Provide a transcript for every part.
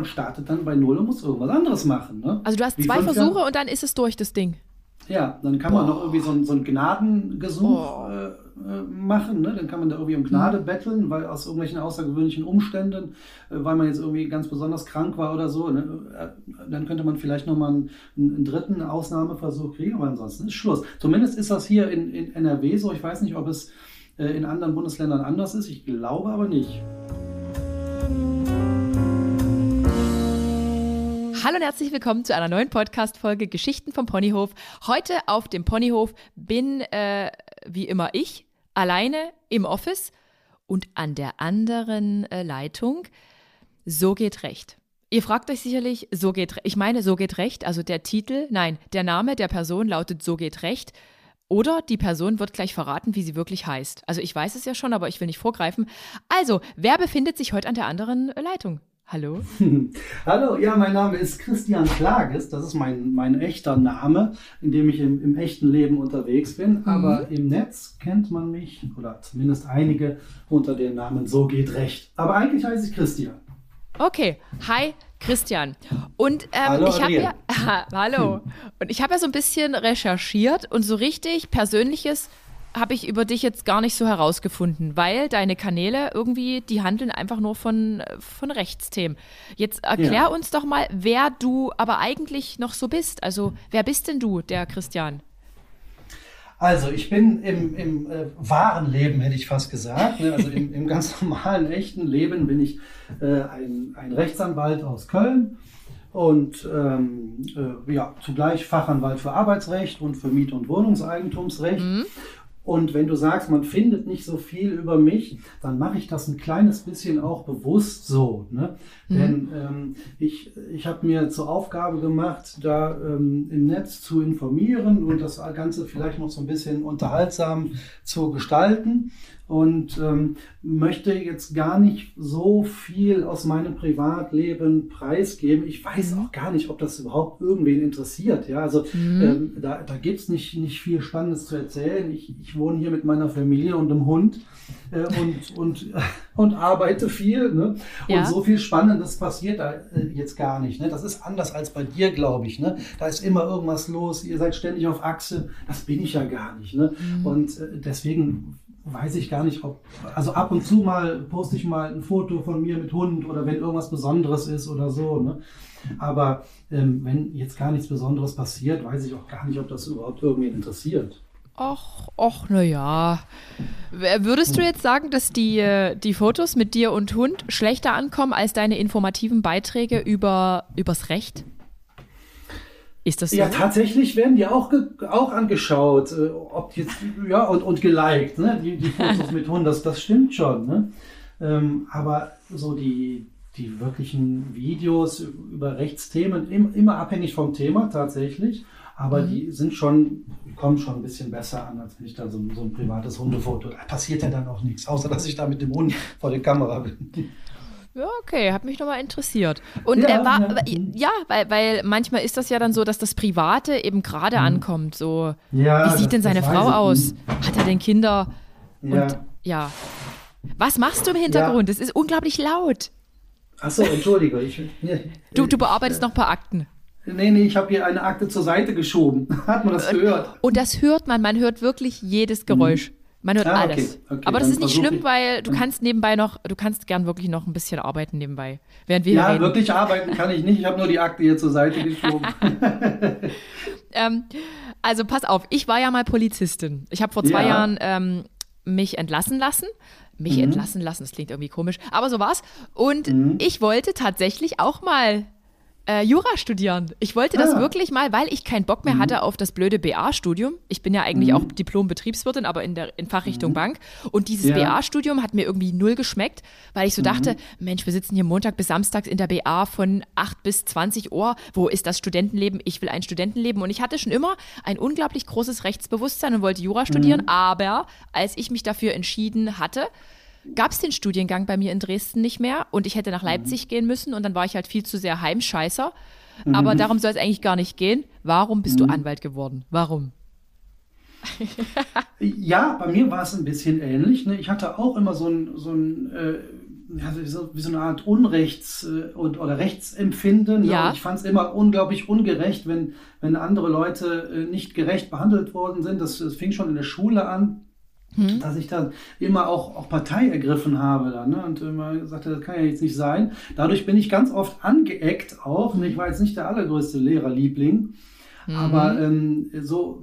man startet dann bei Null und muss irgendwas anderes machen. Ne? Also du hast Wie zwei Versuche und dann ist es durch, das Ding. Ja, dann kann man noch irgendwie so ein, so ein Gnadengesuch äh, äh, machen. Ne? Dann kann man da irgendwie um Gnade betteln, weil aus irgendwelchen außergewöhnlichen Umständen, äh, weil man jetzt irgendwie ganz besonders krank war oder so, ne? äh, dann könnte man vielleicht nochmal einen, einen dritten Ausnahmeversuch kriegen, aber ansonsten ist Schluss. Zumindest ist das hier in, in NRW so. Ich weiß nicht, ob es äh, in anderen Bundesländern anders ist. Ich glaube aber nicht. Hallo und herzlich willkommen zu einer neuen Podcast-Folge Geschichten vom Ponyhof. Heute auf dem Ponyhof bin, äh, wie immer, ich alleine im Office und an der anderen äh, Leitung. So geht Recht. Ihr fragt euch sicherlich, so geht Recht. Ich meine, so geht Recht. Also der Titel, nein, der Name der Person lautet So geht Recht. Oder die Person wird gleich verraten, wie sie wirklich heißt. Also ich weiß es ja schon, aber ich will nicht vorgreifen. Also, wer befindet sich heute an der anderen äh, Leitung? Hallo? Hallo, ja, mein Name ist Christian Klages. Das ist mein, mein echter Name, in dem ich im, im echten Leben unterwegs bin. Aber im Netz kennt man mich, oder zumindest einige, unter dem Namen So geht Recht. Aber eigentlich heiße ich Christian. Okay, hi Christian. Und ähm, Hallo, ich habe ja, hallo. Und ich habe ja so ein bisschen recherchiert und so richtig Persönliches habe ich über dich jetzt gar nicht so herausgefunden, weil deine Kanäle irgendwie, die handeln einfach nur von, von Rechtsthemen. Jetzt erklär Ja. uns doch mal, wer du aber eigentlich noch so bist. Also, wer bist denn du, der Christian? Also, ich bin im, im äh, wahren Leben, hätte ich fast gesagt. Ne? Also im, im ganz normalen, echten Leben bin ich äh, ein, ein Rechtsanwalt aus Köln und ähm, äh, ja, zugleich Fachanwalt für Arbeitsrecht und für Miet- und Wohnungseigentumsrecht. Und wenn du sagst, man findet nicht so viel über mich, dann mache ich das ein kleines bisschen auch bewusst so. Ne? Denn ähm, ich, ich habe mir zur Aufgabe gemacht, da ähm, im Netz zu informieren und das Ganze vielleicht noch so ein bisschen unterhaltsam zu gestalten. Und ähm, möchte jetzt gar nicht so viel aus meinem Privatleben preisgeben. Ich weiß auch gar nicht, ob das überhaupt irgendwen interessiert. Ja, also ähm, da, da gibt es nicht, nicht viel Spannendes zu erzählen. Ich, ich wohne hier mit meiner Familie und einem Hund äh, und, und, und arbeite viel. Ne? Und Ja. so viel Spannendes passiert da äh, jetzt gar nicht. Ne? Das ist anders als bei dir, glaube ich. Ne? Da ist immer irgendwas los. Ihr seid ständig auf Achse. Das bin ich ja gar nicht. Ne? Und äh, deswegen weiß ich gar nicht, ob, also ab und zu mal poste ich mal ein Foto von mir mit Hund oder wenn irgendwas Besonderes ist oder so. Ne? Aber ähm, wenn jetzt gar nichts Besonderes passiert, weiß ich auch gar nicht, ob das überhaupt irgendwen interessiert. Och, och, na ja. W- Würdest du jetzt sagen, dass die, die Fotos mit dir und Hund schlechter ankommen als deine informativen Beiträge über, übers Recht? Ist das so? Ja, tatsächlich werden die auch, auch angeschaut, äh, ob jetzt, ja, und, und geliked, ne? die, die Fotos mit Hund, das, das stimmt schon. Ne? Ähm, aber so die, die wirklichen Videos über Rechtsthemen, im, immer abhängig vom Thema tatsächlich, aber die sind schon, kommen schon ein bisschen besser an, als wenn ich da so, so ein privates Hundefoto, da passiert ja dann auch nichts, außer dass ich da mit dem Hund vor der Kamera bin. Ja, okay, hat mich nochmal interessiert. Und Ja, äh, war, ja. ja, weil, weil manchmal ist das ja dann so, dass das Private eben gerade ankommt. So, Mhm. Ja, wie sieht das- denn seine Frau aus? nicht. Hat er denn Kinder? Ja. Und ja. Was machst du im Hintergrund? Es ist unglaublich laut. Achso, entschuldige. Ich, Du, du bearbeitest noch ein paar Akten. Nee, nee, ich habe hier eine Akte zur Seite geschoben. Hat man das gehört? Und das hört man, man hört wirklich jedes Geräusch. Man hört Ah, alles. okay, Aber das ist nicht schlimm, weil du kannst nebenbei noch, du kannst gern wirklich noch ein bisschen arbeiten nebenbei, während wir Ja, wirklich arbeiten kann ich nicht. Ich habe nur die Akte hier zur Seite geschoben. Ähm, also pass auf, ich war ja mal Polizistin. Ich habe vor zwei Ja. Jahren ähm, mich entlassen lassen. Mich Mhm. entlassen lassen, das klingt irgendwie komisch, aber so war's. Und ich wollte tatsächlich auch mal äh, Jura studieren. Ich wollte das Ah. Mhm. wirklich mal, weil ich keinen Bock mehr hatte auf das blöde BA-Studium. Ich bin ja eigentlich auch Diplom-Betriebswirtin, aber in der in Fachrichtung Bank. Und dieses Mhm. Ja. Mhm. BA-Studium hat mir irgendwie null geschmeckt, weil ich so dachte, Mensch, wir sitzen hier Montag bis Samstags in der BA von 8 bis 20 Uhr. Wo ist das Studentenleben? Ich will ein Studentenleben. Und ich hatte schon immer ein unglaublich großes Rechtsbewusstsein und wollte Jura studieren. Aber als ich mich dafür entschieden hatte, gab es den Studiengang bei mir in Dresden nicht mehr und ich hätte nach Leipzig gehen müssen und dann war ich halt viel zu sehr Heimscheißer. Aber darum soll es eigentlich gar nicht gehen. Warum bist du Anwalt geworden? Warum? Ja, bei mir war es ein bisschen ähnlich. Ne? Ich hatte auch immer so ein, so ein äh, wie, so, wie so eine Art Unrechts- äh, und, oder Rechtsempfinden. Ja. Und ich fand es immer unglaublich ungerecht, wenn, wenn andere Leute äh, nicht gerecht behandelt worden sind. Das, das fing schon in der Schule an. Hm. dass ich dann immer auch, auch Partei ergriffen habe dann, ne? und immer gesagt habe, das kann ja jetzt nicht sein. Dadurch bin ich ganz oft angeeckt auch. Und ich war jetzt nicht der allergrößte Lehrerliebling. Mhm. Aber ähm, so,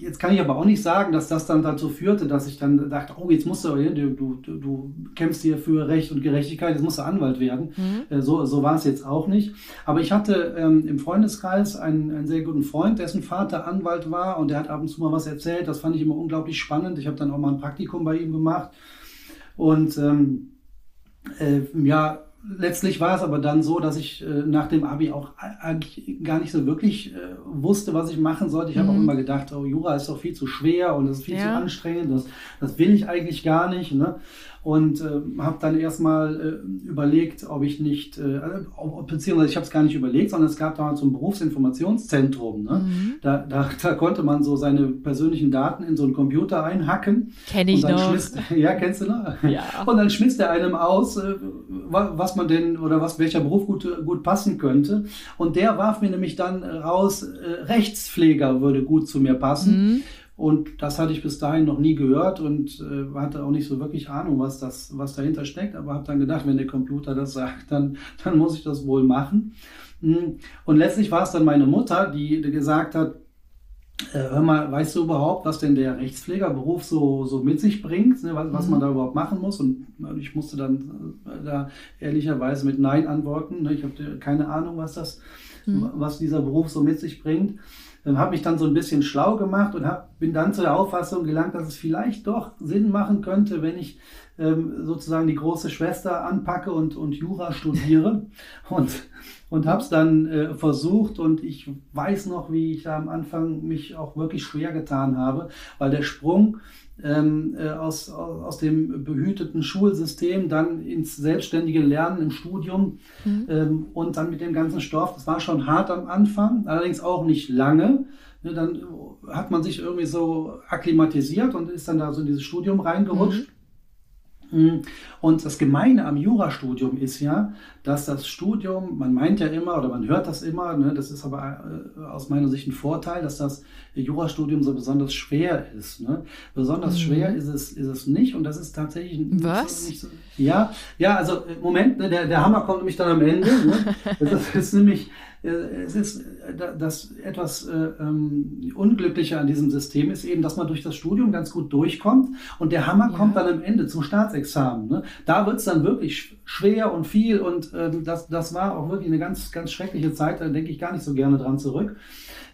jetzt kann ich aber auch nicht sagen, dass das dann dazu führte, dass ich dann dachte, oh, jetzt musst du, du, du, du kämpfst hier für Recht und Gerechtigkeit, jetzt musst du Anwalt werden. Mhm. Äh, so, so war es jetzt auch nicht. Aber ich hatte ähm, im Freundeskreis einen, einen sehr guten Freund, dessen Vater Anwalt war und der hat ab und zu mal was erzählt. Das fand ich immer unglaublich spannend. Ich habe dann auch mal ein Praktikum bei ihm gemacht. Und ähm, äh, ja, letztlich war es aber dann so, dass ich äh, nach dem Abi auch eigentlich gar nicht so wirklich äh, wusste, was ich machen sollte. Ich habe Mhm. auch immer gedacht, oh, Jura ist doch viel zu schwer und das ist viel Ja. zu anstrengend. Das, das will ich eigentlich gar nicht. Ne? Und äh, habe dann erstmal äh, überlegt, ob ich nicht, äh, ob, beziehungsweise ich habe es gar nicht überlegt, sondern es gab damals so ein Berufsinformationszentrum. Ne? Mhm. Da, da, da konnte man so seine persönlichen Daten in so einen Computer einhacken. Kenne ich noch. Schmiss, ja, kennst du noch? Ja. Und dann schmiss der einem aus, äh, wa- was man denn oder was welcher Beruf gut, gut passen könnte. Und der warf mir nämlich dann raus, äh, Rechtspfleger würde gut zu mir passen. Mhm. Und das hatte ich bis dahin noch nie gehört und äh, hatte auch nicht so wirklich Ahnung, was, das, was dahinter steckt. Aber habe dann gedacht, wenn der Computer das sagt, dann, dann muss ich das wohl machen. Mm. Und letztlich war es dann meine Mutter, die, gesagt hat, äh, hör mal, weißt du überhaupt, was denn der Rechtspflegerberuf so, so mit sich bringt, ne, was, was Mhm. man da überhaupt machen muss? Und äh, ich musste dann äh, da ehrlicherweise mit Nein antworten. Ne? Ich habe keine Ahnung, was das, Mhm. was dieser Beruf so mit sich bringt. Ähm, habe mich dann so ein bisschen schlau gemacht und hab, bin dann zu der Auffassung gelangt, dass es vielleicht doch Sinn machen könnte, wenn ich ähm, sozusagen die große Schwester anpacke und, und Jura studiere. und und habe es dann äh, versucht und ich weiß noch, wie ich da am Anfang mich auch wirklich schwer getan habe, weil der Sprung ähm, äh, aus, aus, dem behüteten Schulsystem dann ins selbstständige Lernen im Studium Mhm. ähm, und dann mit dem ganzen Stoff, das war schon hart am Anfang, allerdings auch nicht lange. Ne, dann hat man sich irgendwie so akklimatisiert und ist dann da so in dieses Studium reingerutscht. Mm. Und das Gemeine am Jurastudium ist ja, dass das Studium, man meint ja immer oder man hört das immer, ne, das ist aber äh, aus meiner Sicht ein Vorteil, dass das Jurastudium so besonders schwer ist. Ne? Besonders Mhm. schwer ist es, ist es nicht und das ist tatsächlich Was? So, ja, ja, also äh, Moment, ne, der, der Hammer kommt nämlich dann am Ende. Ne? Das ist, nämlich, es ist äh, da- das etwas äh, ähm, Unglückliche an diesem System ist eben, dass man durch das Studium ganz gut durchkommt und der Hammer Ja. kommt dann am Ende zum Staatsexamen. Ne? Da wird es dann wirklich sch- schwer und viel und ähm, das, das war auch wirklich eine ganz, ganz schreckliche Zeit, da denke ich gar nicht so gerne dran zurück.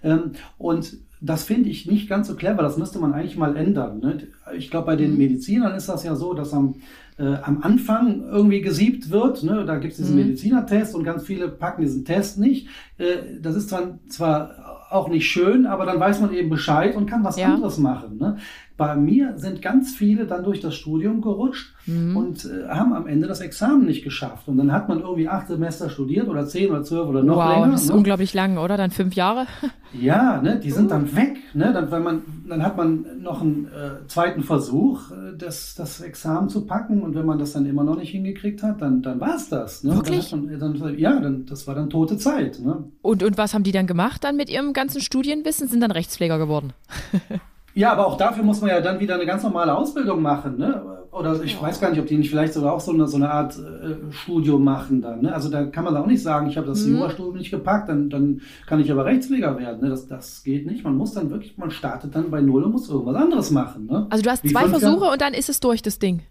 Ähm, und das finde ich nicht ganz so clever, das müsste man eigentlich mal ändern. Ne? Ich glaube, bei den Mhm. Medizinern ist das ja so, dass am, äh, am Anfang irgendwie gesiebt wird. Ne? Da gibt es diesen Mhm. Medizinertest und ganz viele packen diesen Test nicht. Äh, das ist zwar, zwar auch nicht schön, aber dann weiß man eben Bescheid und kann was Ja. anderes machen. Ne? Bei mir sind ganz viele dann durch das Studium gerutscht Mhm. und äh, haben am Ende das Examen nicht geschafft. Und dann hat man irgendwie acht Semester studiert oder zehn oder zwölf oder noch wow, länger. das ist ne? unglaublich lang, oder? Dann fünf Jahre? Ja, ne, die sind dann weg. Ne? Dann, weil man, dann hat man noch einen äh, zweiten Versuch, äh, das, das Examen zu packen. Und wenn man das dann immer noch nicht hingekriegt hat, dann, dann war es das. Ne? Wirklich? Dann dann, ja, dann, das war dann tote Zeit. Ne? Und, und was haben die dann gemacht dann mit ihrem ganzen Studienwissen? Sind dann Rechtspfleger geworden? Ja, aber auch dafür muss man ja dann wieder eine ganz normale Ausbildung machen. Ne? Oder ich weiß gar nicht, ob die nicht vielleicht sogar auch so eine, so eine Art äh, Studium machen dann. Ne? Also da kann man auch nicht sagen, ich habe das Mhm. Jurastudium nicht gepackt, dann, dann kann ich aber Rechtspfleger werden. Ne? Das, das geht nicht. Man muss dann wirklich, man startet dann bei Null und muss irgendwas anderes machen. Ne? Also du hast Wie zwei Versuche und dann ist es durch, das Ding.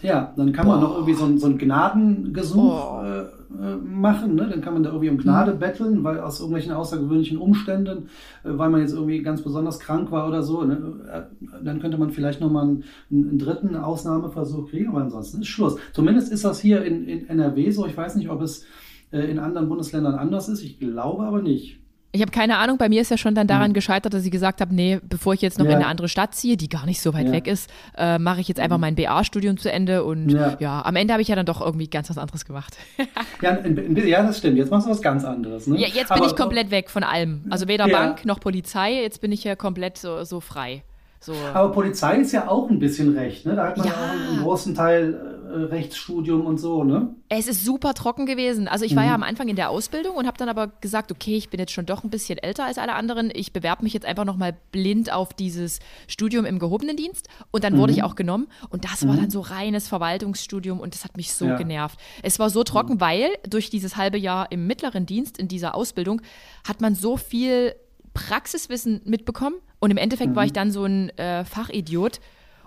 Ja, dann kann man Boah. noch irgendwie so ein, so ein Gnadengesuch äh, äh, machen. Ne? Dann kann man da irgendwie um Gnade betteln, weil aus irgendwelchen außergewöhnlichen Umständen, äh, weil man jetzt irgendwie ganz besonders krank war oder so, ne? äh, dann könnte man vielleicht nochmal einen, einen dritten Ausnahmeversuch kriegen, aber ansonsten ist Schluss. Zumindest ist das hier in, in NRW so. Ich weiß nicht, ob es äh, in anderen Bundesländern anders ist. Ich glaube aber nicht. Ich habe keine Ahnung, bei mir ist ja schon dann daran Mhm. gescheitert, dass ich gesagt habe, nee, bevor ich jetzt noch Ja. in eine andere Stadt ziehe, die gar nicht so weit Ja. weg ist, äh, mache ich jetzt einfach mein BA-Studium zu Ende und ja. Ja. am Ende habe ich ja dann doch irgendwie ganz was anderes gemacht. Ja, ja, das stimmt. Jetzt machst du was ganz anderes. Ne? Ja, jetzt bin Aber- ich komplett weg von allem. Also weder Ja. Bank noch Polizei, jetzt bin ich ja komplett so, so frei. So. Aber Polizei ist ja auch ein bisschen recht. Ne? Da hat man Ja. ja einen großen Teil Rechtsstudium und so, ne? Es ist super trocken gewesen. Also ich mhm. war ja am Anfang in der Ausbildung und habe dann aber gesagt, okay, ich bin jetzt schon doch ein bisschen älter als alle anderen. Ich bewerbe mich jetzt einfach nochmal blind auf dieses Studium im gehobenen Dienst. Und dann mhm. wurde ich auch genommen. Und das war mhm. dann so reines Verwaltungsstudium und das hat mich so ja. genervt. Es war so trocken, mhm. weil durch dieses halbe Jahr im mittleren Dienst in dieser Ausbildung hat man so viel Praxiswissen mitbekommen. Und im Endeffekt war ich mhm. dann so ein äh, Fachidiot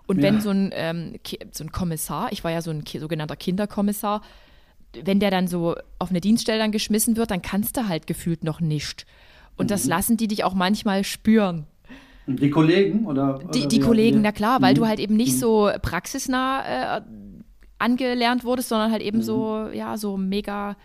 und wenn so, ein, ähm, so ein Kommissar, ich war ja so ein sogenannter Kinderkommissar, wenn der dann so auf eine Dienststelle dann geschmissen wird, dann kannst du halt gefühlt noch nicht. Und mhm. das lassen die dich auch manchmal spüren. Die Kollegen oder? oder die, die Kollegen, na klar, weil mhm. du halt eben nicht mhm. so praxisnah äh, angelernt wurdest, sondern halt eben so, mhm. ja, so mega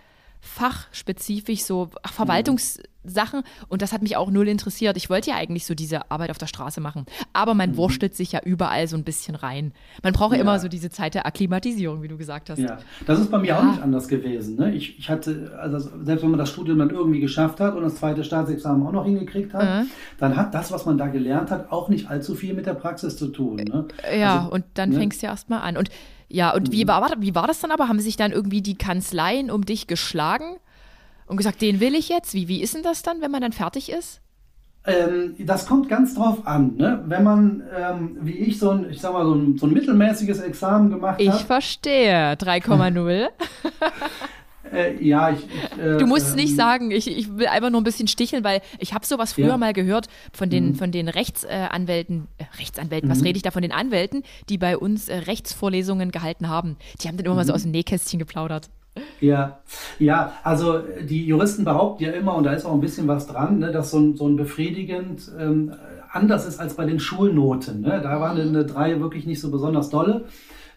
fachspezifisch, so Verwaltungssachen. Und das hat mich auch null interessiert. Ich wollte ja eigentlich so diese Arbeit auf der Straße machen. Aber man mhm. wurstelt sich ja überall so ein bisschen rein. Man braucht ja immer so diese Zeit der Akklimatisierung, wie du gesagt hast. Ja, das ist bei mir ja. auch nicht anders gewesen. Ne? Ich, ich hatte, also selbst wenn man das Studium dann irgendwie geschafft hat und das zweite Staatsexamen auch noch hingekriegt hat, mhm. dann hat das, was man da gelernt hat, auch nicht allzu viel mit der Praxis zu tun. Ne? Ja, also, und dann ne? fängst du erstmal an. Und ja, und mhm. wie, war, wie war das dann aber? Haben sich dann irgendwie die Kanzleien um dich geschlagen und gesagt, den will ich jetzt? Wie, wie ist denn das dann, wenn man dann fertig ist? Ähm, das kommt ganz drauf an. Ne? Wenn man, ähm, wie ich, so ein, ich sag mal, so ein, so ein mittelmäßiges Examen gemacht hat. Ich verstehe. 3,0. Äh, ja, ich. ich äh, du musst ähm, nicht sagen, ich, ich will einfach nur ein bisschen sticheln, weil ich habe sowas früher ja. mal gehört von den, mhm. von den Rechtsanwälten, äh, Rechtsanwälten, mhm. was rede ich da von den Anwälten, die bei uns äh, Rechtsvorlesungen gehalten haben. Die haben dann immer mhm. mal so mhm. aus dem Nähkästchen geplaudert. Ja, ja, also die Juristen behaupten ja immer, und da ist auch ein bisschen was dran, ne, dass so ein, so ein befriedigend ähm, anders ist als bei den Schulnoten. Ne? Da war eine, eine 3 wirklich nicht so besonders dolle.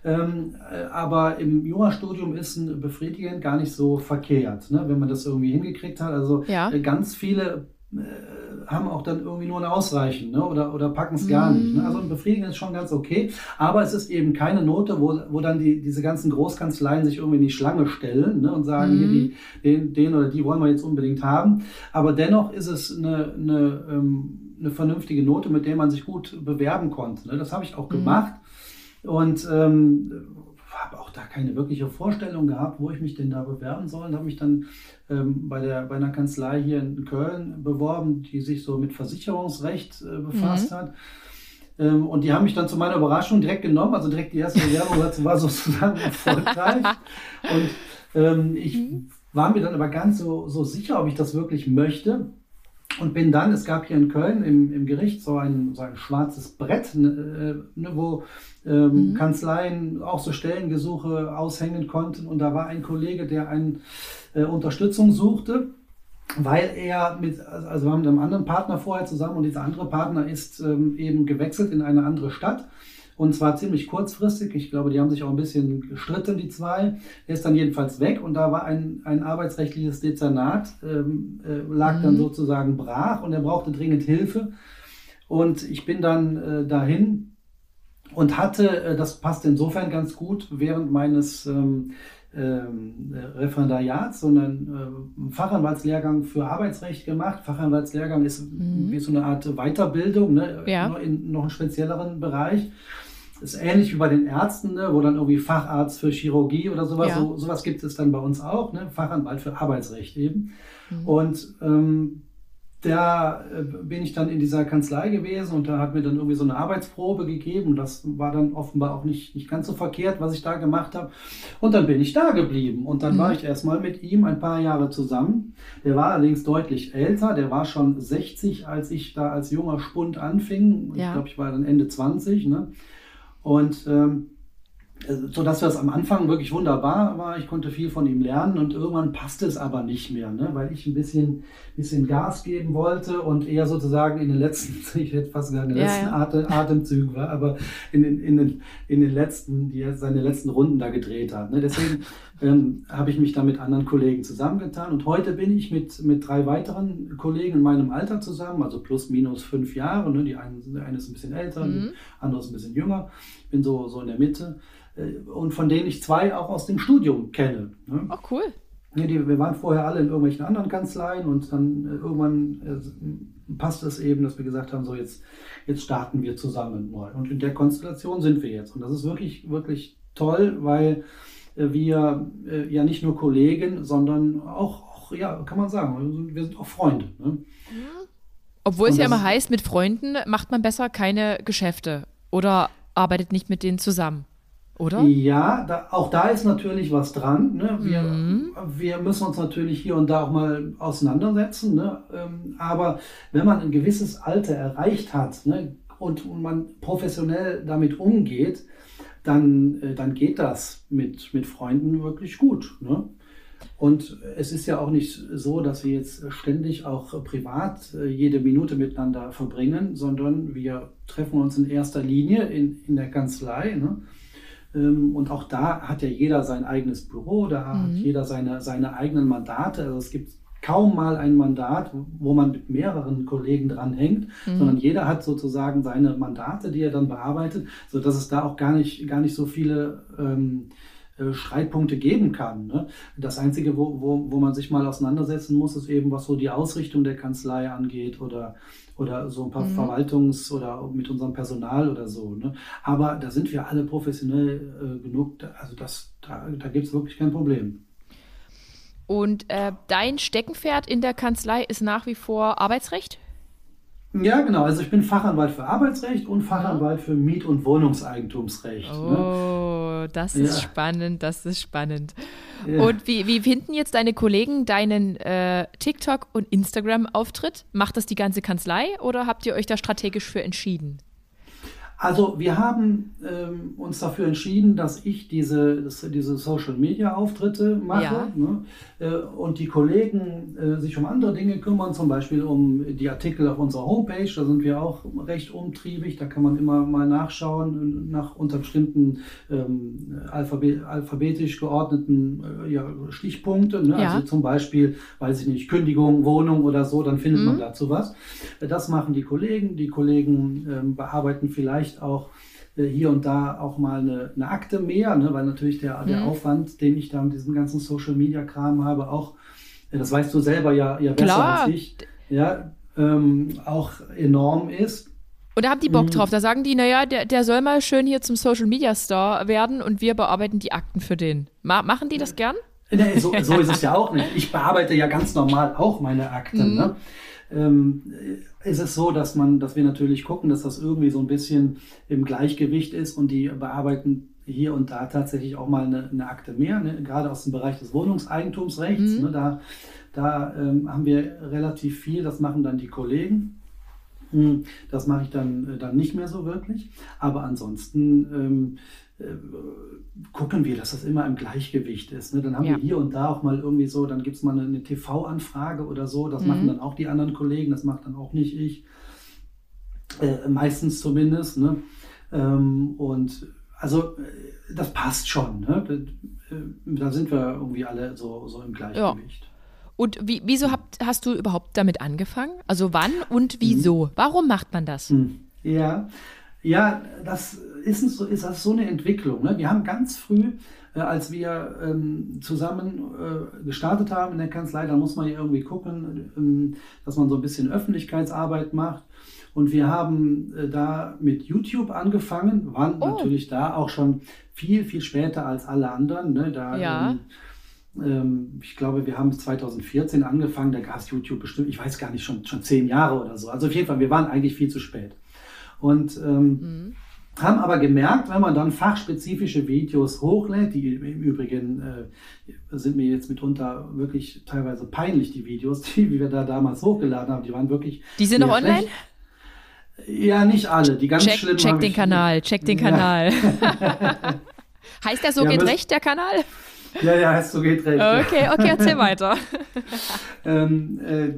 Ähm, äh, aber im Jurastudium ist ein befriedigend gar nicht so verkehrt, ne? wenn man das irgendwie hingekriegt hat. Also ja. äh, ganz viele äh, haben auch dann irgendwie nur ein Ausreichen ne? oder, oder packen es gar mm. nicht. Ne? Also ein Befriedigend ist schon ganz okay, aber es ist eben keine Note, wo, wo dann die, diese ganzen Großkanzleien sich irgendwie in die Schlange stellen ne? und sagen, mm. hier die, den, den oder die wollen wir jetzt unbedingt haben. Aber dennoch ist es eine, eine, ähm, eine vernünftige Note, mit der man sich gut bewerben konnte. Ne? Das habe ich auch mm. Und ähm, habe auch da keine wirkliche Vorstellung gehabt, wo ich mich denn da bewerben soll. Und habe mich dann ähm, bei, der, bei einer Kanzlei hier in Köln beworben, die sich so mit Versicherungsrecht äh, befasst mhm. hat. Ähm, und die haben mich dann zu meiner Überraschung direkt genommen. Also direkt die erste Bewerbung war sozusagen erfolgreich. Und ähm, ich mhm. war mir dann aber ganz so, so sicher, ob ich das wirklich möchte. Und bin dann, es gab hier in Köln im, im Gericht so ein, so ein schwarzes Brett, ne, äh, ne, wo ähm, mhm. Kanzleien auch so Stellengesuche aushängen konnten. Und da war ein Kollege, der eine äh, Unterstützung suchte, weil er mit, also wir haben mit einem anderen Partner vorher zusammen und dieser andere Partner ist ähm, eben gewechselt in eine andere Stadt. Und zwar ziemlich kurzfristig. Ich glaube, die haben sich auch ein bisschen gestritten, die zwei. Er ist dann jedenfalls weg und da war ein, ein arbeitsrechtliches Dezernat, ähm, äh, lag mhm. dann sozusagen brach und er brauchte dringend Hilfe. Und ich bin dann äh, dahin und hatte, äh, das passt insofern ganz gut, während meines ähm, ähm, Referendariats, sondern äh, Fachanwaltslehrgang für Arbeitsrecht gemacht. Fachanwaltslehrgang ist mhm. wie so eine Art Weiterbildung, ne? ja. in noch einen spezielleren Bereich. Ist ähnlich wie bei den Ärzten, ne? wo dann irgendwie Facharzt für Chirurgie oder sowas, ja. so, sowas gibt es dann bei uns auch, ne? Fachanwalt für Arbeitsrecht eben. Mhm. Und ähm, da äh, bin ich dann in dieser Kanzlei gewesen und da hat mir dann irgendwie so eine Arbeitsprobe gegeben. Das war dann offenbar auch nicht, nicht ganz so verkehrt, was ich da gemacht habe. Und dann bin ich da geblieben. Und dann mhm. war ich erstmal mit ihm ein paar Jahre zusammen. Der war allerdings deutlich älter. Der war schon 60, als ich da als junger Spund anfing. Ja. Ich glaube, ich war dann Ende 20. Ne? Und ähm, so dass das am Anfang wirklich wunderbar war. Ich konnte viel von ihm lernen und irgendwann passte es aber nicht mehr, ne? weil ich ein bisschen, bisschen Gas geben wollte und eher sozusagen in den letzten, ich hätte fast gesagt, in den ja, letzten ja. Atem, Atemzügen war, aber in den, in den, in den letzten, die er seine letzten Runden da gedreht hat. Ne? Deswegen ähm, habe ich mich da mit anderen Kollegen zusammengetan und heute bin ich mit, mit drei weiteren Kollegen in meinem Alter zusammen, also plus minus fünf Jahre. Ne? Die eine, eine ist ein bisschen älter, mhm. die andere ist ein bisschen jünger. Ich bin so, so in der Mitte. Äh, und von denen ich zwei auch aus dem Studium kenne. Ne? Oh, cool. Ja, die, wir waren vorher alle in irgendwelchen anderen Kanzleien und dann äh, irgendwann äh, passt es eben, dass wir gesagt haben, so jetzt, jetzt starten wir zusammen neu. Und in der Konstellation sind wir jetzt. Und das ist wirklich, wirklich toll, weil wir äh, ja nicht nur Kollegen, sondern auch, auch, ja, kann man sagen, wir sind auch Freunde. Ne? Obwohl es ja immer heißt, mit Freunden macht man besser keine Geschäfte oder arbeitet nicht mit denen zusammen. Oder? Ja, da, auch da ist natürlich was dran. Ne? Wir, mhm. wir müssen uns natürlich hier und da auch mal auseinandersetzen. Ne? Ähm, aber wenn man ein gewisses Alter erreicht hat ne, und, und man professionell damit umgeht, dann, äh, dann geht das mit, mit Freunden wirklich gut. Ne? Und es ist ja auch nicht so, dass wir jetzt ständig auch privat äh, jede Minute miteinander verbringen, sondern wir treffen uns in erster Linie in, in der Kanzlei. Ne? Ähm, und auch da hat ja jeder sein eigenes Büro, da mhm. hat jeder seine, seine eigenen Mandate. Also es gibt kaum mal ein Mandat, wo man mit mehreren Kollegen dranhängt, mhm. sondern jeder hat sozusagen seine Mandate, die er dann bearbeitet, sodass es da auch gar nicht, gar nicht so viele ähm, äh, Streitpunkte geben kann. Ne? Das Einzige, wo, wo, wo man sich mal auseinandersetzen muss, ist eben, was so die Ausrichtung der Kanzlei angeht oder, oder so ein paar mhm. Verwaltungs- oder mit unserem Personal oder so. Ne? Aber da sind wir alle professionell äh, genug, also das, da, da gibt es wirklich kein Problem. Und äh, dein Steckenpferd in der Kanzlei ist nach wie vor Arbeitsrecht? Ja, genau. Also ich bin Fachanwalt für Arbeitsrecht und Fachanwalt für Miet- und Wohnungseigentumsrecht. Ne? Oh, ne? das ist ja. spannend, das ist spannend. Ja. Und wie, wie finden jetzt deine Kollegen deinen äh, TikTok- und Instagram-Auftritt? Macht das die ganze Kanzlei oder habt ihr euch da strategisch für entschieden? Also wir haben ähm, uns dafür entschieden, dass ich diese, diese Social-Media-Auftritte mache ja. ne? äh, und die Kollegen äh, sich um andere Dinge kümmern, zum Beispiel um die Artikel auf unserer Homepage. Da sind wir auch recht umtriebig. Da kann man immer mal nachschauen nach unter bestimmten ähm, alphabet alphabetisch geordneten äh, ja, Stichpunkte. Ne? Ja. Also zum Beispiel, weiß ich nicht, Kündigung, Wohnung oder so, dann findet mhm. man dazu was. Das machen die Kollegen. Die Kollegen ähm, bearbeiten vielleicht vielleicht auch äh, hier und da auch mal eine, eine Akte mehr, ne? weil natürlich der, der mhm. Aufwand, den ich da mit diesem ganzen Social Media Kram habe, auch, äh, das weißt du selber ja, ja besser Klar. als ich, ja, ähm, auch enorm ist. Und da haben die Bock mhm. drauf. Da sagen die, naja, der, der soll mal schön hier zum Social Media Star werden und wir bearbeiten die Akten für den. Ma machen die das gern? Nee, so, so ist es ja auch nicht. Ich bearbeite ja ganz normal auch meine Akten. Mhm. Ne? Ähm, ist es so, dass man, dass wir natürlich gucken, dass das irgendwie so ein bisschen im Gleichgewicht ist und die bearbeiten hier und da tatsächlich auch mal eine, eine Akte mehr, ne? gerade aus dem Bereich des Wohnungseigentumsrechts. Mhm. Ne? Da, da ähm, haben wir relativ viel, das machen dann die Kollegen. Hm, das mache ich dann, äh, dann nicht mehr so wirklich. Aber ansonsten ähm, äh, gucken wir, dass das immer im Gleichgewicht ist. Ne? Dann haben ja. wir hier und da auch mal irgendwie so, dann gibt es mal eine, eine TV-Anfrage oder so. Das mhm. machen dann auch die anderen Kollegen, das macht dann auch nicht ich. Äh, meistens zumindest. Ne? Ähm, und also äh, das passt schon. Ne? Äh, da sind wir irgendwie alle so, so im Gleichgewicht. Ja. Und wie, wieso habt, hast du überhaupt damit angefangen? Also wann und wieso? Mhm. Warum macht man das? Mhm. Ja, ja, das ist, ist das so eine Entwicklung. Ne? Wir haben ganz früh, äh, als wir ähm, zusammen äh, gestartet haben in der Kanzlei, da muss man ja irgendwie gucken, ähm, dass man so ein bisschen Öffentlichkeitsarbeit macht. Und wir haben äh, da mit YouTube angefangen, waren oh. natürlich da auch schon viel, viel später als alle anderen. Ne? Da, ja. Ähm, ähm ich glaube, wir haben 2014 angefangen, da gab es YouTube bestimmt, ich weiß gar nicht, schon, schon zehn Jahre oder so. Also auf jeden Fall, wir waren eigentlich viel zu spät. Und ähm, mhm. Haben aber gemerkt, wenn man dann fachspezifische Videos hochlädt, die im Übrigen äh, sind mir jetzt mitunter wirklich teilweise peinlich, die Videos, die wir da damals hochgeladen haben, die waren wirklich. Die sind noch online? Schlecht. Ja, nicht alle. Die ganz check, schlimmen. Check den Kanal, check den Kanal. heißt der so ja, geht recht, der Kanal? Ja, ja, heißt so geht recht. Okay, okay, erzähl weiter. ähm, äh,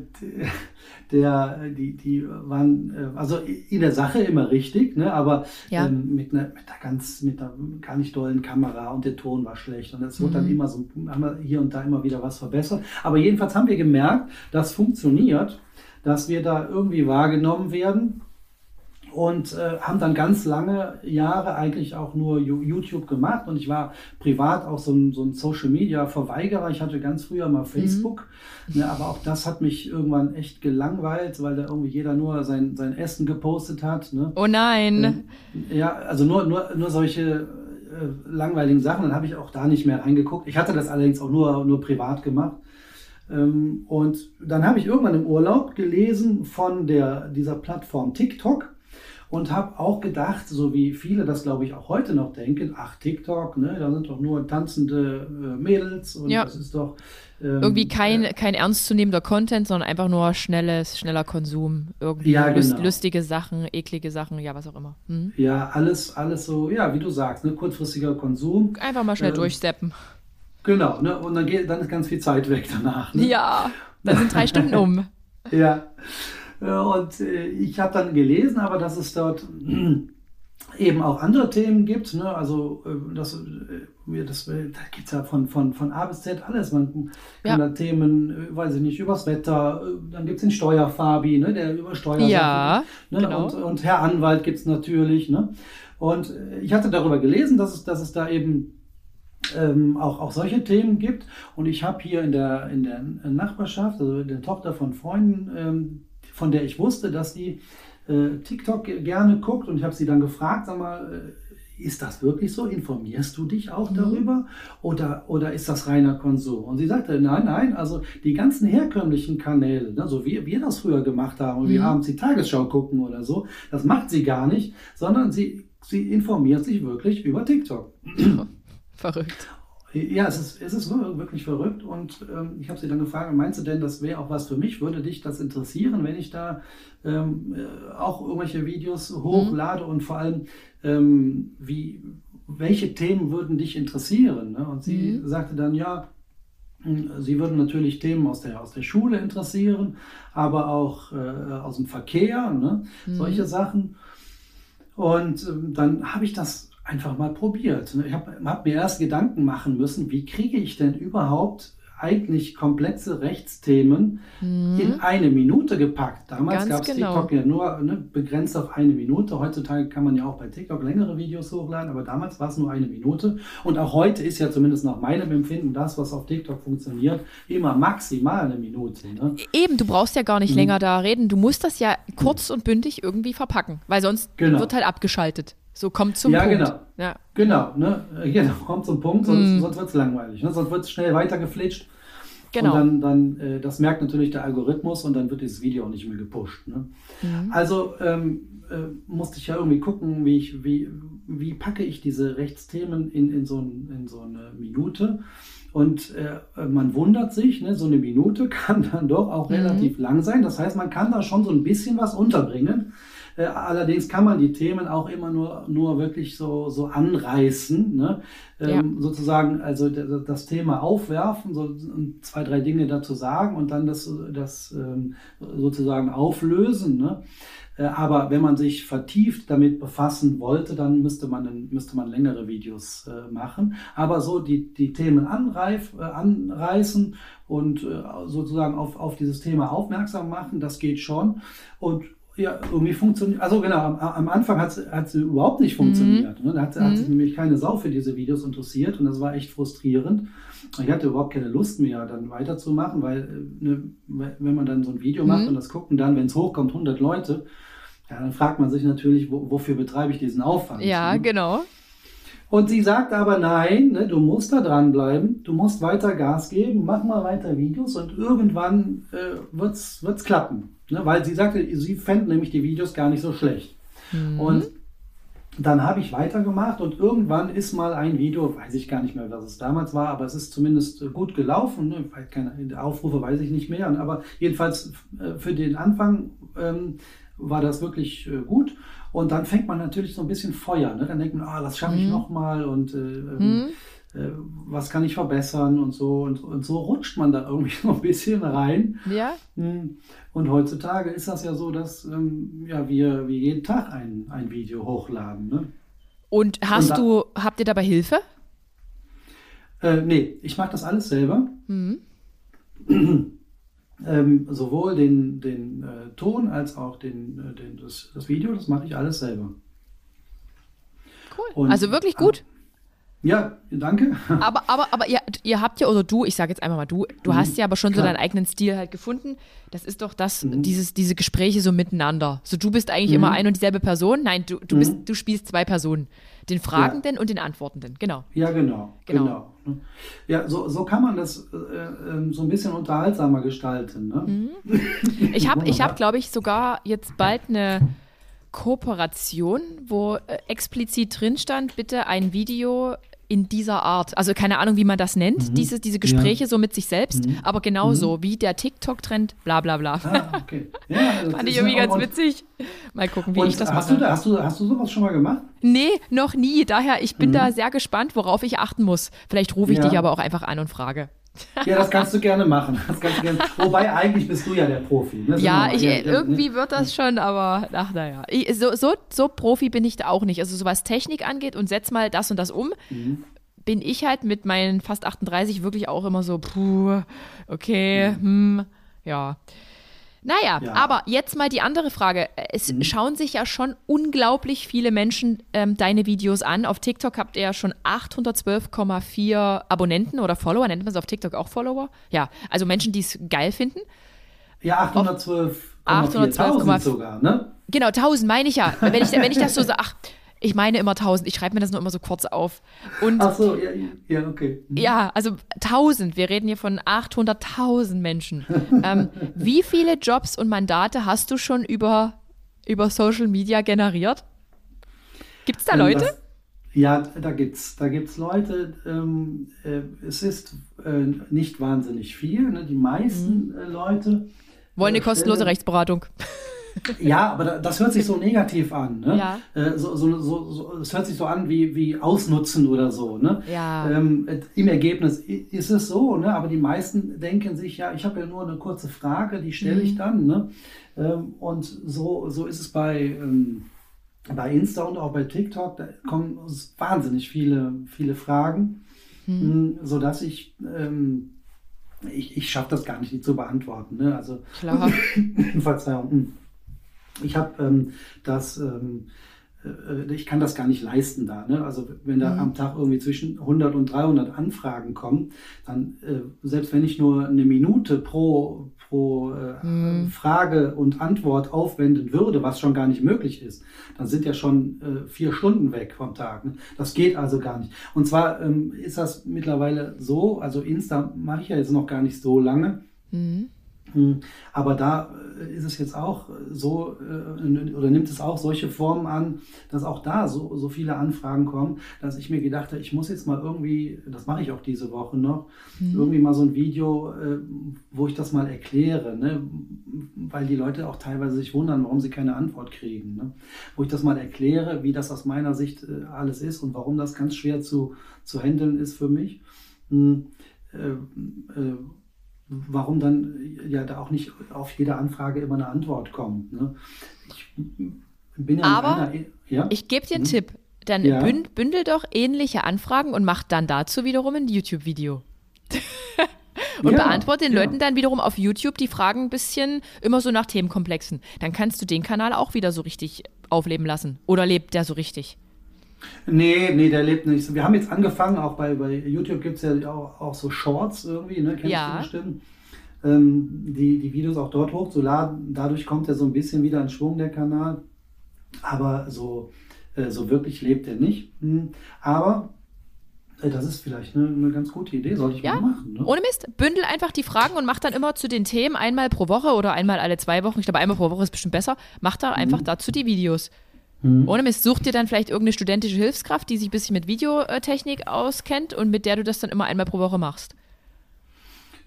der, die, die waren äh, also in der Sache immer richtig, ne, aber ja. ähm, mit, einer, mit einer ganz, mit einer gar nicht dollen Kamera und der Ton war schlecht. Und es wurde mhm. dann immer so, haben wir hier und da immer wieder was verbessert. Aber jedenfalls haben wir gemerkt, das funktioniert, dass wir da irgendwie wahrgenommen werden und äh, haben dann ganz lange Jahre eigentlich auch nur YouTube gemacht und ich war privat auch so ein, so ein Social Media Verweigerer. Ich hatte ganz früher mal Facebook, mhm. ne, aber auch das hat mich irgendwann echt gelangweilt, weil da irgendwie jeder nur sein, sein Essen gepostet hat. Ne? Oh nein! Ähm, ja, also nur, nur, nur solche langweiligen Sachen. Dann habe ich auch da nicht mehr reingeguckt. Ich hatte das allerdings auch nur, nur privat gemacht. Ähm, und dann habe ich irgendwann im Urlaub gelesen von der, dieser Plattform TikTok und habe auch gedacht, so wie viele das glaube ich auch heute noch denken, ach TikTok, ne, da sind doch nur tanzende äh, Mädels und ja. das ist doch ähm, irgendwie kein, äh, kein ernstzunehmender Content, sondern einfach nur schnelles, schneller Konsum, irgendwie ja, genau. lustige Sachen, eklige Sachen, ja was auch immer. Hm? Ja, alles, alles so, ja wie du sagst, ne, kurzfristiger Konsum. Einfach mal schnell ähm, durchsteppen. Genau, ne, und dann geht, dann ist ganz viel Zeit weg danach. Ne? Ja, dann sind drei Stunden um. Ja. Äh, und äh, ich habe dann gelesen, aber dass es dort eben auch andere Themen gibt. Ne? Also äh, das, das, da gibt es ja von, von, von A bis Z alles. Man kann ja. da Themen, weiß ich nicht, übers Wetter, dann gibt es den Steuerfabi, ne? der über Steuern ja, ne? genau. und, und Herr Anwalt gibt es natürlich. Ne? Und ich hatte darüber gelesen, dass es, dass es da eben ähm, auch, auch solche Themen gibt. Und ich habe hier in der, in der Nachbarschaft, also der Tochter von Freunden, ähm, von der ich wusste, dass die äh, TikTok gerne guckt. Und ich habe sie dann gefragt, sag mal, äh, ist das wirklich so? Informierst du dich auch mhm. darüber? Oder, oder ist das reiner Konsum? Und sie sagte, nein, nein, also die ganzen herkömmlichen Kanäle, ne, so wie wir das früher gemacht haben und mhm. wir abends die Tagesschau gucken oder so, das macht sie gar nicht, sondern sie, sie informiert sich wirklich über TikTok. Verrückt. Ja, es ist, es ist wirklich verrückt und ähm, ich habe sie dann gefragt, meinst du denn, das wäre auch was für mich? Würde dich das interessieren, wenn ich da ähm, äh, auch irgendwelche Videos hochlade mhm. und vor allem, ähm, wie, welche Themen würden dich interessieren? Ne? Und sie mhm. sagte dann, ja, hm, Sie würden natürlich Themen aus der, aus der Schule interessieren, aber auch äh, aus dem Verkehr, ne? mhm. solche Sachen. Und ähm, dann habe ich das einfach mal probiert. Ich habe hab mir erst Gedanken machen müssen, wie kriege ich denn überhaupt eigentlich komplexe Rechtsthemen mhm. in eine Minute gepackt. Damals gab es genau. TikTok ja nur ne, begrenzt auf eine Minute. Heutzutage kann man ja auch bei TikTok längere Videos hochladen, aber damals war es nur eine Minute. Und auch heute ist ja zumindest nach meinem Empfinden das, was auf TikTok funktioniert, immer maximal eine Minute. Ne? Eben, du brauchst ja gar nicht mhm. länger da reden. Du musst das ja kurz und bündig irgendwie verpacken, weil sonst genau. wird halt abgeschaltet. So kommt zum ja, Punkt. Genau. Ja, genau. Ne? Genau, kommt zum Punkt, sonst, mm. sonst wird es langweilig. Ne? Sonst wird es schnell weitergeflitscht. Genau. Und dann, dann äh, das merkt natürlich der Algorithmus und dann wird dieses Video auch nicht mehr gepusht. Ne? Mhm. Also ähm, äh, musste ich ja irgendwie gucken, wie, ich, wie, wie packe ich diese Rechtsthemen in, in, so, ein, in so eine Minute. Und äh, man wundert sich, ne, so eine Minute kann dann doch auch mhm. relativ lang sein. Das heißt, man kann da schon so ein bisschen was unterbringen. Äh, allerdings kann man die Themen auch immer nur, nur wirklich so, so anreißen, ne? Ähm, ja. sozusagen also das Thema aufwerfen, so zwei, drei Dinge dazu sagen und dann das, das ähm, sozusagen auflösen. Ne? Äh, aber wenn man sich vertieft damit befassen wollte, dann müsste man, müsste man längere Videos äh, machen. Aber so die, die Themen anreif, äh, anreißen und äh, sozusagen auf, auf dieses Thema aufmerksam machen, das geht schon. Und ja, irgendwie funktioniert. Also genau, am, am Anfang hat es überhaupt nicht funktioniert. Mhm. Ne? Da hat, mhm. hat, sich nämlich keine Sau für diese Videos interessiert und das war echt frustrierend. Ich hatte überhaupt keine Lust mehr, dann weiterzumachen, weil ne, wenn man dann so ein Video macht mhm. und das gucken dann, wenn es hochkommt, 100 Leute, ja, dann fragt man sich natürlich, wo, wofür betreibe ich diesen Aufwand? Ja, ne? genau. Und sie sagt aber nein, ne, du musst da dranbleiben, du musst weiter Gas geben, mach mal weiter Videos und irgendwann äh, wird es klappen. Ne, weil sie sagte, sie fände nämlich die Videos gar nicht so schlecht. Mhm. Und dann habe ich weitergemacht und irgendwann ist mal ein Video, weiß ich gar nicht mehr, was es damals war, aber es ist zumindest gut gelaufen. Ne? Keine Aufrufe weiß ich nicht mehr, aber jedenfalls äh, für den Anfang ähm, war das wirklich äh, gut. Und dann fängt man natürlich so ein bisschen Feuer. Ne? Dann denkt man, ah, das schaffe ich mhm. nochmal und äh, ähm, mhm. äh, was kann ich verbessern und so. Und, und so rutscht man da irgendwie so ein bisschen rein. Ja. Und heutzutage ist das ja so, dass ähm, ja, wir, wir jeden Tag ein, ein Video hochladen. Ne? Und hast und du, habt ihr dabei Hilfe? Äh, nee, ich mache das alles selber. Mhm. ähm, sowohl den, den äh, Ton als auch den, äh, den, das, das Video, das mache ich alles selber. Cool. Und, also wirklich gut. Ja, danke. Aber, aber, aber ihr, ihr habt ja, oder du, ich sage jetzt einfach mal du, du mhm, hast ja aber schon klar. so deinen eigenen Stil halt gefunden. Das ist doch das, mhm. dieses, diese Gespräche so miteinander. So, du bist eigentlich mhm. immer ein und dieselbe Person. Nein, du, du, bist, mhm. du spielst zwei Personen. Den Fragenden und den Antwortenden, genau. Ja, genau. Genau. genau. Ja, so, so kann man das äh, ähm, so ein bisschen unterhaltsamer gestalten. Ne? Mhm. Ich habe, ich hab, glaube ich, sogar jetzt bald eine Kooperation, wo äh, explizit drin stand, bitte ein Video in dieser Art. Also keine Ahnung, wie man das nennt, Mhm. diese, diese Gespräche so mit sich selbst, Mhm. aber genauso wie der TikTok-Trend, bla bla bla. Ah, okay. Ja, Fand ich irgendwie ja ganz witzig. Mal gucken, wie Und ich das hast, mache. du, da- hast, du, hast du sowas schon mal gemacht? Nee, noch nie. Daher, ich bin Mhm. da sehr gespannt, worauf ich achten muss. Vielleicht rufe ich Ja. dich aber auch einfach an und frage. Ja, das kannst du gerne machen. Du gerne. Wobei eigentlich bist du ja der Profi. Ne? Ja, ich, ehrlich, ne? irgendwie wird das schon, aber ach naja. So, so, so Profi bin ich da auch nicht. Also so was Technik angeht und setz mal das und das um, Mhm. bin ich halt mit meinen fast 38 wirklich auch immer so, puh, okay, hm, ja. Naja, Ja. aber jetzt mal die andere Frage. Es Mhm. schauen sich ja schon unglaublich viele Menschen ähm, deine Videos an. Auf TikTok habt ihr ja schon 812,4 Abonnenten oder Follower. Nennt man es auf TikTok auch Follower? Ja, also Menschen, die es geil finden. Ja, 812, 812,4 sogar, ne? Genau, 1000 meine ich ja. Wenn ich, wenn ich das so sage, ach, ich meine immer 1000. Ich schreibe mir das nur immer so kurz auf. Und Ach so, ja, ja okay. Mhm. ja, also 1000. Wir reden hier von 800.000 Menschen. ähm, wie viele Jobs und Mandate hast du schon über, über Social Media generiert? Gibt es da Ähm, Leute? Das, ja, da gibt's, da gibt's Leute. Ähm, äh, es ist äh, nicht wahnsinnig viel. Ne? Die meisten äh, Leute Wollen eine äh, kostenlose Rechtsberatung. Ja, aber da, das hört sich so negativ an. Ne? Ja. Äh, so, so, so, so, es hört sich so an wie, wie Ausnutzen oder so. Ne? Ja. Ähm, äh, Im Ergebnis ist es so, ne? aber die meisten denken sich, ja, ich habe ja nur eine kurze Frage, die stelle ich Mhm. dann. Ne? Ähm, und so, so ist es bei, ähm, bei Insta und auch bei TikTok. Da kommen wahnsinnig viele, viele Fragen, Mhm. mh, sodass ich, ähm, ich, ich schaffe das gar nicht, die zu beantworten. Ne? Also Klar. Verzeihung. Ich habe ähm, das, ähm, äh, ich kann das gar nicht leisten da. Ne? Also wenn da Mhm. am Tag irgendwie zwischen 100 und 300 Anfragen kommen, dann äh, selbst wenn ich nur eine Minute pro, pro äh, Mhm. Frage und Antwort aufwenden würde, was schon gar nicht möglich ist, dann sind ja schon äh, vier Stunden weg vom Tag. Ne? Das geht also gar nicht. Und zwar ähm, ist das mittlerweile so, also Insta mache ich ja jetzt noch gar nicht so lange. Mhm. Hm, Aber da äh, ist es jetzt auch so, äh, oder nimmt es auch solche Formen an, dass auch da so, so viele Anfragen kommen, dass ich mir gedacht habe, ich muss jetzt mal irgendwie, das mache ich auch diese Woche noch, irgendwie mal so ein Video, äh, wo ich das mal erkläre, ne? weil die Leute auch teilweise sich wundern, warum sie keine Antwort kriegen. Ne? Wo ich das mal erkläre, wie das aus meiner Sicht äh, alles ist und warum das ganz schwer zu, zu handeln ist für mich. Hm, warum dann ja da auch nicht auf jede Anfrage immer eine Antwort kommt. Ne? Ich bin ja Aber einer, ja? Ich gebe dir einen Tipp. Dann Ja. bünd, bündel doch ähnliche Anfragen und mach dann dazu wiederum ein YouTube-Video. und Ja, beantworte den. Leuten dann wiederum auf YouTube die Fragen ein bisschen immer so nach Themenkomplexen. Dann kannst du den Kanal auch wieder so richtig aufleben lassen. Oder lebt der so richtig? Nee, nee, der lebt nicht. Wir haben jetzt angefangen, auch bei, bei YouTube gibt es ja auch, auch so Shorts irgendwie, ne? Kennst Ja. du bestimmt. Ähm, die, die Videos auch dort hochzuladen. Dadurch kommt er so ein bisschen wieder in Schwung, der Kanal. Aber so, äh, so wirklich lebt er nicht. Hm. Aber äh, das ist vielleicht eine, eine ganz gute Idee, sollte ich Ja, mal machen. Ne? ohne Mist. Bündel einfach die Fragen und mach dann immer zu den Themen einmal pro Woche oder einmal alle zwei Wochen. Ich glaube, einmal pro Woche ist bestimmt besser. Mach da einfach dazu die Videos. Mhm. Ohne Mist, such dir dann vielleicht irgendeine studentische Hilfskraft, die sich ein bisschen mit Videotechnik auskennt und mit der du das dann immer einmal pro Woche machst.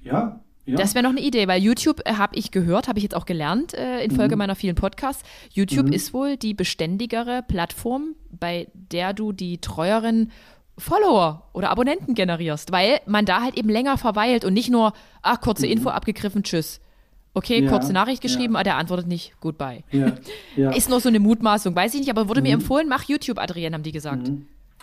Ja, ja. Das wäre noch eine Idee, weil YouTube äh, habe ich gehört, habe ich jetzt auch gelernt äh, in Folge meiner vielen Podcasts. YouTube Mhm. ist wohl die beständigere Plattform, bei der du die treueren Follower oder Abonnenten generierst, weil man da halt eben länger verweilt und nicht nur, ach, kurze Info abgegriffen, tschüss. Okay, Mhm. Ja, kurze Nachricht geschrieben, ja. aber der antwortet nicht, goodbye. ja. Ist nur so eine Mutmaßung, weiß ich nicht, aber wurde mir Mhm. empfohlen, mach YouTube, Adrienne, haben die gesagt.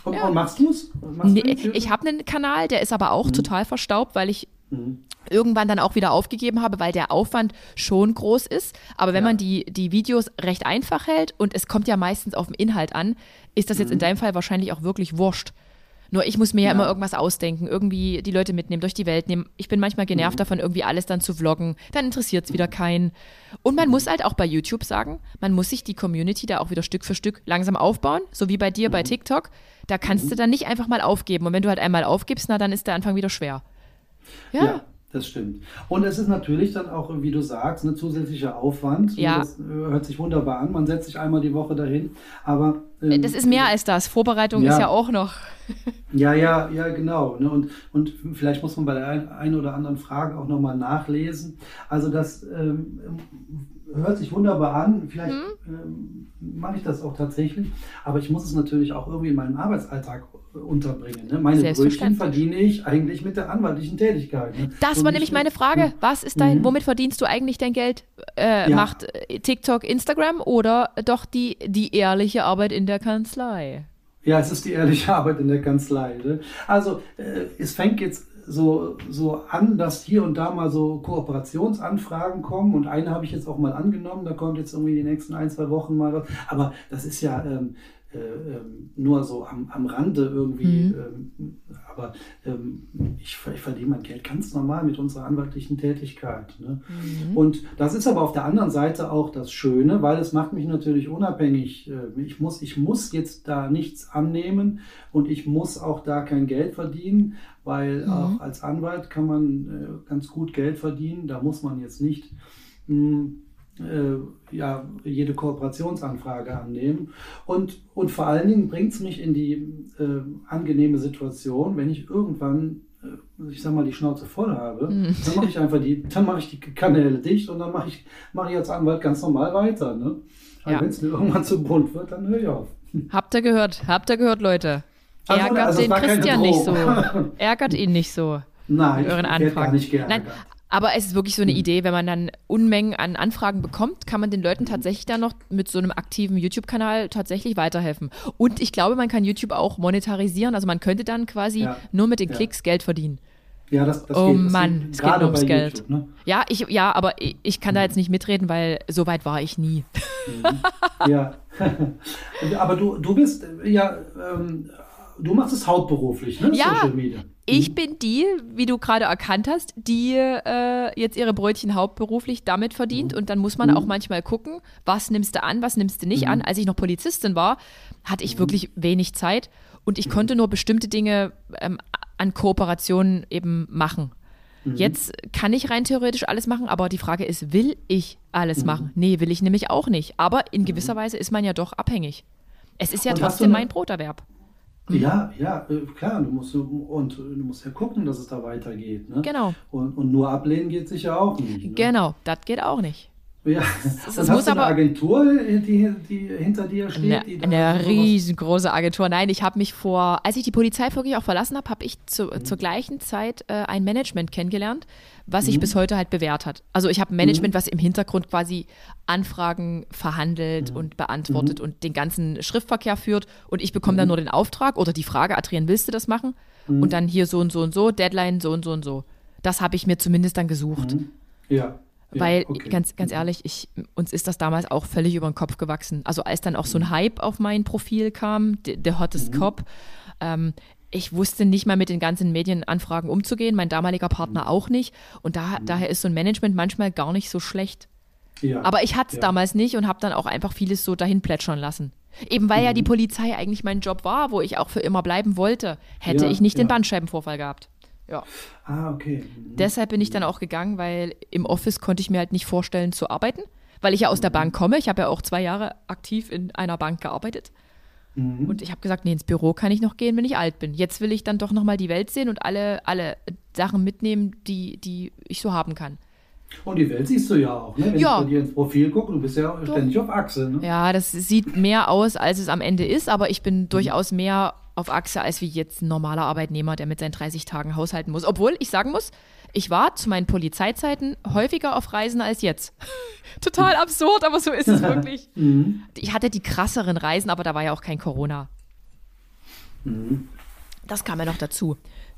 Und, Ja. und machst du es? Nee, ich habe einen Kanal, der ist aber auch total verstaubt, weil ich Mhm. irgendwann dann auch wieder aufgegeben habe, weil der Aufwand schon groß ist. Aber wenn Ja. man die, die Videos recht einfach hält und es kommt ja meistens auf den Inhalt an, ist das jetzt Mhm. in deinem Fall wahrscheinlich auch wirklich wurscht. Nur ich muss mir ja, Ja. immer irgendwas ausdenken, irgendwie die Leute mitnehmen, durch die Welt nehmen. Ich bin manchmal genervt Mhm. davon, irgendwie alles dann zu vloggen. Dann interessiert es wieder keinen. Und man muss halt auch bei YouTube sagen, man muss sich die Community da auch wieder Stück für Stück langsam aufbauen, so wie bei dir Mhm. bei TikTok. Da kannst du dann nicht einfach mal aufgeben. Und wenn du halt einmal aufgibst, na dann ist der Anfang wieder schwer. Ja. Ja, das stimmt. Und es ist natürlich dann auch, wie du sagst, ein zusätzlicher Aufwand. Ja. Das äh, hört sich wunderbar an. Man setzt sich einmal die Woche dahin. Aber ähm, Das ist mehr als das. Vorbereitung Ja. ist ja auch noch. Ja, ja, ja, genau. Ne? Und, und vielleicht muss man bei der ein- einen oder anderen Frage auch nochmal nachlesen. Also das ähm, hört sich wunderbar an. Vielleicht ähm, mache ich das auch tatsächlich. Aber ich muss es natürlich auch irgendwie in meinem Arbeitsalltag äh, unterbringen. Ne? Meine Brötchen verdiene ich eigentlich mit der anwaltlichen Tätigkeit. Ne? Das Und war nämlich meine Frage. Was ist dein, Mhm. womit verdienst du eigentlich dein Geld? Äh, Ja. Macht äh, TikTok, Instagram oder doch die, die ehrliche Arbeit in der Kanzlei? Ja, es ist die ehrliche Arbeit in der Kanzlei. Ne? Also äh, es fängt jetzt so, so an, dass hier und da mal so Kooperationsanfragen kommen und eine habe ich jetzt auch mal angenommen, da kommt jetzt irgendwie die nächsten ein, zwei Wochen mal was. Aber das ist ja ähm, äh, ähm, nur so am, am Rande irgendwie. Ähm, aber ähm, ich, ich verdiene mein Geld ganz normal mit unserer anwaltlichen Tätigkeit. Ne? Und das ist aber auf der anderen Seite auch das Schöne, weil es macht mich natürlich unabhängig. Äh, Ich muss, ich muss jetzt da nichts annehmen und ich muss auch da kein Geld verdienen, weil auch als Anwalt kann man äh, ganz gut Geld verdienen. Da muss man jetzt nicht mh, äh, ja, jede Kooperationsanfrage annehmen. Und, und vor allen Dingen bringt es mich in die äh, angenehme Situation, wenn ich irgendwann, äh, ich sag mal, die Schnauze voll habe, dann mache ich einfach die, dann mache ich die Kanäle dicht und dann mache ich, mache ich als Anwalt ganz normal weiter. Ne? Ja. wenn es mir irgendwann zu bunt wird, dann höre ich auf. Habt ihr gehört? Habt ihr gehört, Leute? Also, Ärgert also den Christian nicht so. Ärgert ihn nicht so. Nein, euren ich gar nicht geärgert. Nein, aber es ist wirklich so eine Idee, wenn man dann Unmengen an Anfragen bekommt, kann man den Leuten tatsächlich dann noch mit so einem aktiven YouTube-Kanal tatsächlich weiterhelfen. Und ich glaube, man kann YouTube auch monetarisieren. Also man könnte dann quasi Ja. nur mit den Ja. Klicks Geld verdienen. Ja, das, das Oh geht. Das Mann, geht es geht nur ums Geld. YouTube, ne? Ja, ich, ja, aber ich, ich kann da jetzt nicht mitreden, weil so weit war ich nie. Ja. Aber du, du bist ja, ähm, du machst es hauptberuflich, ne? Ja. Social Media. Ich bin die, wie du gerade erkannt hast, die äh, jetzt ihre Brötchen hauptberuflich damit verdient. Und dann muss man auch manchmal gucken, was nimmst du an, was nimmst du nicht an. Als ich noch Polizistin war, hatte ich wirklich wenig Zeit und ich konnte nur bestimmte Dinge ähm, an Kooperationen eben machen. Jetzt kann ich rein theoretisch alles machen, aber die Frage ist, will ich alles machen? Nee, will ich nämlich auch nicht. Aber in gewisser Weise ist man ja doch abhängig. Es ist ja Und trotzdem mein Broterwerb. Ja, ja, äh, klar, du musst, und du musst ja gucken, dass es da weitergeht. Ne? Genau. Und, und nur ablehnen geht sicher auch nicht. Ne? Genau, das geht auch nicht. Ja. es und muss hast du eine aber- Agentur, die, die hinter dir steht? Eine, die eine riesengroße Agentur. Nein, ich habe mich vor, als ich die Polizei wirklich auch verlassen habe, habe ich zu, Mhm. zur gleichen Zeit äh, ein Management kennengelernt, was Mhm. sich bis heute halt bewährt hat. Also ich habe ein Management, was im Hintergrund quasi Anfragen verhandelt Mhm. und beantwortet und den ganzen Schriftverkehr führt und ich bekomme dann nur den Auftrag oder die Frage, Adrian, willst du das machen? Mhm. Und dann hier so und so und so, Deadline so und so und so. Das habe ich mir zumindest dann gesucht. Mhm. Ja. Ja, Weil, okay. ganz, ganz ehrlich, ich, uns ist das damals auch völlig über den Kopf gewachsen. Also als dann auch so ein Hype auf mein Profil kam, der, Hottest Cop, ähm, ich wusste nicht mal mit den ganzen Medienanfragen umzugehen, mein damaliger Partner auch nicht. Und da, daher ist so ein Management manchmal gar nicht so schlecht. ja. Aber ich hatte es ja. damals nicht und habe dann auch einfach vieles so dahin plätschern lassen. Eben weil ja Mhm. die Polizei eigentlich mein Job war, wo ich auch für immer bleiben wollte, hätte Ja, ich nicht den ja. Bandscheibenvorfall gehabt. Ja. Ah, okay. Mhm. Deshalb bin ich dann auch gegangen, weil im Office konnte ich mir halt nicht vorstellen zu arbeiten, weil ich ja aus der Bank komme. Ich habe ja auch zwei Jahre aktiv in einer Bank gearbeitet. Mhm. Und ich habe gesagt, nee, ins Büro kann ich noch gehen, wenn ich alt bin. Jetzt will ich dann doch nochmal die Welt sehen und alle, alle Sachen mitnehmen, die, die ich so haben kann. Und die Welt siehst du ja auch, ne? Wenn Ja. ich bei dir ins Profil gucke, du bist ja ständig auf Achse, ne? Ja, das sieht mehr aus, als es am Ende ist, aber ich bin durchaus mehr auf Achse als wie jetzt ein normaler Arbeitnehmer, der mit seinen 30 Tagen haushalten muss. Obwohl ich sagen muss, ich war zu meinen Polizeizeiten häufiger auf Reisen als jetzt. Total absurd, aber so ist es wirklich. Mhm. Ich hatte die krasseren Reisen, aber da war ja auch kein Corona. Mhm. Das kam ja noch dazu.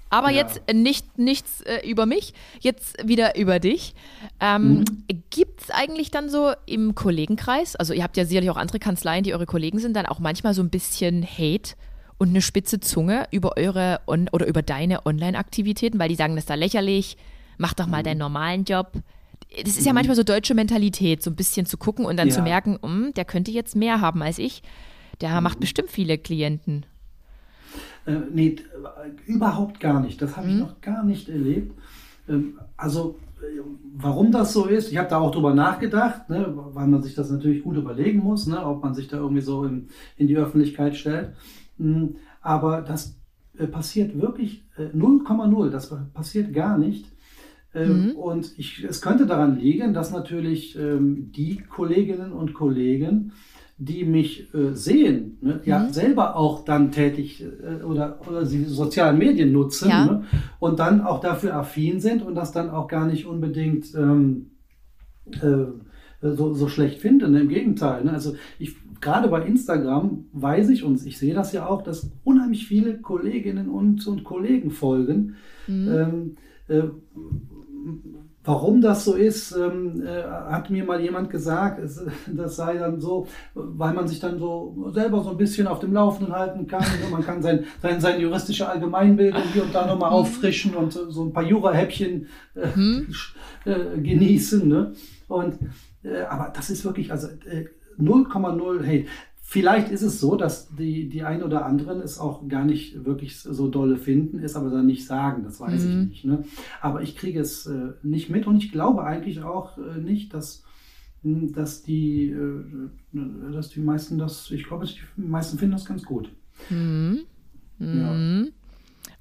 Aber Ja. jetzt nicht, nichts äh, über mich, jetzt wieder über dich. Ähm, Gibt es eigentlich dann so im Kollegenkreis, also ihr habt ja sicherlich auch andere Kanzleien, die eure Kollegen sind, dann auch manchmal so ein bisschen Hate und eine spitze Zunge über eure On oder über deine Online-Aktivitäten, weil die sagen, das ist da lächerlich, mach doch mal deinen normalen Job. Das ist ja manchmal so deutsche Mentalität, so ein bisschen zu gucken und dann Ja. zu merken, "Mm, der könnte jetzt mehr haben als ich. Der macht bestimmt viele Klienten. Äh, nee, äh, überhaupt gar nicht. Das habe ich noch gar nicht erlebt. Ähm, also, äh, warum das so ist, ich habe da auch drüber nachgedacht, ne, weil man sich das natürlich gut überlegen muss, ne, ob man sich da irgendwie so in, in die Öffentlichkeit stellt. Mm, Aber das äh, passiert wirklich äh, 0,0. Das passiert gar nicht. Ähm, Und ich, es könnte daran liegen, dass natürlich ähm, die Kolleginnen und Kollegen, die mich äh, sehen, ne, ja selber auch dann tätig äh, oder, oder sie sozialen Medien nutzen Ja. ne, und dann auch dafür affin sind und das dann auch gar nicht unbedingt ähm, äh, so, so schlecht finden. Im Gegenteil. Ne? Also ich gerade bei Instagram weiß ich und ich sehe das ja auch, dass unheimlich viele Kolleginnen und, und Kollegen folgen. Ähm, äh, Warum das so ist, ähm, äh, hat mir mal jemand gesagt, es, das sei dann so, weil man sich dann so selber so ein bisschen auf dem Laufenden halten kann. Man kann sein, sein, seine juristische Allgemeinbildung hier und da nochmal auffrischen und so ein paar Jura-Häppchen äh, äh, genießen. Ne? Und, äh, aber das ist wirklich, also äh, 0,0 Hate. Vielleicht ist es so, dass die, die ein oder anderen es auch gar nicht wirklich so dolle finden, es aber dann nicht sagen, das weiß ich nicht. Ne? Aber ich kriege es äh, nicht mit und ich glaube eigentlich auch äh, nicht, dass, mh, dass, die, äh, dass die meisten das, ich glaube, die meisten finden das ganz gut. Ja.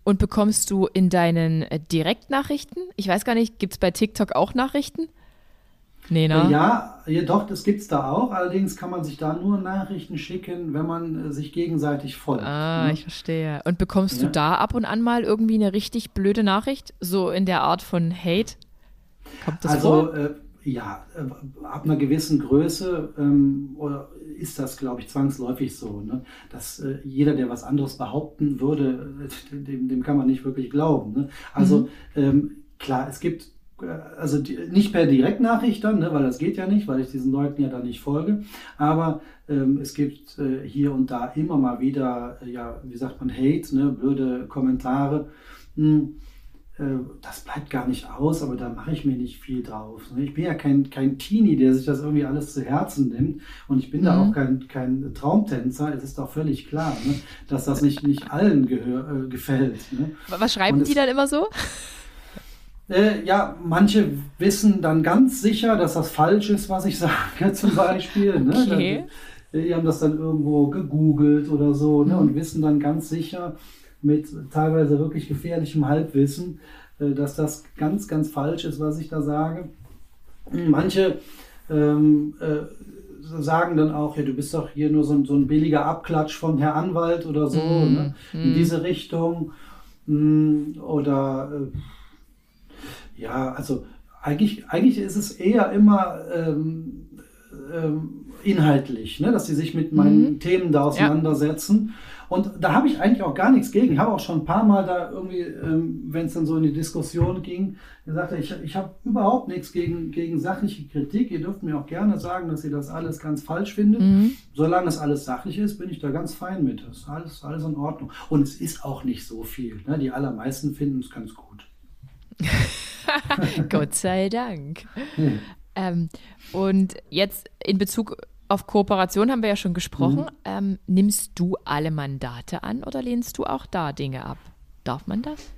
Und bekommst du in deinen äh, Direktnachrichten? Ich weiß gar nicht, gibt es bei TikTok auch Nachrichten? Nee, ne? Ja, ja, doch, das gibt es da auch. Allerdings kann man sich da nur Nachrichten schicken, wenn man äh, sich gegenseitig folgt. Ah, ne? ich verstehe. Und bekommst Ja. du da ab und an mal irgendwie eine richtig blöde Nachricht? So in der Art von Hate? Kommt das also vor? äh, ja, äh, ab einer gewissen Größe ähm, ist das, glaube ich, zwangsläufig so, ne? dass äh, jeder, der was anderes behaupten würde, äh, dem, dem kann man nicht wirklich glauben. Ne? Also ähm, klar, es gibt äh, also die, nicht per Direktnachricht dann, ne, weil das geht ja nicht, weil ich diesen Leuten ja dann nicht folge. Aber ähm, es gibt äh, hier und da immer mal wieder, äh, ja, wie sagt man, Hate, ne, blöde Kommentare. Hm, äh, das bleibt gar nicht aus, aber da mache ich mir nicht viel drauf. ne. Ich bin ja kein, kein Teenie, der sich das irgendwie alles zu Herzen nimmt. Und ich bin da auch kein, kein Traumtänzer. Es ist doch völlig klar, ne, dass das nicht, nicht allen gehör, äh, gefällt. Ne. Was schreiben und die es- dann immer so? Äh, ja, manche wissen dann ganz sicher, dass das falsch ist, was ich sage, zum Beispiel. Ne? Okay. Dann, die haben das dann irgendwo gegoogelt oder so ne? Mhm. und wissen dann ganz sicher mit teilweise wirklich gefährlichem Halbwissen, äh, dass das ganz, ganz falsch ist, was ich da sage. Manche ähm, äh, sagen dann auch, ja, du bist doch hier nur so ein, so ein billiger Abklatsch von Herr Anwalt oder so, Mm, ne? in diese Richtung. Mm, Oder äh, ja, also eigentlich, eigentlich ist es eher immer ähm, ähm, inhaltlich, ne? dass sie sich mit meinen Themen da auseinandersetzen. Und da habe ich eigentlich auch gar nichts gegen. Ich habe auch schon ein paar Mal da irgendwie, ähm, wenn es dann so in die Diskussion ging, gesagt, ich, ich habe überhaupt nichts gegen, gegen sachliche Kritik. Ihr dürft mir auch gerne sagen, dass ihr das alles ganz falsch findet. Solange es alles sachlich ist, bin ich da ganz fein mit. Das ist alles, alles in Ordnung. Und es ist auch nicht so viel. Ne? Die allermeisten finden es ganz gut. Gott sei Dank. Hm. Ähm, und jetzt in Bezug auf Kooperation haben wir ja schon gesprochen. Mhm. Ähm, nimmst du alle Mandate an oder lehnst du auch da Dinge ab? Darf man das?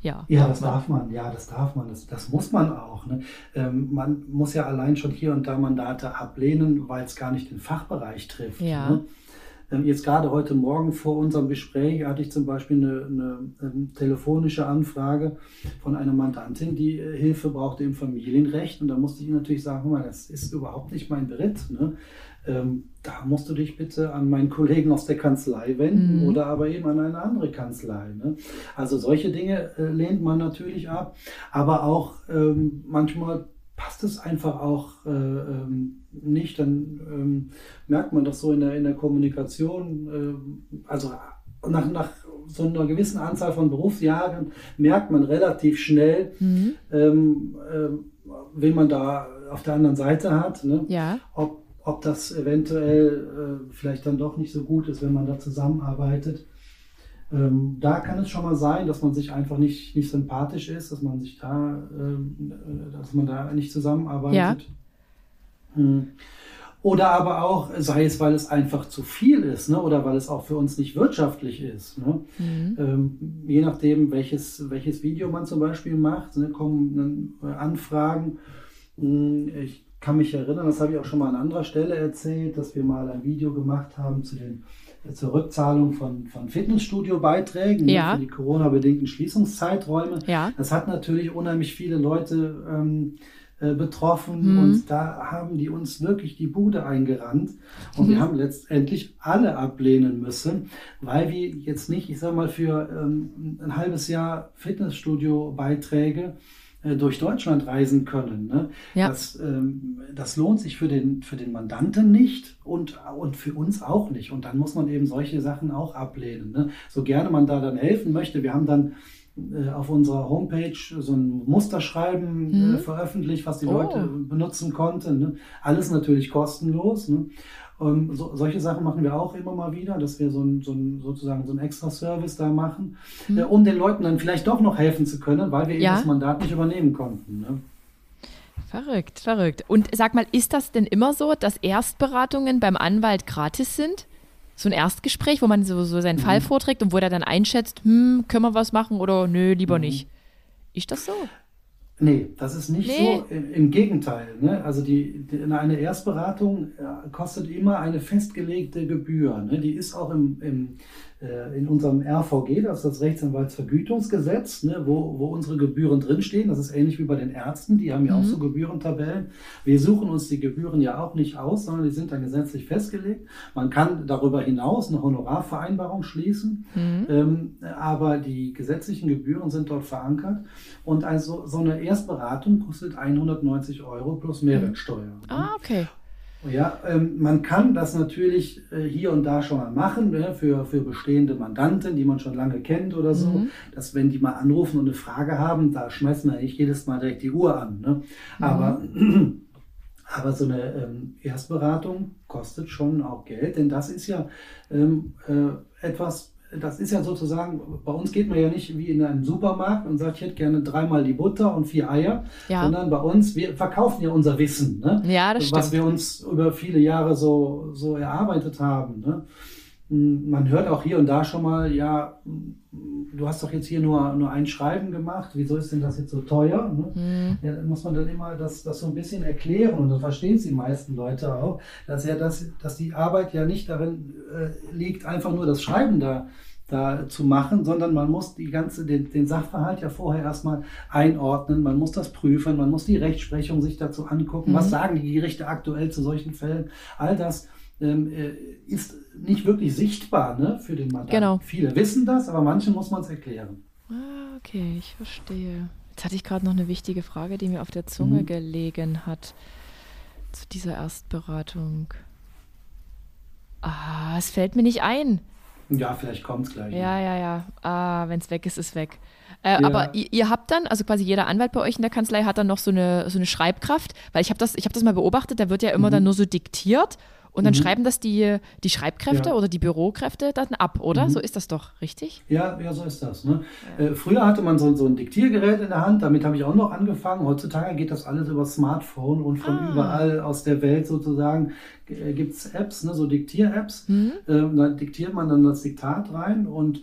Ja. Ja, das darf man, ja, das darf man, das, das muss man auch. Ne? Ähm, man muss ja allein schon hier und da Mandate ablehnen, weil es gar nicht den Fachbereich trifft. Ja. Ne? Ähm, jetzt gerade heute Morgen vor unserem Gespräch hatte ich zum Beispiel eine, eine, ähm, telefonische Anfrage von einer Mandantin, die äh, Hilfe brauchte im Familienrecht. Und da musste ich natürlich sagen, mal, das ist überhaupt nicht mein Beritt. Ne? Ähm, da musst du dich bitte an meinen Kollegen aus der Kanzlei wenden Mhm. oder aber eben an eine andere Kanzlei. Ne? Also solche Dinge äh, lehnt man natürlich ab, aber auch ähm, manchmal passt es einfach auch äh, ähm, nicht. Dann ähm, merkt man das so in der, in der Kommunikation. ähm, also nach, nach so einer gewissen Anzahl von Berufsjahren merkt man relativ schnell, Mhm. ähm, ähm, wen man da auf der anderen Seite hat. Ne? Ja. ob, ob das eventuell äh, vielleicht dann doch nicht so gut ist, wenn man da zusammenarbeitet. Ähm, da kann es schon mal sein, dass man sich einfach nicht, nicht sympathisch ist, dass man sich da, ähm, äh, dass man da nicht zusammenarbeitet. Ja. Hm. Oder aber auch, sei es, weil es einfach zu viel ist, ne? oder weil es auch für uns nicht wirtschaftlich ist. Ne? Mhm. Ähm, je nachdem, welches, welches Video man zum Beispiel macht, ne, kommen dann Anfragen. Hm, ich kann mich erinnern, das habe ich auch schon mal an anderer Stelle erzählt, dass wir mal ein Video gemacht haben zu den zur Rückzahlung von, von Fitnessstudio-Beiträgen ne, ja. für die Corona-bedingten Schließungszeiträume. Ja. Das hat natürlich unheimlich viele Leute ähm, äh, betroffen mhm. und da haben die uns wirklich die Bude eingerannt und mhm. wir haben letztendlich alle ablehnen müssen, weil wir jetzt nicht, ich sag mal, für ähm, ein halbes Jahr Fitnessstudio-Beiträge äh, durch Deutschland reisen können. Ne? Ja. Das, ähm, das lohnt sich für den, für den Mandanten nicht und, und für uns auch nicht. Und dann muss man eben solche Sachen auch ablehnen. Ne? So gerne man da dann helfen möchte. Wir haben dann äh, auf unserer Homepage so ein Musterschreiben äh, mhm. äh, veröffentlicht, was die oh. Leute benutzen konnten. Ne? Alles natürlich kostenlos. Ne? Ähm, so, solche Sachen machen wir auch immer mal wieder, dass wir so ein, so ein, sozusagen so einen Extra-Service da machen, mhm. äh, um den Leuten dann vielleicht doch noch helfen zu können, weil wir ja. eben das Mandat nicht übernehmen konnten. Ne? Verrückt, verrückt. Und sag mal, ist das denn immer so, dass Erstberatungen beim Anwalt gratis sind? So ein Erstgespräch, wo man so, so seinen mhm. Fall vorträgt und wo der dann einschätzt, hm, können wir was machen oder nö, lieber mhm. nicht. Ist das so? Nee, das ist nicht nee. so. Im, Gegenteil. Ne? Also die, die, eine Erstberatung äh, kostet immer eine festgelegte Gebühr. Ne? Die ist auch im, im in unserem RVG, das ist das Rechtsanwaltsvergütungsgesetz, ne, wo, wo unsere Gebühren drinstehen. Das ist ähnlich wie bei den Ärzten, die haben ja mhm. auch so Gebührentabellen. Wir suchen uns die Gebühren ja auch nicht aus, sondern die sind dann gesetzlich festgelegt. Man kann darüber hinaus eine Honorarvereinbarung schließen, mhm. ähm, aber die gesetzlichen Gebühren sind dort verankert. Und also so eine Erstberatung kostet 190 Euro plus Mehrwertsteuer. Mhm. Ah, okay. Ja, ähm, man kann das natürlich äh, hier und da schon mal machen ne, für, für bestehende Mandanten, die man schon lange kennt oder so, mhm. dass wenn die mal anrufen und eine Frage haben, da schmeißt man nicht jedes Mal direkt die Uhr an. Ne? Mhm. Aber, aber so eine ähm, Erstberatung kostet schon auch Geld, denn das ist ja ähm, äh, etwas, das ist ja sozusagen, bei uns geht man ja nicht wie in einem Supermarkt und sagt, ich hätte gerne dreimal die Butter und vier Eier, ja. sondern bei uns, wir verkaufen ja unser Wissen, ne? ja, das was wir uns über viele Jahre so, so erarbeitet haben. Ne? Man hört auch hier und da schon mal, ja, du hast doch jetzt hier nur, nur ein Schreiben gemacht, wieso ist denn das jetzt so teuer? Ne? Mhm. Ja, dann muss man dann immer das, das so ein bisschen erklären und das verstehen es die meisten Leute auch, dass ja das, dass die Arbeit ja nicht darin äh, liegt, einfach nur das Schreiben da, da zu machen, sondern man muss die ganze, den, den Sachverhalt ja vorher erstmal einordnen, man muss das prüfen, man muss die Rechtsprechung sich dazu angucken, mhm. was sagen die Gerichte aktuell zu solchen Fällen, all das ähm, äh, ist nicht wirklich sichtbar ne, für den Mandanten. Genau. Viele wissen das, aber manchen muss man es erklären. Ah, okay, ich verstehe. Jetzt hatte ich gerade noch eine wichtige Frage, die mir auf der Zunge mhm. gelegen hat zu dieser Erstberatung. Ah, es fällt mir nicht ein. Ja, vielleicht kommt es gleich. Ja, ja, ja. Ah, wenn es weg ist, ist weg. Äh, ja. Aber ihr, ihr, habt dann, also quasi jeder Anwalt bei euch in der Kanzlei hat dann noch so eine, so eine Schreibkraft, weil ich habe das, hab das mal beobachtet, da wird ja immer mhm. dann nur so diktiert und dann mhm. schreiben das die, die Schreibkräfte ja. oder die Bürokräfte dann ab, oder? Mhm. So ist das doch, richtig? Ja, ja so ist das. Ne? Ja. Äh, früher hatte man so, so ein Diktiergerät in der Hand, damit habe ich auch noch angefangen. Heutzutage geht das alles über Smartphone und von ah. überall aus der Welt sozusagen äh, gibt es Apps, ne, so Diktier-Apps. Mhm. Ähm, da diktiert man dann das Diktat rein und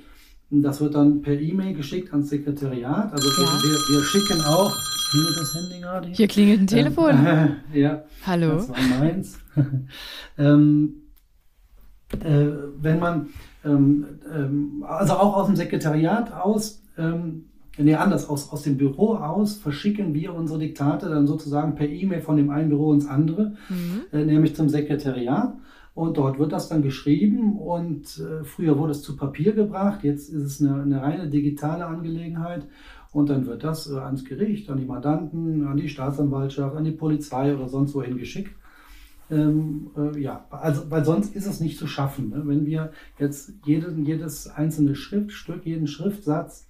das wird dann per E-Mail geschickt ans Sekretariat. Also ja. wir, wir, schicken auch. Klingelt das Handy gerade? Hier klingelt ein Telefon. Äh, ja. Hallo. Das war meins. ähm, äh, wenn man, ähm, ähm, also auch aus dem Sekretariat aus, ähm, nee, anders, aus, aus dem Büro aus verschicken wir unsere Diktate dann sozusagen per E-Mail von dem einen Büro ins andere, mhm. äh, nämlich zum Sekretariat. Und dort wird das dann geschrieben und äh, früher wurde es zu Papier gebracht, jetzt ist es eine, eine reine digitale Angelegenheit. Und dann wird das äh, ans Gericht, an die Mandanten, an die Staatsanwaltschaft, an die Polizei oder sonst wohin geschickt. Ähm, äh, ja, also, weil sonst ist es nicht zu schaffen. Ne? Wenn wir jetzt jeden, jedes einzelne Schriftstück, jeden Schriftsatz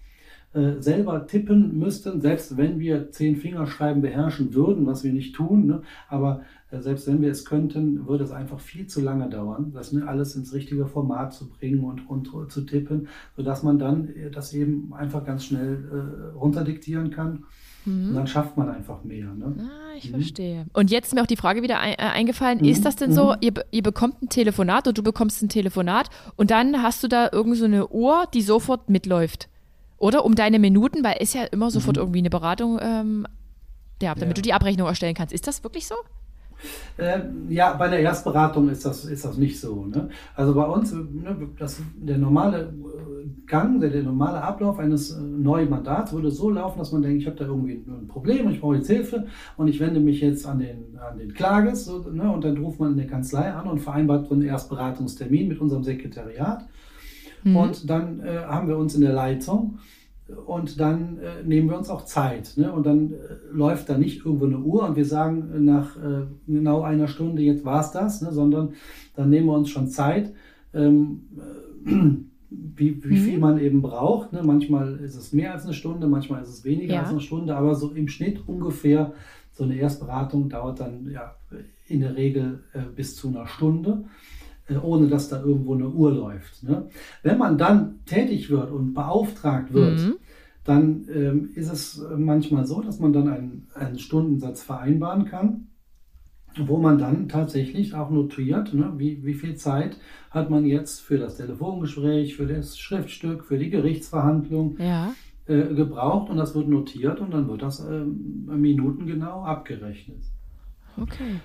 äh, selber tippen müssten, selbst wenn wir zehn Fingerschreiben beherrschen würden, was wir nicht tun. Ne? Aber selbst wenn wir es könnten, würde es einfach viel zu lange dauern, das ne, alles ins richtige Format zu bringen und, und zu tippen, sodass man dann äh, das eben einfach ganz schnell äh, runterdiktieren kann. Mhm. Und dann schafft man einfach mehr. Ne? Ah, ich mhm. verstehe. Und jetzt ist mir auch die Frage wieder ein, äh, eingefallen, mhm. ist das denn so, mhm. ihr, ihr, bekommt ein Telefonat oder du bekommst ein Telefonat und dann hast du da irgend so eine Uhr, die sofort mitläuft? Oder um deine Minuten, weil ist ja immer sofort mhm. irgendwie eine Beratung, ähm, ja, damit ja. du die Abrechnung erstellen kannst. Ist das wirklich so? Äh, ja, bei der Erstberatung ist das, ist das nicht so. Ne? Also bei uns, ne, das, der normale äh, Gang, der, der normale Ablauf eines äh, neuen Mandats würde so laufen, dass man denkt, ich habe da irgendwie ein Problem und ich brauche jetzt Hilfe und ich wende mich jetzt an den, an den Klages so, ne, und dann ruft man in der Kanzlei an und vereinbart so einen Erstberatungstermin mit unserem Sekretariat. Mhm. Und dann äh, haben wir uns in der Leitung und dann äh, nehmen wir uns auch Zeit. Ne? Und dann äh, läuft da nicht irgendwo eine Uhr und wir sagen nach äh, genau einer Stunde, jetzt war es das, ne? sondern dann nehmen wir uns schon Zeit, ähm, äh, wie, wie mhm. viel man eben braucht. Ne? Manchmal ist es mehr als eine Stunde, manchmal ist es weniger ja. als eine Stunde, aber so im Schnitt ungefähr so eine Erstberatung dauert dann ja in der Regel äh, bis zu einer Stunde. Äh, ohne dass da irgendwo eine Uhr läuft. Ne? Wenn man dann tätig wird und beauftragt wird, mhm. dann ähm, ist es manchmal so, dass man dann einen, einen, Stundensatz vereinbaren kann, wo man dann tatsächlich auch notiert, ne, wie, wie viel Zeit hat man jetzt für das Telefongespräch, für das Schriftstück, für die Gerichtsverhandlung. Ja. Äh, gebraucht und das wird notiert und dann wird das äh, minutengenau abgerechnet. Okay.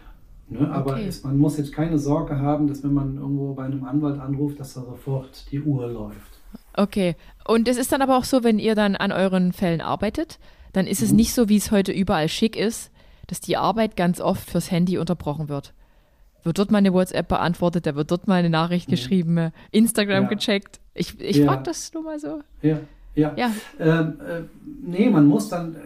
Ne? Aber okay. es, man muss jetzt keine Sorge haben, dass wenn man irgendwo bei einem Anwalt anruft, dass da sofort die Uhr läuft. Okay. Und es ist dann aber auch so, wenn ihr dann an euren Fällen arbeitet, dann ist mhm. es nicht so, wie es heute überall schick ist, dass die Arbeit ganz oft fürs Handy unterbrochen wird. Wird dort mal eine WhatsApp beantwortet, da wird dort mal eine Nachricht mhm. geschrieben, Instagram ja. gecheckt. Ich, ich ja. frage das nur mal so. Ja, ja. ja. Ähm, äh, nee, man muss dann, äh,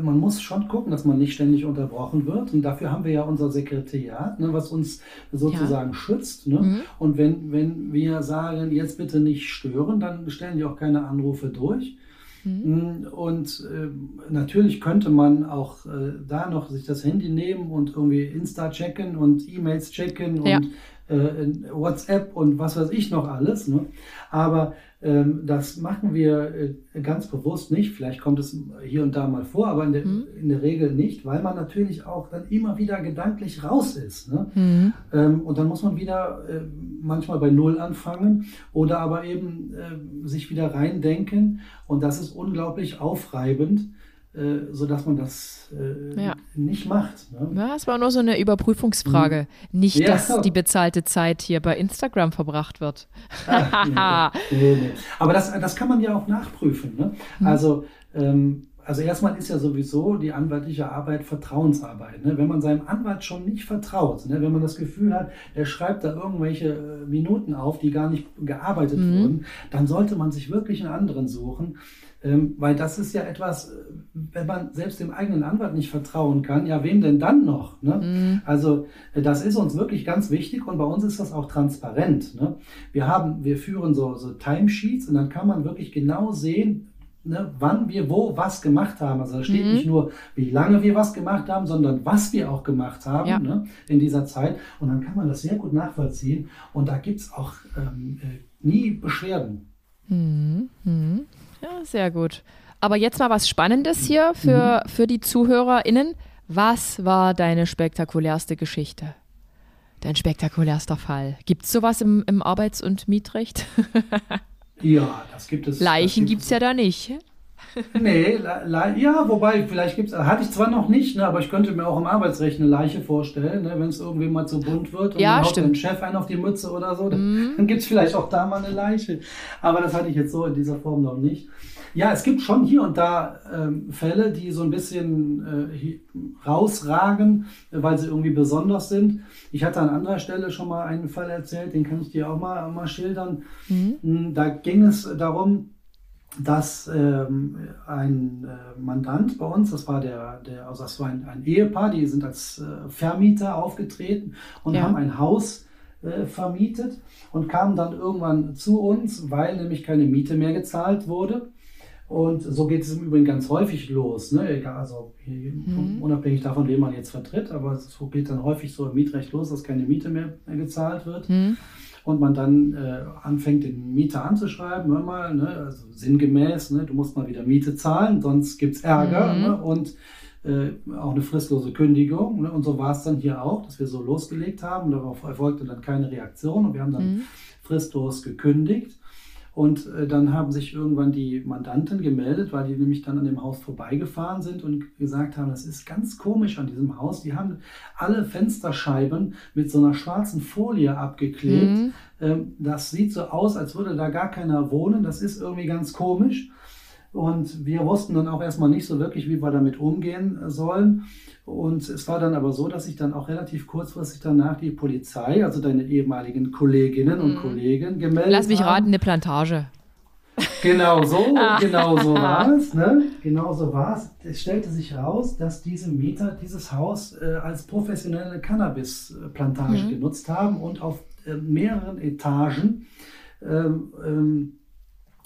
man muss schon gucken, dass man nicht ständig unterbrochen wird. Und dafür haben wir ja unser Sekretariat, ne, was uns sozusagen ja. schützt. Ne? Mhm. Und wenn, wenn wir sagen, jetzt bitte nicht stören, dann stellen die auch keine Anrufe durch. Mhm. Mm, und äh, natürlich könnte man auch äh, da noch sich das Handy nehmen und irgendwie Insta checken und E-Mails checken ja. und äh, WhatsApp und was weiß ich noch alles. Ne? Aber ähm, das machen wir äh, ganz bewusst nicht. Vielleicht kommt es hier und da mal vor, aber in der, mhm. in der Regel nicht, weil man natürlich auch dann immer wieder gedanklich raus ist. Ne? Mhm. Ähm, und dann muss man wieder äh, manchmal bei Null anfangen oder aber eben äh, sich wieder reindenken. Und das ist unglaublich aufreibend äh, sodass man das äh, ja. nicht macht. Ne? Ja, es war nur so eine Überprüfungsfrage. Mhm. Nicht, ja. dass die bezahlte Zeit hier bei Instagram verbracht wird. Ach, nee, nee, nee. Aber das, das kann man ja auch nachprüfen. Ne? Mhm. Also, ähm, also erstmal ist ja sowieso die anwaltliche Arbeit Vertrauensarbeit. Ne? Wenn man seinem Anwalt schon nicht vertraut, ne? wenn man das Gefühl hat, er schreibt da irgendwelche äh, Minuten auf, die gar nicht gearbeitet mhm. wurden, dann sollte man sich wirklich einen anderen suchen, ähm, weil das ist ja etwas, äh, wenn man selbst dem eigenen Anwalt nicht vertrauen kann, ja, wem denn dann noch? Ne? Mhm. Also äh, das ist uns wirklich ganz wichtig und bei uns ist das auch transparent. Ne? Wir haben, wir führen so, so Timesheets und dann kann man wirklich genau sehen, Ne, wann wir wo was gemacht haben. Also da steht mhm. nicht nur, wie lange wir was gemacht haben, sondern was wir auch gemacht haben ja. ne, in dieser Zeit. Und dann kann man das sehr gut nachvollziehen. Und da gibt es auch ähm, äh, nie Beschwerden. Mhm. Mhm. Ja, sehr gut. Aber jetzt mal was Spannendes hier für, mhm. für die ZuhörerInnen. Was war deine spektakulärste Geschichte? Dein spektakulärster Fall? Gibt es sowas im, im Arbeits- und Mietrecht? ja, das gibt es. Leichen gibt es ja da nicht. Nee, ja, wobei, vielleicht gibt es, hatte ich zwar noch nicht, ne, aber ich könnte mir auch im Arbeitsrecht eine Leiche vorstellen, ne, wenn es irgendwie mal zu bunt wird und ja, man haut den Chef einen auf die Mütze oder so, dann, mm. dann gibt es vielleicht auch da mal eine Leiche. Aber das hatte ich jetzt so in dieser Form noch nicht. Ja, es gibt schon hier und da ähm, Fälle, die so ein bisschen äh, rausragen, weil sie irgendwie besonders sind. Ich hatte an anderer Stelle schon mal einen Fall erzählt, den kann ich dir auch mal, mal schildern. Mhm. Hm, da ging es darum, dass ähm, ein äh, Mandant bei uns, das war der, der also das war ein, ein Ehepaar, die sind als äh, Vermieter aufgetreten und ja. haben ein Haus äh, vermietet und kamen dann irgendwann zu uns, weil nämlich keine Miete mehr gezahlt wurde. Und so geht es im Übrigen ganz häufig los. Ne? Egal, also mhm. unabhängig davon, wen man jetzt vertritt, aber so geht dann häufig so im Mietrecht los, dass keine Miete mehr, gezahlt wird. Mhm. Und man dann äh, anfängt, den Mieter anzuschreiben, hör mal, ne? also sinngemäß, ne? du musst mal wieder Miete zahlen, sonst gibt es Ärger. Mhm. Ne? Und äh, auch eine fristlose Kündigung. Ne? Und so war es dann hier auch, dass wir so losgelegt haben. Darauf erfolgte dann keine Reaktion und wir haben dann mhm. fristlos gekündigt. Und äh, dann haben sich irgendwann die Mandanten gemeldet, weil die nämlich dann an dem Haus vorbeigefahren sind und gesagt haben, das ist ganz komisch an diesem Haus. Die haben alle Fensterscheiben mit so einer schwarzen Folie abgeklebt. Mhm. Ähm, das sieht so aus, als würde da gar keiner wohnen. Das ist irgendwie ganz komisch. Und wir wussten dann auch erstmal nicht so wirklich, wie wir damit umgehen sollen. Und es war dann aber so, dass sich dann auch relativ kurzfristig danach die Polizei, also deine ehemaligen Kolleginnen und mhm. Kollegen, gemeldet Lass mich haben. raten, eine Plantage. Genau so, genau so war es. Ne? Genau so war es. Es stellte sich heraus, dass diese Mieter dieses Haus äh, als professionelle Cannabis-Plantage mhm. genutzt haben und auf äh, mehreren Etagen ähm, ähm,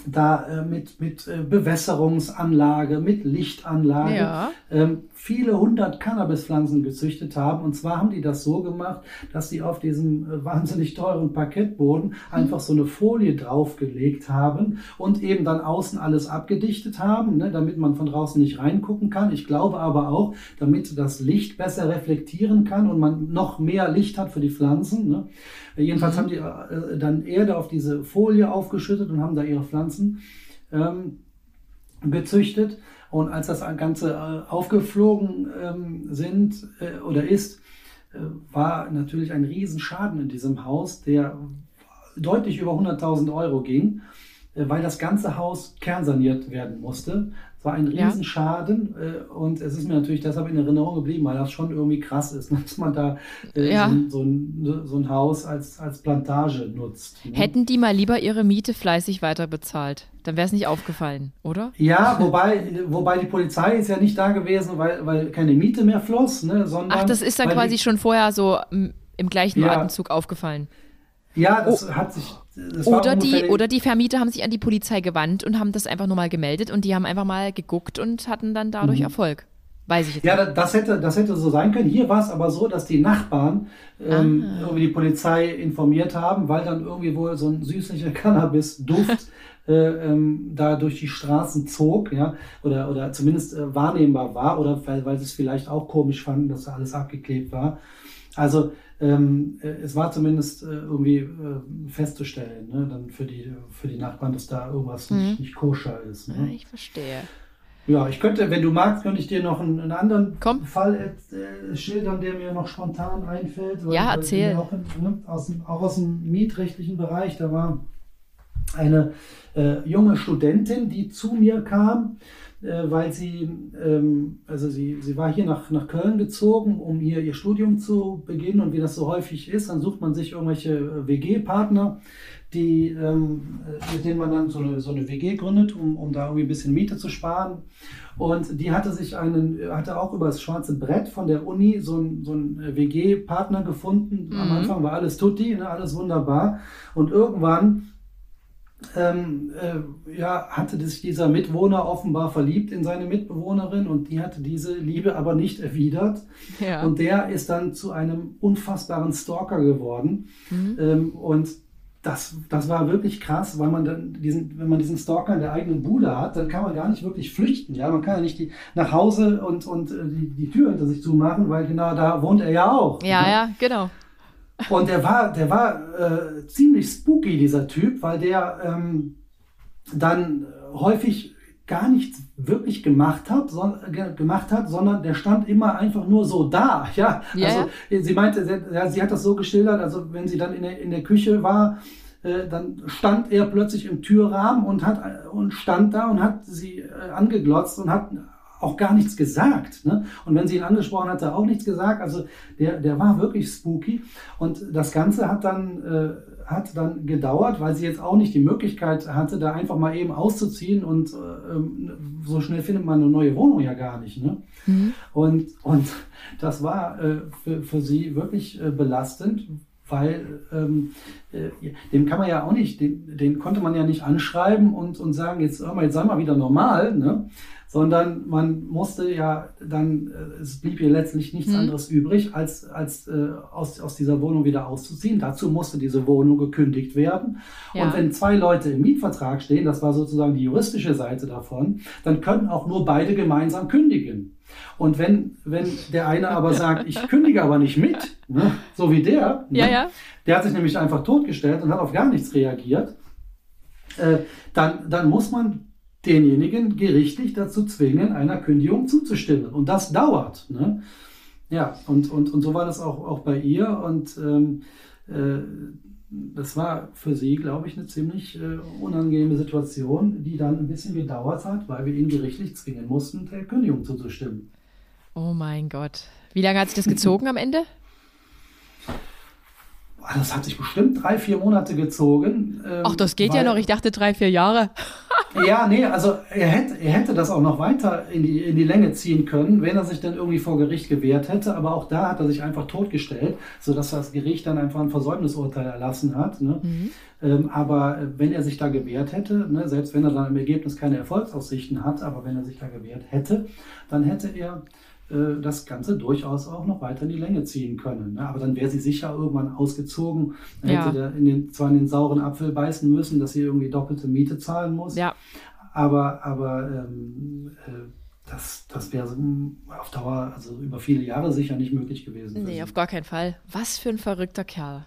da äh, mit, mit äh, Bewässerungsanlage, mit Lichtanlage, ja. ähm, viele hundert Cannabispflanzen gezüchtet haben. Und zwar haben die das so gemacht, dass sie auf diesem äh, wahnsinnig teuren Parkettboden einfach so eine Folie draufgelegt haben und eben dann außen alles abgedichtet haben, ne, damit man von draußen nicht reingucken kann. Ich glaube aber auch, damit das Licht besser reflektieren kann und man noch mehr Licht hat für die Pflanzen. Ne. Jedenfalls mhm. haben die äh, dann Erde auf diese Folie aufgeschüttet und haben da ihre Pflanzen ähm, gezüchtet. Und als das Ganze äh, aufgeflogen ähm, sind äh, oder ist, äh, war natürlich ein Riesenschaden in diesem Haus, der deutlich über 100.000 Euro ging, äh, weil das ganze Haus kernsaniert werden musste war ein Riesenschaden ja. äh, und es ist mir natürlich deshalb in Erinnerung geblieben, weil das schon irgendwie krass ist, dass man da äh, ja. so, so, ein, so, ein, Haus als, als Plantage nutzt. Ne? Hätten die mal lieber ihre Miete fleißig weiter bezahlt, dann wäre es nicht aufgefallen, oder? Ja, wobei, wobei die Polizei ist ja nicht da gewesen, weil, weil keine Miete mehr floss, ne, sondern. Ach, das ist dann quasi die, schon vorher so im gleichen ja, Atemzug aufgefallen. Ja, das oh. hat sich. Oder, die, oder die Vermieter haben sich an die Polizei gewandt und haben das einfach nur mal gemeldet und die haben einfach mal geguckt und hatten dann dadurch mhm. Erfolg. Weiß ich jetzt ja, nicht. das hätte, das hätte so sein können. Hier war es aber so, dass die Nachbarn ähm, irgendwie die Polizei informiert haben, weil dann irgendwie wohl so ein süßlicher Cannabis-Duft äh, ähm, da durch die Straßen zog, ja, oder, oder zumindest äh, wahrnehmbar war, oder weil, weil sie es vielleicht auch komisch fanden, dass da alles abgeklebt war. Also ähm, äh, es war zumindest äh, irgendwie äh, festzustellen, ne, dann für die, für die Nachbarn, dass da irgendwas mhm. nicht, nicht koscher ist. Ne? Ja, ich verstehe. Ja, ich könnte, wenn du magst, könnte ich dir noch einen, einen anderen Komm. Fall äh, schildern, der mir noch spontan einfällt. ja, erzähl. Auch, in, ne, aus dem, auch aus dem mietrechtlichen Bereich, da war eine äh, junge Studentin, die zu mir kam weil sie, ähm, also sie, sie war hier nach, nach Köln gezogen, um hier ihr Studium zu beginnen. Und wie das so häufig ist, dann sucht man sich irgendwelche äh, WG-Partner, die, ähm, äh, mit denen man dann so eine, so eine WG gründet, um, um da irgendwie ein bisschen Miete zu sparen. Und die hatte sich einen, hatte auch über das schwarze Brett von der Uni so einen, so einen WG-Partner gefunden. Mhm. Am Anfang war alles tutti, ne, alles wunderbar. Und irgendwann ähm, äh, ja, hatte sich dieser Mitwohner offenbar verliebt in seine Mitbewohnerin und die hatte diese Liebe aber nicht erwidert. Ja. Und der ist dann zu einem unfassbaren Stalker geworden. Mhm. Ähm, und das, das war wirklich krass, weil man dann diesen, wenn man diesen Stalker in der eigenen Bude hat, dann kann man gar nicht wirklich flüchten. Ja, man kann ja nicht die, nach Hause und, und äh, die, die Tür hinter sich zumachen, weil genau da wohnt er ja auch. Ja, ne? ja, genau. Und der war, der war äh, ziemlich spooky, dieser Typ, weil der ähm, dann häufig gar nichts wirklich gemacht hat, so, gemacht hat, sondern der stand immer einfach nur so da. Ja, yeah. also sie meinte, sie, sie, hat das so geschildert, also wenn sie dann in der, in der Küche war, äh, dann stand er plötzlich im Türrahmen und hat und stand da und hat sie äh, angeglotzt und hat auch gar nichts gesagt. Ne? Und wenn sie ihn angesprochen hat, hat er auch nichts gesagt. Also der, der war wirklich spooky. Und das Ganze hat dann, äh, hat dann gedauert, weil sie jetzt auch nicht die Möglichkeit hatte, da einfach mal eben auszuziehen. Und äh, ähm, so schnell findet man eine neue Wohnung ja gar nicht. Ne? Mhm. Und, und das war äh, für, für sie wirklich äh, belastend, weil ähm, äh, dem kann man ja auch nicht, den, den, konnte man ja nicht anschreiben und, und sagen, jetzt, hör mal, jetzt sei mal wieder normal, ne? Sondern man musste ja dann, äh, es blieb ihr letztlich nichts mhm. anderes übrig, als, als äh, aus, aus dieser Wohnung wieder auszuziehen. Dazu musste diese Wohnung gekündigt werden. Ja. Und wenn zwei Leute im Mietvertrag stehen, das war sozusagen die juristische Seite davon, dann können auch nur beide gemeinsam kündigen. Und wenn, wenn der eine aber sagt, ich kündige aber nicht mit, ne, so wie der, ne, ja, ja. der hat sich nämlich einfach totgestellt und hat auf gar nichts reagiert, äh, dann, dann muss man denjenigen gerichtlich dazu zwingen, einer Kündigung zuzustimmen. Und das dauert. Ne? Ja, und, und, und so war das auch, auch bei ihr. Und ähm, äh, das war für sie, glaube ich, eine ziemlich äh, unangenehme Situation, die dann ein bisschen gedauert hat, weil wir ihn gerichtlich zwingen mussten, der Kündigung zuzustimmen. Oh mein Gott. Wie lange hat sich das gezogen am Ende? Das hat sich bestimmt drei, vier Monate gezogen. Ähm, Ach, das geht ja noch. Ich dachte drei, vier Jahre. Ja, nee, also er hätte, er hätte das auch noch weiter in die, in die Länge ziehen können, wenn er sich dann irgendwie vor Gericht gewehrt hätte. Aber auch da hat er sich einfach totgestellt, sodass das Gericht dann einfach ein Versäumnisurteil erlassen hat. Ne? Mhm. Ähm, aber wenn er sich da gewehrt hätte, ne, selbst wenn er dann im Ergebnis keine Erfolgsaussichten hat, aber wenn er sich da gewehrt hätte, dann hätte er äh, das Ganze durchaus auch noch weiter in die Länge ziehen können. Ne? Aber dann wäre sie sicher irgendwann ausgezogen, dann ja. hätte der in den, zwar in den sauren Apfel beißen müssen, dass sie irgendwie doppelte Miete zahlen muss. Ja. Aber, aber ähm, äh, das, das wäre auf Dauer, also über viele Jahre sicher nicht möglich gewesen. Nee, auf gar keinen Fall. Was für ein verrückter Kerl.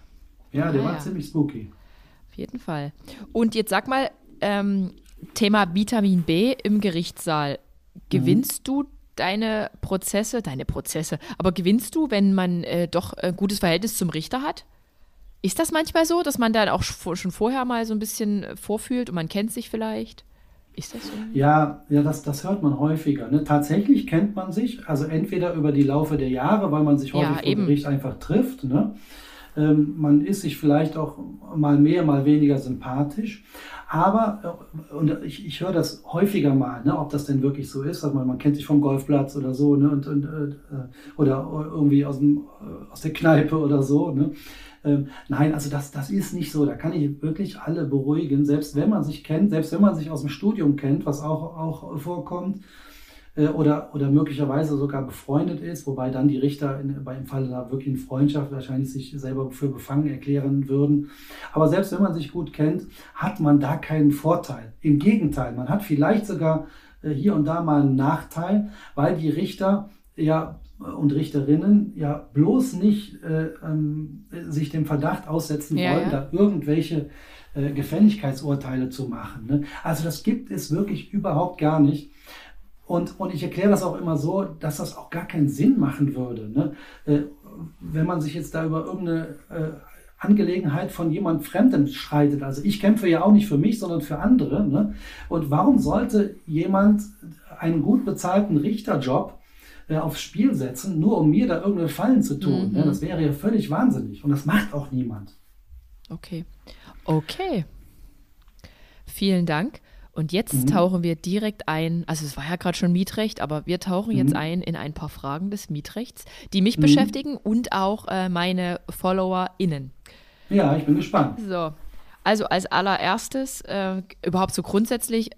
Ja, der ah, war ja. ziemlich spooky. Auf jeden Fall. Und jetzt sag mal, ähm, Thema Vitamin B im Gerichtssaal. Gewinnst mhm. du deine Prozesse, deine Prozesse, aber gewinnst du, wenn man äh, doch ein gutes Verhältnis zum Richter hat? Ist das manchmal so, dass man dann auch schon vorher mal so ein bisschen äh, vorfühlt und man kennt sich vielleicht? Ist das so? Ja, ja das, das hört man häufiger. Ne? Tatsächlich kennt man sich, also entweder über die Laufe der Jahre, weil man sich häufig ja, vor Gericht einfach trifft. Ne? Ähm, man ist sich vielleicht auch mal mehr, mal weniger sympathisch. Aber, äh, und ich, ich höre das häufiger mal, ne, ob das denn wirklich so ist. Also man, man kennt sich vom Golfplatz oder so, ne, und, und, äh, oder irgendwie aus, dem, äh, aus der Kneipe oder so. Ne. Ähm, nein, also das, das ist nicht so. Da kann ich wirklich alle beruhigen, selbst wenn man sich kennt, selbst wenn man sich aus dem Studium kennt, was auch, auch vorkommt oder, oder möglicherweise sogar befreundet ist, wobei dann die Richter in, bei im Falle da wirklich in Freundschaft wahrscheinlich sich selber für befangen erklären würden. Aber selbst wenn man sich gut kennt, hat man da keinen Vorteil. Im Gegenteil, man hat vielleicht sogar äh, hier und da mal einen Nachteil, weil die Richter ja und Richterinnen ja bloß nicht äh, ähm, sich dem Verdacht aussetzen ja, wollen, ja. da irgendwelche äh, Gefälligkeitsurteile zu machen. Ne? Also das gibt es wirklich überhaupt gar nicht. Und, und ich erkläre das auch immer so, dass das auch gar keinen Sinn machen würde. Ne? Äh, wenn man sich jetzt da über irgendeine äh, Angelegenheit von jemand Fremdem schreitet. Also ich kämpfe ja auch nicht für mich, sondern für andere. Ne? Und warum sollte jemand einen gut bezahlten Richterjob äh, aufs Spiel setzen, nur um mir da irgendeine Fallen zu tun? Ne? Mhm. Das wäre ja völlig wahnsinnig. Und das macht auch niemand. Okay. Okay. Vielen Dank. Und jetzt mhm. tauchen wir direkt ein, also es war ja gerade schon Mietrecht, aber wir tauchen mhm. jetzt ein in ein paar Fragen des Mietrechts, die mich mhm. beschäftigen und auch äh, meine FollowerInnen. Ja, ich bin gespannt. So, also als allererstes, äh, überhaupt so grundsätzlich,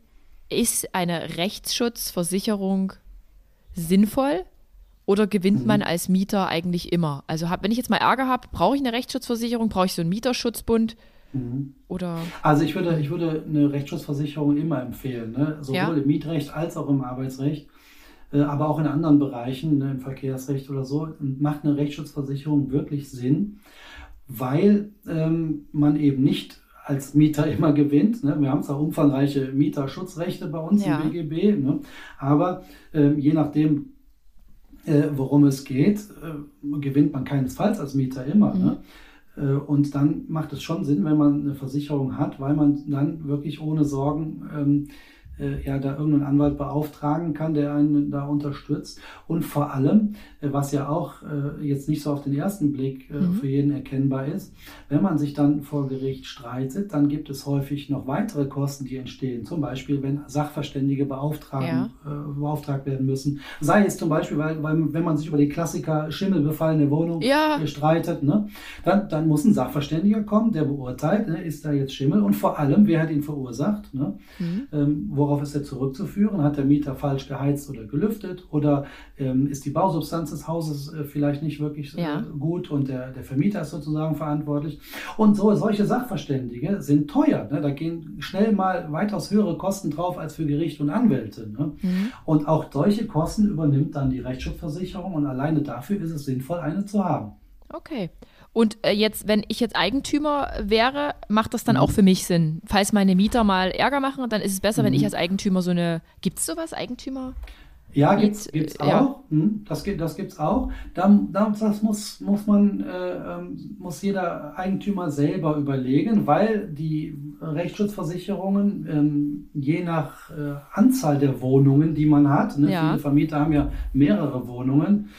ist eine Rechtsschutzversicherung sinnvoll oder gewinnt mhm. man als Mieter eigentlich immer? Also hab, wenn ich jetzt mal Ärger habe, brauche ich eine Rechtsschutzversicherung, brauche ich so einen Mieterschutzbund? Mhm. Oder also ich würde, ich würde eine Rechtsschutzversicherung immer empfehlen, ne? sowohl ja. im Mietrecht als auch im Arbeitsrecht, äh, aber auch in anderen Bereichen, ne, im Verkehrsrecht oder so, macht eine Rechtsschutzversicherung wirklich Sinn, weil ähm, man eben nicht als Mieter immer gewinnt. Ne? Wir haben zwar umfangreiche Mieterschutzrechte bei uns ja. im BGB, ne? aber äh, je nachdem, äh, worum es geht, äh, gewinnt man keinesfalls als Mieter immer. Mhm. Ne? Äh, und dann macht es schon Sinn, wenn man eine Versicherung hat, weil man dann wirklich ohne Sorgen ähm, äh, ja da irgendeinen Anwalt beauftragen kann, der einen da unterstützt. Und vor allem, äh, was ja auch äh, jetzt nicht so auf den ersten Blick äh, mhm. für jeden erkennbar ist, wenn man sich dann vor Gericht streitet, dann gibt es häufig noch weitere Kosten, die entstehen. Zum Beispiel, wenn Sachverständige ja. Äh, beauftragt werden müssen. Sei es zum Beispiel, weil, weil wenn man sich über die Klassiker schimmelbefallene Wohnung ja. streitet, ne, dann, dann muss ein Sachverständiger kommen, der beurteilt, ne, ist da jetzt Schimmel und vor allem, wer hat ihn verursacht, ne, mhm. ähm, worauf ist er zurückzuführen? Hat der Mieter falsch geheizt oder gelüftet oder ähm, ist die Bausubstanz des Hauses äh, vielleicht nicht wirklich äh, ja. gut und der, der Vermieter ist sozusagen verantwortlich? Und so, solche Sachverständige sind teuer. Ne? Da gehen schnell mal weitaus höhere Kosten drauf als für Gericht und Anwälte. Ne? Mhm. Und auch solche Kosten übernimmt dann die Rechtsschutzversicherung und alleine dafür ist es sinnvoll, eine zu haben. Okay. Und äh, jetzt, wenn ich jetzt Eigentümer wäre, macht das dann mhm. auch für mich Sinn. Falls meine Mieter mal Ärger machen, dann ist es besser, mhm. wenn ich mhm. als Eigentümer so eine. Gibt es sowas, Eigentümer? Ja, gibt es auch. Ja. Hm, das, das gibt es auch. Da, das muss, muss man, äh, ähm, muss jeder Eigentümer selber überlegen, weil die Rechtsschutzversicherungen ähm, je nach äh, Anzahl der Wohnungen, die man hat, ne, ja. viele Vermieter haben ja mehrere Wohnungen,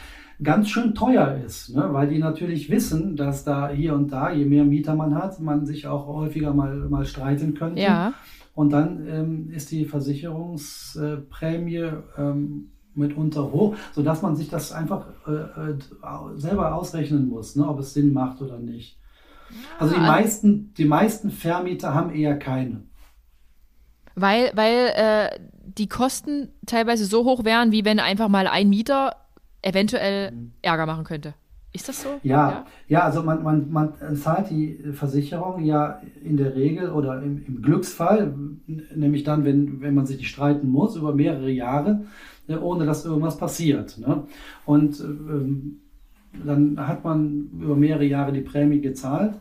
ganz schön teuer ist, ne? weil die natürlich wissen, dass da hier und da, je mehr Mieter man hat, man sich auch häufiger mal, mal streiten könnte. Ja. Und dann ähm, ist die Versicherungsprämie ähm, mitunter hoch, sodass man sich das einfach äh, äh selber ausrechnen muss, ne? ob es Sinn macht oder nicht. Also die meisten, die meisten Vermieter haben eher keine. Weil, weil äh, die Kosten teilweise so hoch wären, wie wenn einfach mal ein Mieter eventuell mhm. Ärger machen könnte. Ist das so? Ja, ja, ja, also man, man, man zahlt die Versicherung ja in der Regel oder im, im Glücksfall, nämlich dann, wenn, wenn man sich nicht streiten muss, über mehrere Jahre, äh, ohne dass irgendwas passiert. Ne? Und ähm, dann hat man über mehrere Jahre die Prämie gezahlt.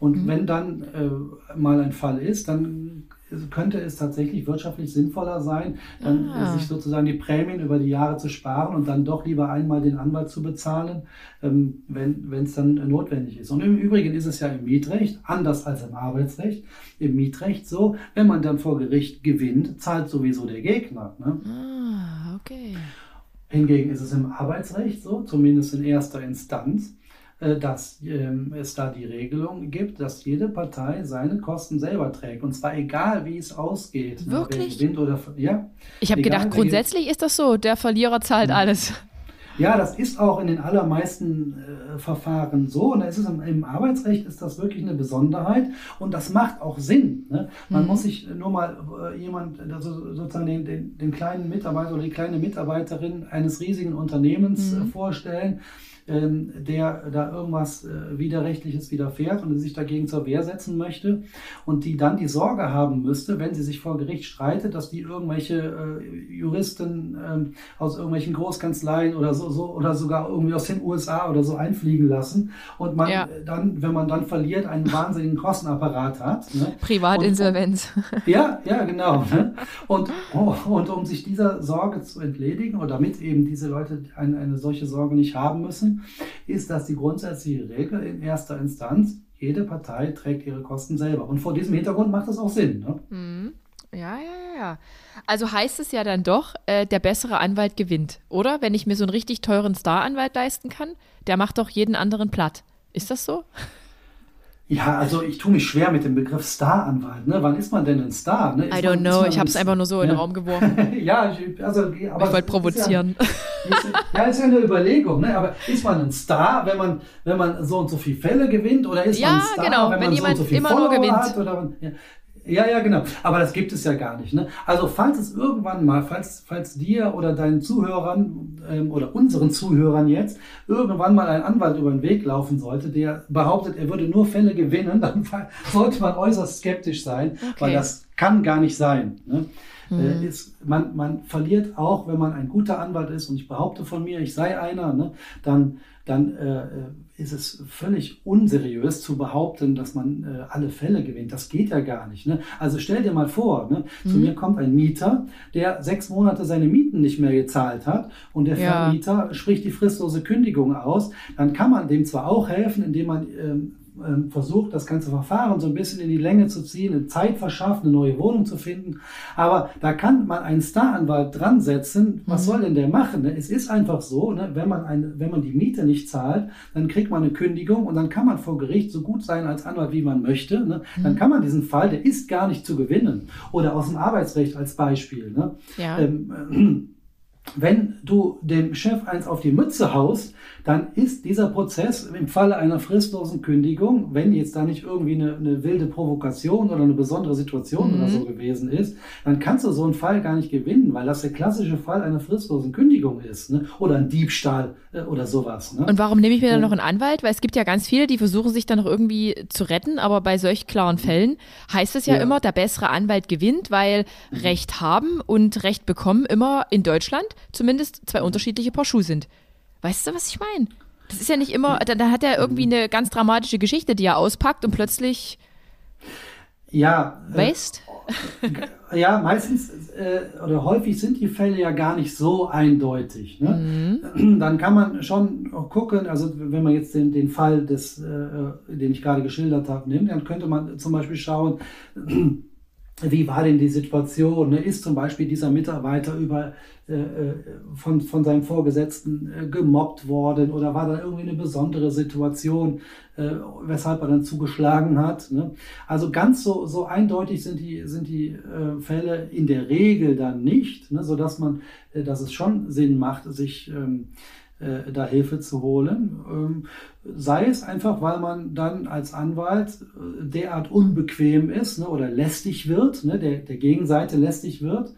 Und mhm. wenn dann äh, mal ein Fall ist, dann könnte es tatsächlich wirtschaftlich sinnvoller sein, dann ah. sich sozusagen die Prämien über die Jahre zu sparen und dann doch lieber einmal den Anwalt zu bezahlen, ähm, wenn es dann notwendig ist. Und im Übrigen ist es ja im Mietrecht, anders als im Arbeitsrecht, im Mietrecht so, wenn man dann vor Gericht gewinnt, zahlt sowieso der Gegner. Ne? Ah, okay. Hingegen ist es im Arbeitsrecht so, zumindest in erster Instanz, dass ähm, es da die Regelung gibt, dass jede Partei seine Kosten selber trägt. Und zwar egal, wie es ausgeht. Ne, Wirklich? Ne, oder, ja, ich habe gedacht, grundsätzlich ist das so, der Verlierer zahlt mhm. alles. Ja, das ist auch in den allermeisten äh, Verfahren so. Und ist im, im, Arbeitsrecht ist das wirklich eine Besonderheit und das macht auch Sinn. Ne? Man mhm. muss sich nur mal äh, jemand, also sozusagen den, den, den, kleinen Mitarbeiter oder die kleine Mitarbeiterin eines riesigen Unternehmens mhm. äh, vorstellen ähm, der da irgendwas äh, Widerrechtliches widerfährt und sich dagegen zur Wehr setzen möchte und die dann die Sorge haben müsste, wenn sie sich vor Gericht streitet, dass die irgendwelche äh, Juristen ähm, aus irgendwelchen Großkanzleien oder so, so oder sogar irgendwie aus den USA oder so einfliegen lassen und man ja. dann, wenn man dann verliert, einen wahnsinnigen Kostenapparat hat. Ne? Privatinsolvenz. Und, ja, ja, genau. Ne? Und, oh, und um sich dieser Sorge zu entledigen oder damit eben diese Leute eine, eine solche Sorge nicht haben müssen, ist, dass die grundsätzliche Regel in erster Instanz, jede Partei trägt ihre Kosten selber. Und vor diesem Hintergrund macht das auch Sinn. Ne? Mhm. Ja, ja, ja. Also heißt es ja dann doch, äh, der bessere Anwalt gewinnt, oder? Wenn ich mir so einen richtig teuren Star-Anwalt leisten kann, der macht doch jeden anderen platt. Ist das so? Ja, also ich tue mich schwer mit dem Begriff Star-Anwalt. Ne? Wann ist man denn ein Star? Ne? I don't man, know, ich habe es einfach nur so in den Raum geworfen. ja, ich, also, aber ich wollte provozieren. Ist ja, ist, ja, ist ja eine Überlegung. Ne? Aber ist man ein Star, wenn man, wenn man so und so viele Fälle gewinnt? Oder ist ja, man ein Star, genau, wenn, wenn man so und so viele Follower hat? Oder, ja. Ja, ja, genau. Aber das gibt es ja gar nicht. Ne? Also falls es irgendwann mal, falls, falls dir oder deinen Zuhörern ähm, oder unseren Zuhörern jetzt irgendwann mal ein Anwalt über den Weg laufen sollte, der behauptet, er würde nur Fälle gewinnen, dann sollte man äußerst skeptisch sein, okay. weil das kann gar nicht sein. Ne? Mhm. Äh, ist, man, man verliert auch, wenn man ein guter Anwalt ist, und ich behaupte von mir, ich sei einer, ne, dann, dann äh, ist es völlig unseriös zu behaupten, dass man äh, alle Fälle gewinnt. Das geht ja gar nicht. Ne? Also stell dir mal vor, ne? Mhm. zu mir kommt ein Mieter, der sechs Monate seine Mieten nicht mehr gezahlt hat und der ja. Vermieter spricht die fristlose Kündigung aus. Dann kann man dem zwar auch helfen, indem man ähm, ähm, versucht, das ganze Verfahren so ein bisschen in die Länge zu ziehen, eine Zeit verschafft, eine neue Wohnung zu finden. Aber da kann man einen Staranwalt dran setzen. Was mhm. soll denn der machen? Ne? Es ist einfach so, ne? wenn, man eine, wenn man die Miete nicht zahlt, dann kriegt man eine Kündigung und dann kann man vor Gericht so gut sein als Anwalt, wie man möchte. Ne? Dann mhm. kann man diesen Fall, der ist gar nicht zu gewinnen. Oder aus dem Arbeitsrecht als Beispiel. Ja. Ähm, wenn du dem Chef eins auf die Mütze haust, dann ist dieser Prozess im Falle einer fristlosen Kündigung, wenn jetzt da nicht irgendwie eine, eine wilde Provokation oder eine besondere Situation mhm. oder so gewesen ist, dann kannst du so einen Fall gar nicht gewinnen, weil das der klassische Fall einer fristlosen Kündigung ist ne? oder ein Diebstahl äh, oder sowas. Ne? Und warum nehme ich mir dann noch einen Anwalt? Weil es gibt ja ganz viele, die versuchen sich dann noch irgendwie zu retten, aber bei solch klaren Fällen heißt es ja, ja. immer, der bessere Anwalt gewinnt, weil mhm. Recht haben und Recht bekommen immer in Deutschland zumindest zwei unterschiedliche Paar Schuhe sind. Weißt du, was ich meine? Das ist ja nicht immer, da, da hat er irgendwie eine ganz dramatische Geschichte, die er auspackt und plötzlich. Ja. Äh, weißt? Äh, ja, meistens äh, oder häufig sind die Fälle ja gar nicht so eindeutig. Ne? Mhm. Dann kann man schon gucken, also wenn man jetzt den, den Fall, des, äh, den ich gerade geschildert habe, nimmt, dann könnte man zum Beispiel schauen, wie war denn die Situation? Ne? Ist zum Beispiel dieser Mitarbeiter über, äh, äh, von, von seinem Vorgesetzten äh, gemobbt worden oder war da irgendwie eine besondere Situation, äh, weshalb er dann zugeschlagen hat? Ne? Also ganz so, so eindeutig sind die, sind die äh, Fälle in der Regel dann nicht, ne? sodass man, äh, dass es schon Sinn macht, sich ähm, äh, da Hilfe zu holen. Ähm, sei es einfach, weil man dann als Anwalt äh, derart unbequem ist ne, oder lästig wird, ne, der, der Gegenseite lästig wird,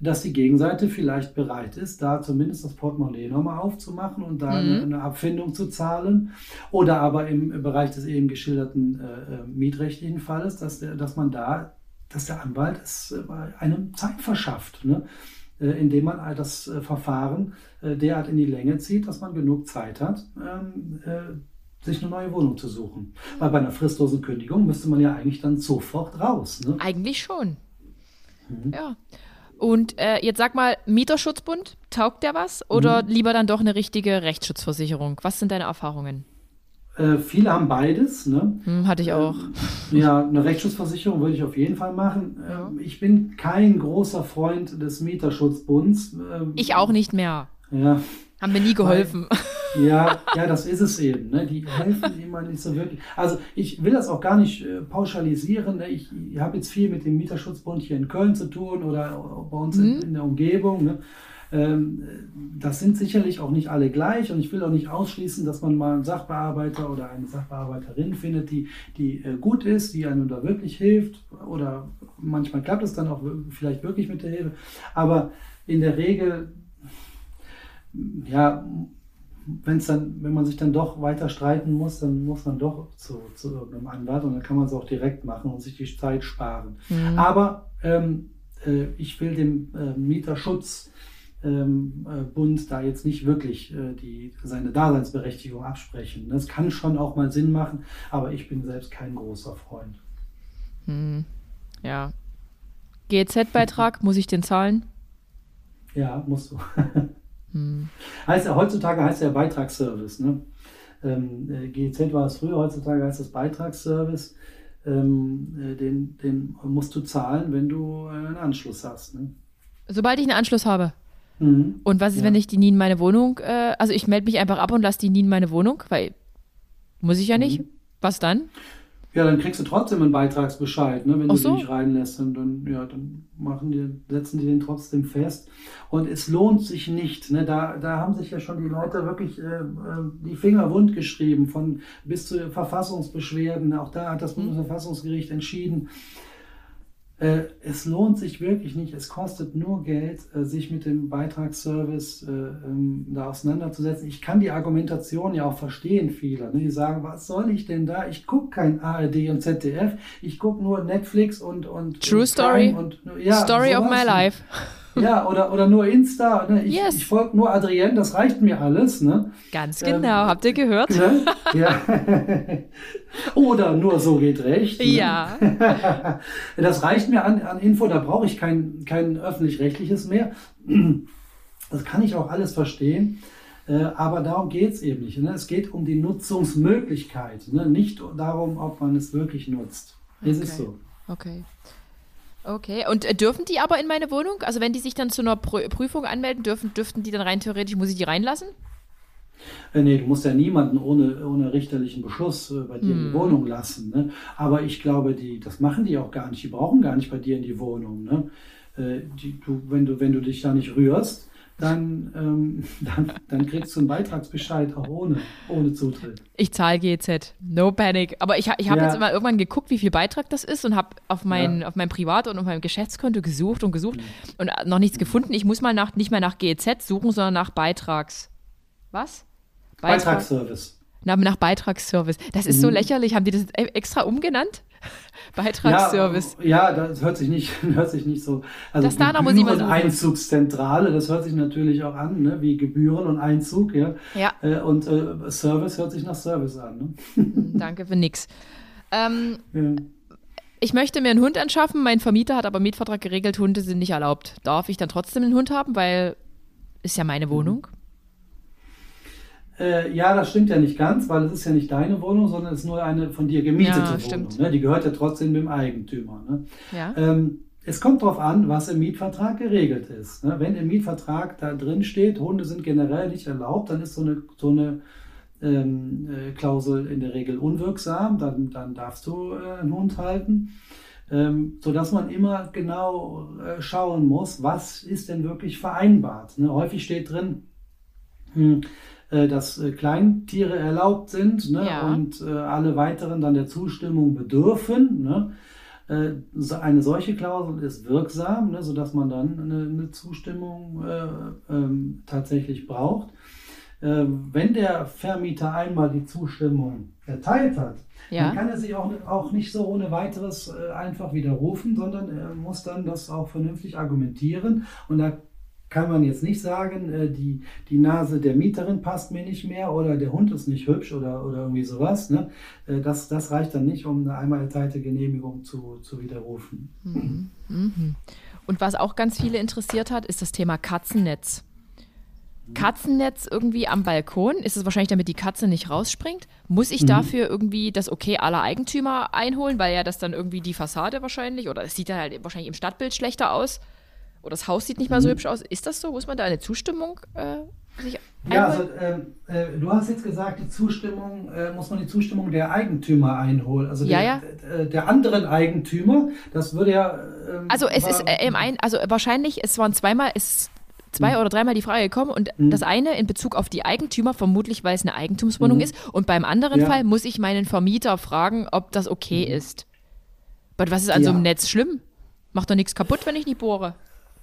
dass die Gegenseite vielleicht bereit ist, da zumindest das Portemonnaie nochmal aufzumachen und da mhm. eine, eine, Abfindung zu zahlen. Oder aber im Bereich des eben geschilderten äh, äh mietrechtlichen Falles, dass, der, dass man da, dass der Anwalt es äh, einem Zeit verschafft. Ne? Äh, indem man all das Verfahren derart in die Länge zieht, dass man genug Zeit hat, ähm, sich eine neue Wohnung zu suchen. Weil bei einer fristlosen Kündigung müsste man ja eigentlich dann sofort raus. Ne? Eigentlich schon. Mhm. Ja. Und äh, jetzt sag mal, Mieterschutzbund, taugt der was? Oder mhm. lieber dann doch eine richtige Rechtsschutzversicherung? Was sind deine Erfahrungen? Äh, viele haben beides. Ne? Hm, hatte ich auch. Ähm, ja, eine Rechtsschutzversicherung würde ich auf jeden Fall machen. Ja. Ähm, ich bin kein großer Freund des Mieterschutzbunds. Ähm, ich auch nicht mehr. Ja. Haben mir nie geholfen. Weil, ja, ja, das ist es eben. Ne? Die helfen immer nicht so wirklich. Also ich will das auch gar nicht äh, pauschalisieren. Ne? Ich, ich habe jetzt viel mit dem Mieterschutzbund hier in Köln zu tun oder bei uns mhm. in, in, der Umgebung. Ne? Ähm, das sind sicherlich auch nicht alle gleich und ich will auch nicht ausschließen, dass man mal einen Sachbearbeiter oder eine Sachbearbeiterin findet, die, die äh, gut ist, die einem da wirklich hilft oder manchmal klappt es dann auch vielleicht wirklich mit der Hilfe, aber in der Regel, ja, wenn's dann, wenn man sich dann doch weiter streiten muss, dann muss man doch zu, zu irgendeinem Anwalt und dann kann man es auch direkt machen und sich die Zeit sparen. Mhm. Aber ähm, äh, ich will dem äh, Mieterschutz ähm, äh, Bund da jetzt nicht wirklich äh, die, seine Daseinsberechtigung absprechen. Das kann schon auch mal Sinn machen, aber ich bin selbst kein großer Freund. Hm. Ja. GEZ-Beitrag, muss ich den zahlen? Ja, musst du. hm. heißt ja, heutzutage heißt ja Beitragsservice. Ne? Ähm, äh, GEZ war es früher, heutzutage heißt es Beitragsservice. Ähm, äh, den, den musst du zahlen, wenn du einen Anschluss hast. Ne? Sobald ich einen Anschluss habe. Mhm. Und was ist, ja. wenn ich die nie in meine Wohnung, äh, also ich melde mich einfach ab und lasse die nie in meine Wohnung, weil muss ich ja nicht. Mhm. Was dann? Ja, dann kriegst du trotzdem einen Beitragsbescheid, ne, wenn Ach du so? die nicht reinlässt. Und dann, ja, dann machen die, setzen die den trotzdem fest. Und es lohnt sich nicht. Ne, da, da haben sich ja schon die Leute wirklich äh, äh die Finger wund geschrieben, von bis zu Verfassungsbeschwerden. Auch da hat das mhm. Bundesverfassungsgericht entschieden, äh, es lohnt sich wirklich nicht, es kostet nur Geld, äh, sich mit dem Beitragsservice äh, ähm, da auseinanderzusetzen. Ich kann die Argumentation ja auch verstehen, vieler. Ne? Die sagen, was soll ich denn da? Ich gucke kein ARD und ZDF, ich gucke nur Netflix und, und True und Story und ja, Story sowas. of my life. Ja, oder, oder nur Insta. Ne? Ich, Yes. ich folge nur Adrienne, das reicht mir alles. Ne? Ganz Ähm, genau, habt ihr gehört? Ne? Ja. oder nur so geht recht. Ne? Ja. Das reicht mir an, an Info, da brauche ich kein, kein öffentlich-rechtliches mehr. Das kann ich auch alles verstehen. Äh, Aber darum geht es eben nicht. Ne? Es geht um die Nutzungsmöglichkeit, ne? nicht darum, ob man es wirklich nutzt. Es ist Okay. so. Okay. Okay, und äh, dürfen die aber in meine Wohnung? Also wenn die sich dann zu einer Prü Prüfung anmelden, dürfen, dürften die dann rein theoretisch, muss ich die reinlassen? Äh, Nee, du musst ja niemanden ohne, ohne richterlichen Beschluss äh, bei dir in die Wohnung lassen. Ne? Aber ich glaube, die, das machen die auch gar nicht. Die brauchen gar nicht bei dir in die Wohnung. Ne? Äh, die, du, wenn, du, wenn du dich da nicht rührst, dann, ähm, dann, dann kriegst du einen Beitragsbescheid auch ohne, ohne Zutritt. Ich zahle GZ, no panic. Aber ich, ich habe Ja. jetzt immer irgendwann geguckt, wie viel Beitrag das ist und habe auf mein, auf mein Privat- und auf meinem Geschäftskonto gesucht und gesucht und äh, noch nichts gefunden. Ich muss mal nach, nicht mehr nach GEZ suchen, sondern nach Beitrags. Was? Beitrag- Beitragsservice. Na, nach Beitragsservice. Das ist Mhm. so lächerlich. Haben die das e- extra umgenannt? Beitragsservice. Ja, ja, das hört sich nicht, hört sich nicht so. Also Das danach muss ich mal suchen. Einzugszentrale, das hört sich natürlich auch an, ne? wie Gebühren und Einzug, ja. Ja. Äh, Und äh, Service hört sich nach Service an. Ne? Danke für nix. Ähm, Ja. ich möchte mir einen Hund anschaffen. Mein Vermieter hat aber Mietvertrag geregelt, Hunde sind nicht erlaubt. Darf ich dann trotzdem einen Hund haben, weil ist ja Mhm. meine Wohnung? Äh, ja, das stimmt ja nicht ganz, weil es ist ja nicht deine Wohnung, sondern es ist nur eine von dir gemietete Ja, Wohnung. Ne? Die gehört ja trotzdem dem Eigentümer. Ne? Ja. Ähm, es kommt darauf an, was im Mietvertrag geregelt ist. Ne? Wenn im Mietvertrag da drin steht, Hunde sind generell nicht erlaubt, dann ist so eine, so eine ähm, äh, Klausel in der Regel unwirksam, dann, dann darfst du äh, einen Hund halten. Ähm, sodass man immer genau äh, schauen muss, was ist denn wirklich vereinbart. Ne? Häufig steht drin, hm, dass äh, Kleintiere erlaubt sind ne? Ja. und äh, alle weiteren dann der Zustimmung bedürfen. Ne? Äh, so eine solche Klausel ist wirksam, ne? sodass man dann eine, eine Zustimmung äh, ähm, tatsächlich braucht. Äh, wenn der Vermieter einmal die Zustimmung erteilt hat, Ja. dann kann er sich auch, auch nicht so ohne weiteres äh, einfach widerrufen, sondern er muss dann das auch vernünftig argumentieren. Und da kann man jetzt nicht sagen, äh, die, die Nase der Mieterin passt mir nicht mehr oder der Hund ist nicht hübsch oder, oder irgendwie sowas. Ne? Äh, das, das reicht dann nicht, um eine einmal erteilte Genehmigung zu, zu widerrufen. Mhm. Und was auch ganz viele interessiert hat, ist das Thema Katzennetz. Katzennetz irgendwie am Balkon, ist es wahrscheinlich, damit die Katze nicht rausspringt? Muss ich dafür irgendwie das Okay aller Eigentümer einholen, weil ja das dann irgendwie die Fassade wahrscheinlich, oder es sieht dann halt wahrscheinlich im Stadtbild schlechter aus, oder das Haus sieht nicht mehr so hübsch aus. Ist das so? Muss man da eine Zustimmung äh, sich Ja, also ähm, äh, du hast jetzt gesagt, die Zustimmung, äh, muss man die Zustimmung der Eigentümer einholen. Also Ja, der, ja. Der, der anderen Eigentümer, das würde ja. ähm, Also es war- ist äh, im ein, also wahrscheinlich, es waren zweimal, es ist zwei Hm. oder dreimal die Frage gekommen und das eine in Bezug auf die Eigentümer, vermutlich weil es eine Eigentumswohnung ist, und beim anderen. Ja. Fall muss ich meinen Vermieter fragen, ob das okay ist. Aber was ist an so einem. Netz schlimm? Macht doch nichts kaputt, wenn ich nicht bohre.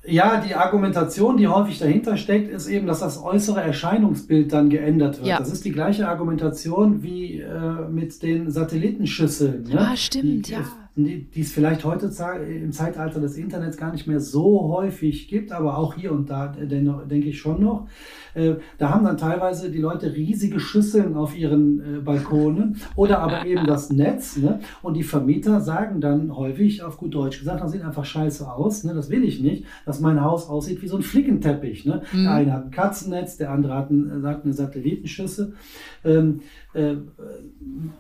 Ja, die Argumentation, die häufig dahinter steckt, ist eben, dass das äußere Erscheinungsbild dann geändert wird. Ja. Das ist die gleiche Argumentation wie äh, mit den Satellitenschüsseln. Ne? Ah, stimmt, die, ja. Die, es vielleicht heutzutage im Zeitalter des Internets gar nicht mehr so häufig gibt, aber auch hier und da äh, den- denke ich schon noch. Äh, da haben dann teilweise die Leute riesige Schüsseln auf ihren äh, Balkonen oder aber eben das Netz. Ne? Und die Vermieter sagen dann häufig, auf gut Deutsch gesagt, das sieht einfach scheiße aus. Ne? Das will ich nicht, dass mein Haus aussieht wie so ein Flickenteppich. Ne? Der eine hat ein Katzennetz, der andere hat, ein, hat eine Satellitenschüssel. Ähm, äh,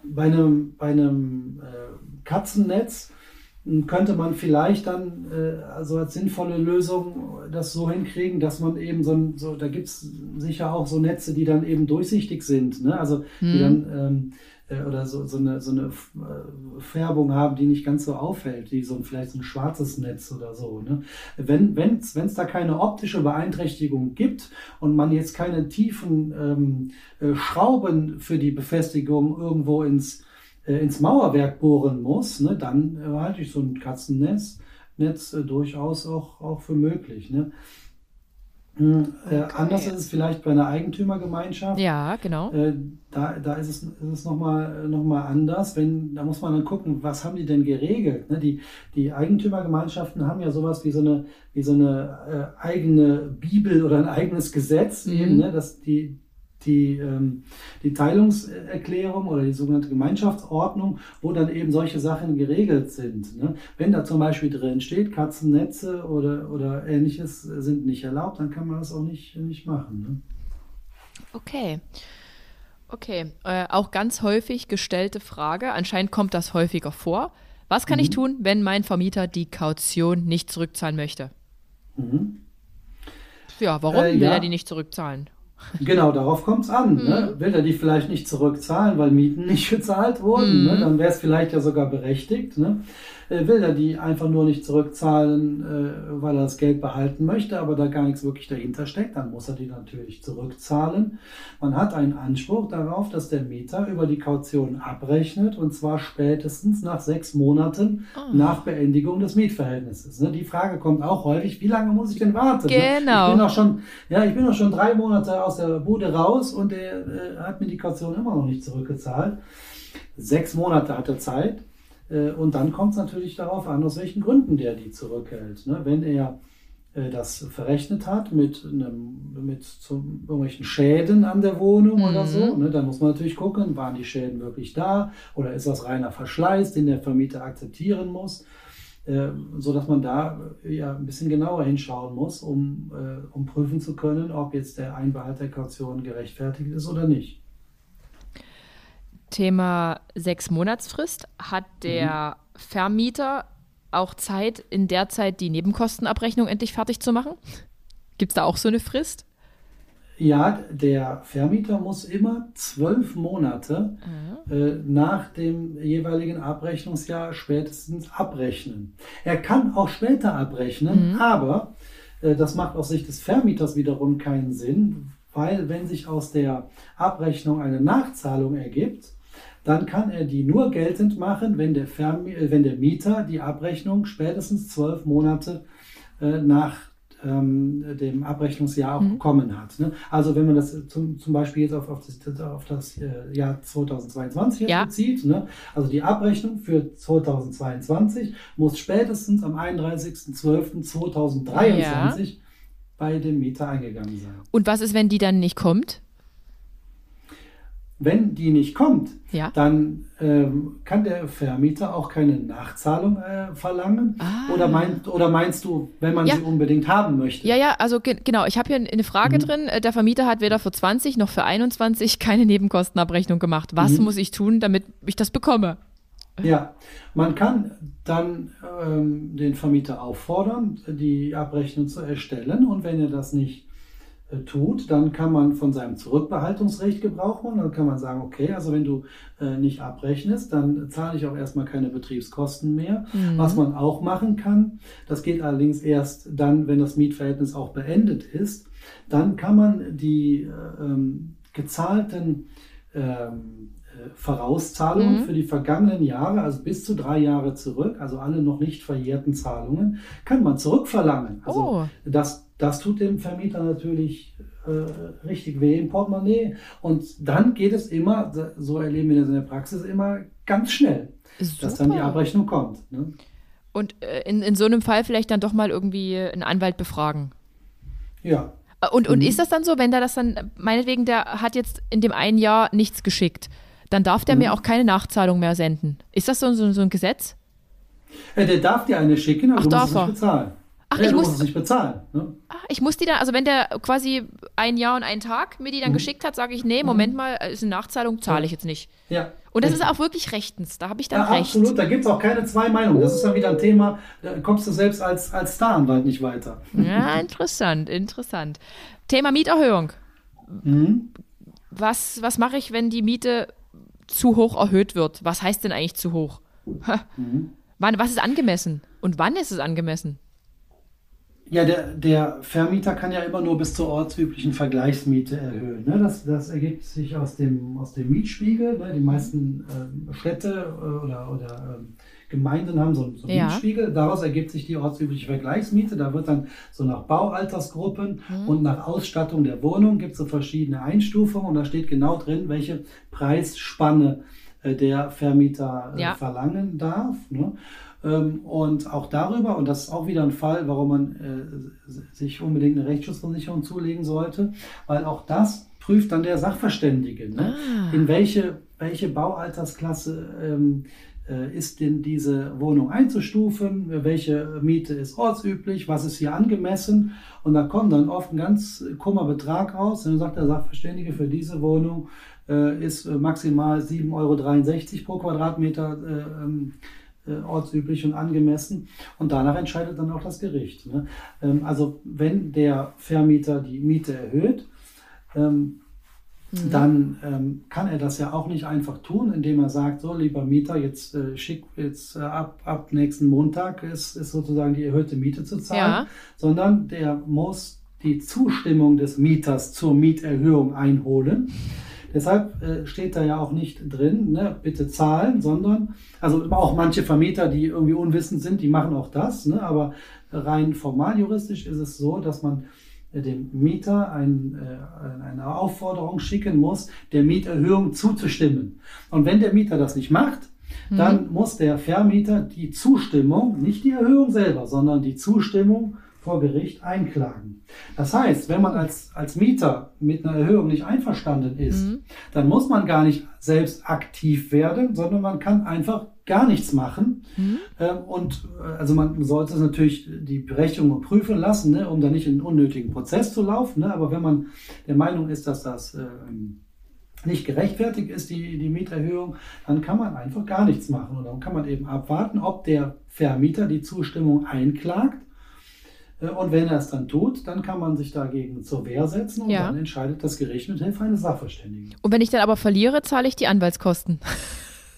bei einem, bei einem äh, Katzennetz könnte man vielleicht dann äh, also als sinnvolle Lösung das so hinkriegen, dass man eben so, ein, so da gibt es sicher auch so Netze, die dann eben durchsichtig sind, ne? also die dann ähm, äh, oder so, so eine, so eine äh, Färbung haben, die nicht ganz so auffällt, wie so ein, vielleicht so ein schwarzes Netz oder so. Ne? Wenn es da keine optische Beeinträchtigung gibt und man jetzt keine tiefen ähm, äh, Schrauben für die Befestigung irgendwo ins, äh, ins Mauerwerk bohren muss, ne, dann äh, halte ich so ein Katzennetz Netz, äh, durchaus auch, auch für möglich. Ne? Hm, äh, anders ist es vielleicht bei einer Eigentümergemeinschaft. Ja, genau. Äh, da, da ist es, ist es nochmal noch mal anders. Wenn, da muss man dann gucken, was haben die denn geregelt? Ne? Die, die Eigentümergemeinschaften haben ja sowas wie so eine, wie so eine äh, eigene Bibel oder ein eigenes Gesetz, mhm. eben, ne? dass die, die, ähm, die Teilungserklärung oder die sogenannte Gemeinschaftsordnung, wo dann eben solche Sachen geregelt sind. Ne? Wenn da zum Beispiel drin steht, Katzennetze oder, oder ähnliches sind nicht erlaubt, dann kann man das auch nicht, nicht machen. Ne? Okay. Okay, äh, auch ganz häufig gestellte Frage. Anscheinend kommt das häufiger vor. Was kann mhm. ich tun, wenn mein Vermieter die Kaution nicht zurückzahlen möchte? Mhm. Ja, warum äh, will ja. er die nicht zurückzahlen? Genau, darauf kommt es an. Ne? Mhm. Ne? Will er die vielleicht nicht zurückzahlen, weil Mieten nicht gezahlt wurden? Ne? Mhm. Ne? Dann wäre es vielleicht ja sogar berechtigt. Ne? Äh, will er die einfach nur nicht zurückzahlen, äh, weil er das Geld behalten möchte, aber da gar nichts wirklich dahinter steckt, dann muss er die natürlich zurückzahlen. Man hat einen Anspruch darauf, dass der Mieter über die Kaution abrechnet und zwar spätestens nach sechs Monaten oh. nach Beendigung des Mietverhältnisses. Ne? Die Frage kommt auch häufig, wie lange muss ich denn warten? Genau. Ich bin auch schon, ja, ich bin auch schon drei Monate aus der Bude raus und er äh, hat mir die Kaution immer noch nicht zurückgezahlt. Sechs Monate hat er Zeit. Äh, und dann kommt es natürlich darauf an, aus welchen Gründen der die zurückhält. Ne? Wenn er äh, das verrechnet hat mit, einem, mit zum, irgendwelchen Schäden an der Wohnung mhm. oder so, ne? dann muss man natürlich gucken, waren die Schäden wirklich da oder ist das reiner Verschleiß, den der Vermieter akzeptieren muss, äh, sodass man da ja ein bisschen genauer hinschauen muss, um, um prüfen zu können, ob jetzt der Einbehalt der Kaution gerechtfertigt ist oder nicht. Thema sechs Monatsfrist. Hat der mhm. Vermieter auch Zeit, in der Zeit die Nebenkostenabrechnung endlich fertig zu machen? Gibt es da auch so eine Frist? Ja, der Vermieter muss immer zwölf Monate mhm. äh, nach dem jeweiligen Abrechnungsjahr spätestens abrechnen. Er kann auch später abrechnen, mhm. aber äh, das macht aus Sicht des Vermieters wiederum keinen Sinn, weil wenn sich aus der Abrechnung eine Nachzahlung ergibt, dann kann er die nur geltend machen, wenn der, Vermi äh, wenn der Mieter die Abrechnung spätestens zwölf Monate äh, nach ähm, dem Abrechnungsjahr auch mhm. bekommen hat. Ne? Also wenn man das zum, zum Beispiel jetzt auf, auf das, auf das äh, Jahr 2022 ja. bezieht, ne? also die Abrechnung für 2022 muss spätestens am 31.12.2023 ja. bei dem Mieter eingegangen sein. Und was ist, wenn die dann nicht kommt? Wenn die nicht kommt, ja. dann ähm, kann der Vermieter auch keine Nachzahlung äh, verlangen. Ah. Oder, meint, oder meinst du, wenn man ja. sie unbedingt haben möchte? Ja, ja, also ge genau. Ich habe hier eine Frage mhm. drin. Äh, der Vermieter hat weder für 20 noch für 21 keine Nebenkostenabrechnung gemacht. Was mhm. muss ich tun, damit ich das bekomme? Ja, man kann dann ähm, den Vermieter auffordern, die Abrechnung zu erstellen. Und wenn er das nicht tut, dann kann man von seinem Zurückbehaltungsrecht Gebrauch machen. Dann kann man sagen, okay, also wenn du äh, nicht abrechnest, dann zahle ich auch erstmal keine Betriebskosten mehr. Mhm. Was man auch machen kann, das geht allerdings erst dann, wenn das Mietverhältnis auch beendet ist, dann kann man die äh, ähm, gezahlten ähm, äh, Vorauszahlungen mhm. für die vergangenen Jahre, also bis zu drei Jahre zurück, also alle noch nicht verjährten Zahlungen, kann man zurückverlangen. Also oh. das das tut dem Vermieter natürlich äh, richtig weh im Portemonnaie. Und dann geht es immer, so erleben wir das in der Praxis, immer ganz schnell, Super. dass dann die Abrechnung kommt. Ne? Und äh, in, in so einem Fall vielleicht dann doch mal irgendwie einen Anwalt befragen. Ja. Äh, und, und mhm. ist das dann so, wenn der das dann, meinetwegen, der hat jetzt in dem einen Jahr nichts geschickt, dann darf der mhm. mir auch keine Nachzahlung mehr senden. Ist das so, so, so ein Gesetz? Äh, der darf dir eine schicken, aber Ach, du musst es bezahlen. Ach, ja, ich muss nicht bezahlen. Ne? Ach, ich muss die dann, also wenn der quasi ein Jahr und einen Tag mir die dann mhm. geschickt hat, sage ich, nee, mhm. Moment mal, ist eine Nachzahlung, zahle ich jetzt nicht. Ja. Und das richtig. ist auch wirklich rechtens, da habe ich dann ja, recht. Absolut, da gibt es auch keine zwei Meinungen. Das ist dann wieder ein Thema, da kommst du selbst als, als Staranwalt nicht weiter. Ja, interessant, interessant. Thema Mieterhöhung. Mhm. Was, was mache ich, wenn die Miete zu hoch erhöht wird? Was heißt denn eigentlich zu hoch? Mhm. Wann, was ist angemessen? Und wann ist es angemessen? Ja, der, der Vermieter kann ja immer nur bis zur ortsüblichen Vergleichsmiete erhöhen. Ne? Das, das ergibt sich aus dem, aus dem Mietspiegel. Ne? Die meisten äh, Städte äh, oder, oder äh, Gemeinden haben so, so einen Ja. Mietspiegel. Daraus ergibt sich die ortsübliche Vergleichsmiete. Da wird dann so nach Baualtersgruppen Mhm. und nach Ausstattung der Wohnung gibt es so verschiedene Einstufungen. Und da steht genau drin, welche Preisspanne äh, der Vermieter äh, Ja. verlangen darf. Ne? Ähm, Und auch darüber, und das ist auch wieder ein Fall, warum man äh, sich unbedingt eine Rechtsschutzversicherung zulegen sollte, weil auch das prüft dann der Sachverständige. Ne? Ah. In welche, welche Baualtersklasse ähm, äh, ist denn diese Wohnung einzustufen? Welche Miete ist ortsüblich? Was ist hier angemessen? Und da kommt dann oft ein ganz krummer Betrag raus. Und dann sagt der Sachverständige, für diese Wohnung äh, ist äh, maximal 7,63 Euro pro Quadratmeter äh, ortsüblich und angemessen. Und danach entscheidet dann auch das Gericht. Ne? Ähm, also wenn der Vermieter die Miete erhöht, ähm, dann ähm, kann er das ja auch nicht einfach tun, indem er sagt, so lieber Mieter, jetzt äh, schick jetzt äh, ab, ab nächsten Montag ist, ist sozusagen die erhöhte Miete zu zahlen, Ja. sondern der muss die Zustimmung des Mieters zur Mieterhöhung einholen. Deshalb äh, steht da ja auch nicht drin, ne, bitte zahlen, sondern, also auch manche Vermieter, die irgendwie unwissend sind, die machen auch das, ne, aber rein formal juristisch ist es so, dass man äh, dem Mieter ein, äh, eine Aufforderung schicken muss, der Mieterhöhung zuzustimmen. Und wenn der Mieter das nicht macht, dann muss der Vermieter die Zustimmung, nicht die Erhöhung selber, sondern die Zustimmung vor Gericht einklagen. Das heißt, wenn man als, als Mieter mit einer Erhöhung nicht einverstanden ist, dann muss man gar nicht selbst aktiv werden, sondern man kann einfach gar nichts machen. Ähm, Und äh, also man sollte natürlich die Berechtigung prüfen lassen, ne, um da nicht in einen unnötigen Prozess zu laufen. Ne? Aber wenn man der Meinung ist, dass das ähm, nicht gerechtfertigt ist, die, die Mieterhöhung, dann kann man einfach gar nichts machen. Und dann kann man eben abwarten, ob der Vermieter die Zustimmung einklagt. Äh, Und wenn er es dann tut, dann kann man sich dagegen zur Wehr setzen und Ja. dann entscheidet das Gericht mit Hilfe eines Sachverständigen. Und wenn ich dann aber verliere, zahle ich die Anwaltskosten.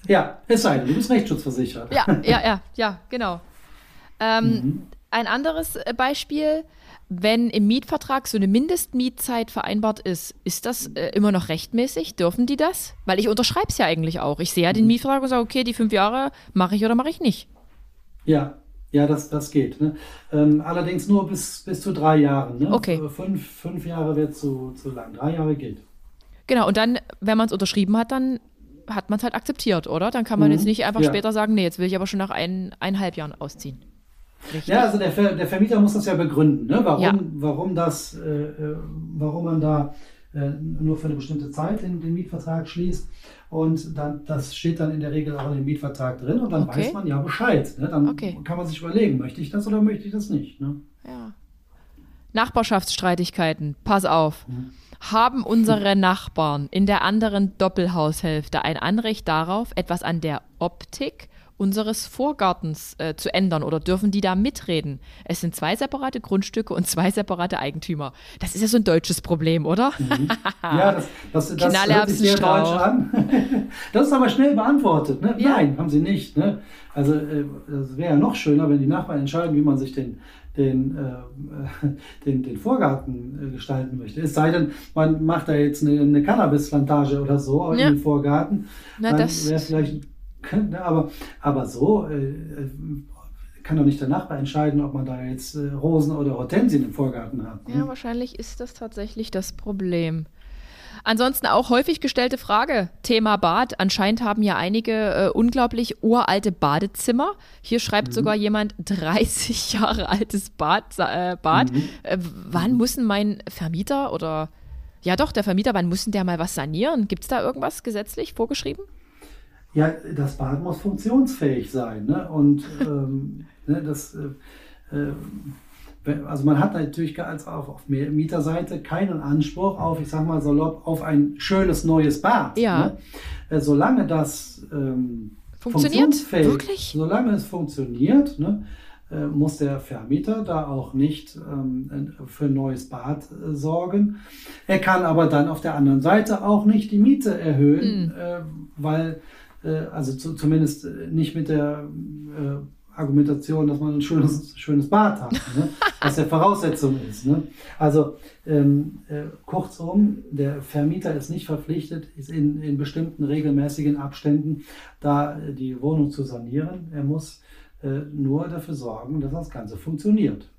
Ja, es sei denn, du bist rechtsschutzversichert. Ja, ja, ja, ja, genau. Ähm, Mhm. Ein anderes äh, Beispiel, wenn im Mietvertrag so eine Mindestmietzeit vereinbart ist, ist das äh, immer noch rechtmäßig? Dürfen die das? Weil ich unterschreibe es ja eigentlich auch. Ich sehe ja den Mhm. Mietvertrag und sage, okay, die fünf Jahre mache ich oder mache ich nicht. Ja, ja, das, das geht. Ne? Ähm, allerdings nur bis, bis zu drei Jahren. Ne? Okay. F- Fünf, fünf Jahre wird zu, zu lang. Drei Jahre geht. Genau, und dann, wenn man es unterschrieben hat, dann hat man es halt akzeptiert, oder? Dann kann man Mhm. jetzt nicht einfach Ja. später sagen, nee, jetzt will ich aber schon nach ein, eineinhalb Jahren ausziehen. Richtig? Ja, also der, Ver, der Vermieter muss das ja begründen, ne? warum, Ja. warum, das, äh, äh, warum man da nur für eine bestimmte Zeit den, den Mietvertrag schließt. Und dann, das steht dann in der Regel auch in dem Mietvertrag drin und dann Okay. weiß man ja Bescheid. Ne? Dann Okay. kann man sich überlegen, möchte ich das oder möchte ich das nicht. Ne? Ja. Nachbarschaftsstreitigkeiten, pass auf. Mhm. Haben unsere Nachbarn in der anderen Doppelhaushälfte ein Anrecht darauf, etwas an der Optik unseres Vorgartens äh, zu ändern oder dürfen die da mitreden? Es sind zwei separate Grundstücke und zwei separate Eigentümer. Das ist ja so ein deutsches Problem, oder? Ja, das, das, das hört sich sehr deutsch an. Das ist aber schnell beantwortet. Ne? Ja. Nein, haben sie nicht. Ne? Also äh, das wäre ja noch schöner, wenn die Nachbarn entscheiden, wie man sich den, den, äh, den, den Vorgarten äh, gestalten möchte. Es sei denn, man macht da jetzt eine, eine Cannabisplantage oder so Ja. in den Vorgarten. Na, dann wäre vielleicht, ne, aber, aber so äh, kann doch nicht der Nachbar entscheiden, ob man da jetzt äh, Rosen oder Hortensien im Vorgarten hat. ne? Ja, wahrscheinlich ist das tatsächlich das Problem. Ansonsten auch häufig gestellte Frage, Thema Bad. Anscheinend haben ja einige äh, unglaublich uralte Badezimmer. Hier schreibt sogar jemand 30 Jahre altes Bad. Äh, Bad. Äh, wann muss denn mein Vermieter oder ja doch, der Vermieter, wann muss denn der mal was sanieren? Gibt es da irgendwas gesetzlich vorgeschrieben? Ja, das Bad muss funktionsfähig sein. Ne? Und ähm, ne, das, äh, äh, also man hat natürlich als auf, auf Mieterseite keinen Anspruch auf, ich sag mal salopp, auf ein schönes neues Bad. Ja. Ne? Äh, solange das ähm, Funktioniert? Wirklich? Solange es funktioniert, ne, äh, muss der Vermieter da auch nicht ähm, für ein neues Bad äh, sorgen. Er kann aber dann auf der anderen Seite auch nicht die Miete erhöhen, Hm. äh, weil, also zu, zumindest äh, nicht mit der äh, Argumentation, dass man ein schönes, schönes Bad hat, ne? was ja Voraussetzung ist. Ne? Also ähm, äh, kurzum, der Vermieter ist nicht verpflichtet, ist in, in bestimmten regelmäßigen Abständen da äh, die Wohnung zu sanieren. Er muss äh, nur dafür sorgen, dass das Ganze funktioniert.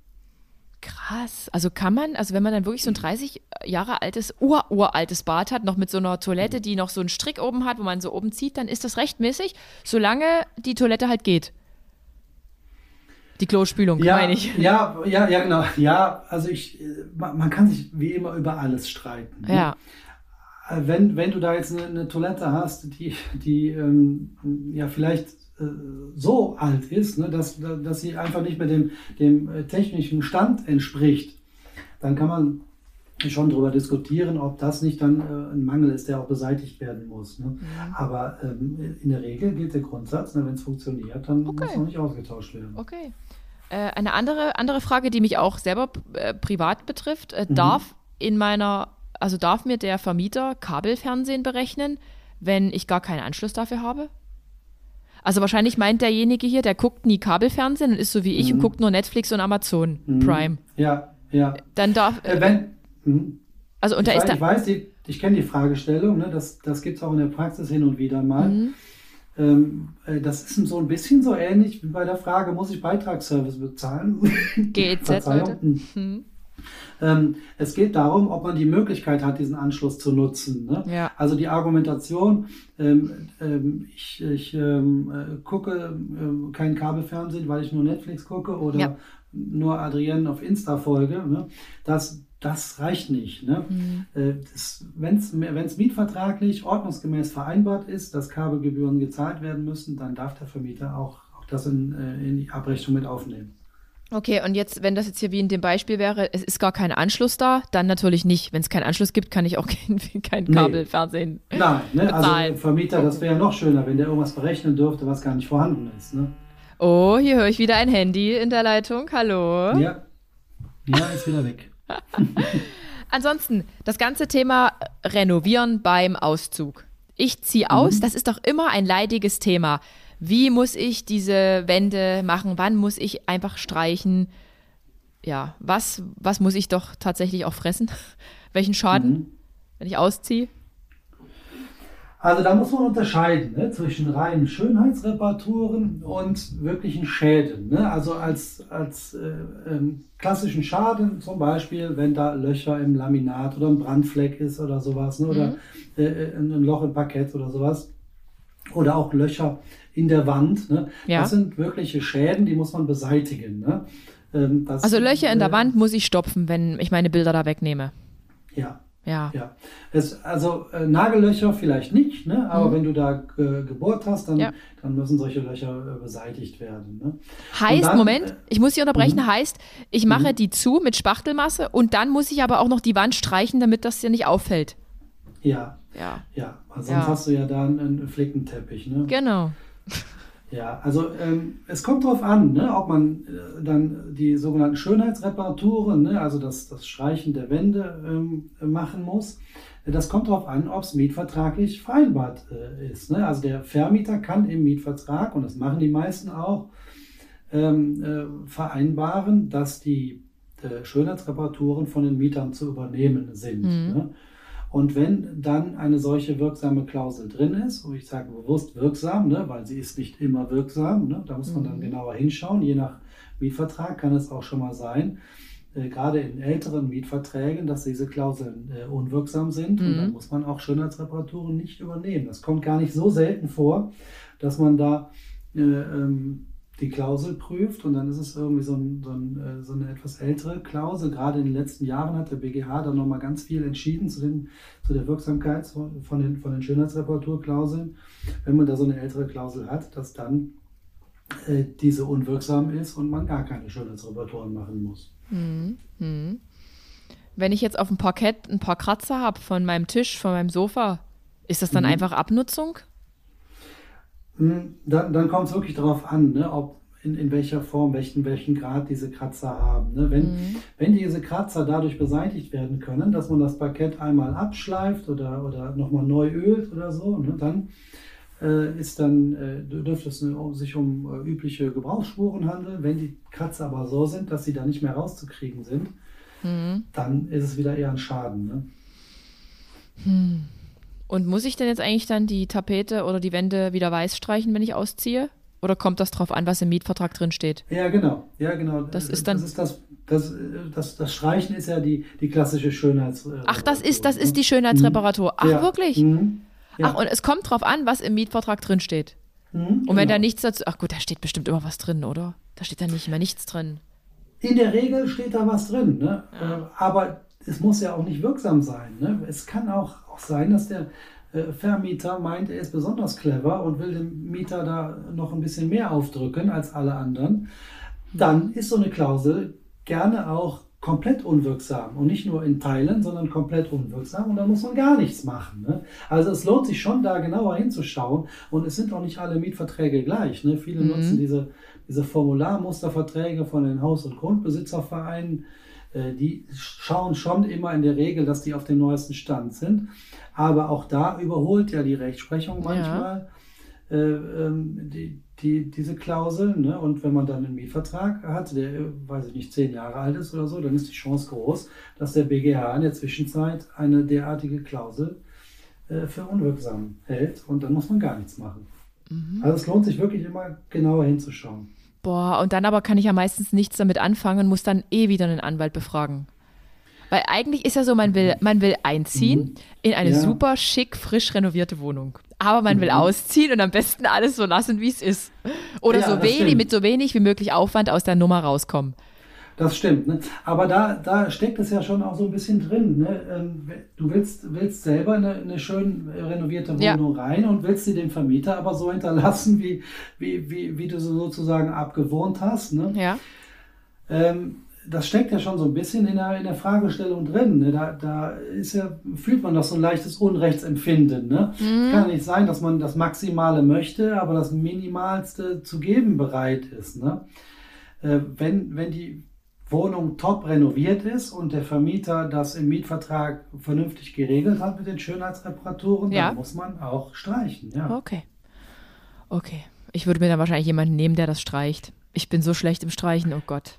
Krass. Also kann man, also wenn man dann wirklich so ein 30 Jahre altes, ururaltes Bad hat, noch mit so einer Toilette, die noch so einen Strick oben hat, wo man so oben zieht, dann ist das rechtmäßig, solange die Toilette halt geht. Die Klospülung, ja, meine ich. Ja, ja, ja, genau. Ja, also ich, man kann sich wie immer über alles streiten. Ne? Ja. Wenn, wenn du da jetzt eine, eine Toilette hast, die, die ähm, ja vielleicht äh, so alt ist, ne, dass, dass sie einfach nicht mehr dem, dem äh, technischen Stand entspricht, dann kann man schon darüber diskutieren, ob das nicht dann äh, ein Mangel ist, der auch beseitigt werden muss. Ne? Mhm. Aber ähm, in der Regel gilt der Grundsatz, ne, wenn es funktioniert, dann okay. muss noch nicht ausgetauscht werden. Okay. Äh, eine andere, andere Frage, die mich auch selber äh, privat betrifft, äh, mhm. darf in meiner, also darf mir der Vermieter Kabelfernsehen berechnen, wenn ich gar keinen Anschluss dafür habe? Also wahrscheinlich meint derjenige hier, der guckt nie Kabelfernsehen und ist so wie ich mhm. und guckt nur Netflix und Amazon mhm. Prime. Ja, ja. Dann darf. Äh, wenn, hm. Also und da ich ist weiß, ich weiß, ich, ich kenne die Fragestellung, ne? das, das gibt es auch in der Praxis hin und wieder mal. Mhm. Ähm, äh, das ist so ein bisschen so ähnlich wie bei der Frage, muss ich Beitragsservice bezahlen? GEZ, Leute. Mhm. Ähm, es geht darum, ob man die Möglichkeit hat, diesen Anschluss zu nutzen. Ne? Ja. Also die Argumentation, ähm, ähm, ich, ich ähm, äh, gucke äh, kein Kabelfernsehen, weil ich nur Netflix gucke oder ja. nur Adrienne auf Insta folge, ne? das, das reicht nicht. Ne? Mhm. Äh, Wenn es mietvertraglich ordnungsgemäß vereinbart ist, dass Kabelgebühren gezahlt werden müssen, dann darf der Vermieter auch, auch das in, äh, in die Abrechnung mit aufnehmen. Okay, und jetzt, wenn das jetzt hier wie in dem Beispiel wäre, es ist gar kein Anschluss da, dann natürlich nicht. Wenn es keinen Anschluss gibt, kann ich auch kein, kein Kabelfernsehen nee. Nein, ne? also Vermieter, das wäre ja noch schöner, wenn der irgendwas berechnen dürfte, was gar nicht vorhanden ist. Ne? Oh, hier höre ich wieder ein Handy in der Leitung. Hallo. Ja, ja ist wieder weg. Ansonsten, das ganze Thema Renovieren beim Auszug. Ich ziehe aus, mhm. das ist doch immer ein leidiges Thema. Wie muss ich diese Wände machen? Wann muss ich einfach streichen? Ja, was, was muss ich doch tatsächlich auch fressen? Welchen Schaden, mhm. wenn ich ausziehe? Also da muss man unterscheiden ne, zwischen reinen Schönheitsreparaturen und wirklichen Schäden. Ne? Also als, als äh, ähm, klassischen Schaden zum Beispiel, wenn da Löcher im Laminat oder ein Brandfleck ist oder sowas, ne? oder mhm. äh, äh ein Loch im Parkett oder sowas. Oder auch Löcher in der Wand. Ne? Ja. Das sind wirkliche Schäden, die muss man beseitigen. Ne? Ähm, das, also Löcher in der äh, Wand muss ich stopfen, wenn ich meine Bilder da wegnehme. Ja, ja. ja. Es, also äh, Nagellöcher vielleicht nicht, ne? aber mhm. wenn du da äh, gebohrt hast, dann, ja. dann müssen solche Löcher äh, beseitigt werden. Ne? Heißt, dann, Moment, äh, ich muss Sie unterbrechen, mhm. heißt, ich mache mhm. die zu mit Spachtelmasse und dann muss ich aber auch noch die Wand streichen, damit das dir nicht auffällt. Ja. Ja. Ja, sonst ja. hast du ja da einen Flickenteppich. Ne? Genau. Ja, also ähm, es kommt darauf an, ne, ob man äh, dann die sogenannten Schönheitsreparaturen, ne, also das, das Streichen der Wände ähm, machen muss. Das kommt darauf an, ob es mietvertraglich vereinbart äh, ist. Ne? Also der Vermieter kann im Mietvertrag, und das machen die meisten auch, ähm, äh, vereinbaren, dass die äh, Schönheitsreparaturen von den Mietern zu übernehmen sind. Mhm. Ne? Und wenn dann eine solche wirksame Klausel drin ist, und ich sage bewusst wirksam, ne, weil sie ist nicht immer wirksam, ne, da muss man dann mhm. genauer hinschauen, je nach Mietvertrag kann es auch schon mal sein, äh, gerade in älteren Mietverträgen, dass diese Klauseln äh, unwirksam sind. Mhm. Und dann muss man auch Schönheitsreparaturen nicht übernehmen. Das kommt gar nicht so selten vor, dass man da äh, ähm, die Klausel prüft und dann ist es irgendwie so, ein, so, ein, äh, so, eine etwas ältere Klausel. Gerade in den letzten Jahren hat der BGH da nochmal ganz viel entschieden zu, den, zu der Wirksamkeit von den, von den Schönheitsreparaturklauseln. Wenn man da so eine ältere Klausel hat, dass dann äh, diese unwirksam ist und man gar keine Schönheitsreparaturen machen muss. Mhm. Mhm. Wenn ich jetzt auf dem Parkett ein paar Kratzer habe von meinem Tisch, von meinem Sofa, ist das dann mhm. einfach Abnutzung? Hm, dann, dann kommt es wirklich darauf an, ne, ob in, in welcher Form, welchen, welchen Grad diese Kratzer haben. Ne? Wenn, mhm. wenn diese Kratzer dadurch beseitigt werden können, dass man das Parkett einmal abschleift oder, oder nochmal neu ölt oder so, ne, dann äh, ist dann, äh, dürfte es sich um äh, übliche Gebrauchsspuren handeln. Wenn die Kratzer aber so sind, dass sie da nicht mehr rauszukriegen sind, mhm. dann ist es wieder eher ein Schaden. Ne? Hm. Und muss ich denn jetzt eigentlich dann die Tapete oder die Wände wieder weiß streichen, wenn ich ausziehe? Oder kommt das drauf an, was im Mietvertrag drin steht? Ja, genau. Ja, genau. Das ist dann. Das, ist das, das, das, das Streichen ist ja die, die klassische Schönheits. Ach, das ist, das ist die Schönheitsreparatur. Ach, ja. wirklich? Mhm. Ja. Ach, und es kommt drauf an, was im Mietvertrag drin steht. Mhm, und wenn genau. da nichts dazu. Ach gut, da steht bestimmt immer was drin, oder? Da steht da nicht mehr nichts drin. In der Regel steht da was drin, ne? Ja. Äh, aber es muss ja auch nicht wirksam sein. Ne? Es kann auch, auch sein, dass der äh, Vermieter meint, er ist besonders clever und will dem Mieter da noch ein bisschen mehr aufdrücken als alle anderen. Dann ist so eine Klausel gerne auch komplett unwirksam und nicht nur in Teilen, sondern komplett unwirksam und dann muss man gar nichts machen. Ne? Also es lohnt sich schon da genauer hinzuschauen und es sind auch nicht alle Mietverträge gleich. Ne? Viele mhm. nutzen diese, diese Formularmusterverträge von den Haus- und Grundbesitzervereinen. Äh, die schauen schon immer in der Regel, dass die auf dem neuesten Stand sind. Aber auch da überholt ja die Rechtsprechung manchmal ja. äh, ähm, die, die, diese Klausel. Ne? Und wenn man dann einen Mietvertrag hat, der, weiß ich nicht, zehn Jahre alt ist oder so, dann ist die Chance groß, dass der BGH in der Zwischenzeit eine derartige Klausel äh, für unwirksam hält. Und dann muss man gar nichts machen. Mhm. Also es lohnt sich wirklich immer genauer hinzuschauen. Boah, und dann aber kann ich ja meistens nichts damit anfangen und muss dann eh wieder einen Anwalt befragen. Weil eigentlich ist ja so, man will, man will einziehen mhm. in eine ja. super schick, frisch renovierte Wohnung. Aber man mhm. will ausziehen und am besten alles so lassen, wie es ist. Oder ja, so wenig, mit so wenig wie möglich Aufwand aus der Nummer rauskommen. Das stimmt. Ne? Aber da, da steckt es ja schon auch so ein bisschen drin. Ne? Ähm, du willst, willst selber eine, eine schön renovierte Wohnung ja. rein und willst sie dem Vermieter aber so hinterlassen, wie, wie, wie, wie du sie sozusagen abgewohnt hast. Ne? Ja. Ähm, das steckt ja schon so ein bisschen in der, in der Fragestellung drin. Ne? Da, da ist ja, fühlt man doch so ein leichtes Unrechtsempfinden. Ne? Mhm. Kann nicht sein, dass man das Maximale möchte, aber das Minimalste zu geben bereit ist. Ne? Äh, wenn, wenn die Wohnung top renoviert ist und der Vermieter das im Mietvertrag vernünftig geregelt hat mit den Schönheitsreparaturen, ja. dann muss man auch streichen. Ja. Okay. Okay. Ich würde mir dann wahrscheinlich jemanden nehmen, der das streicht. Ich bin so schlecht im Streichen, oh Gott.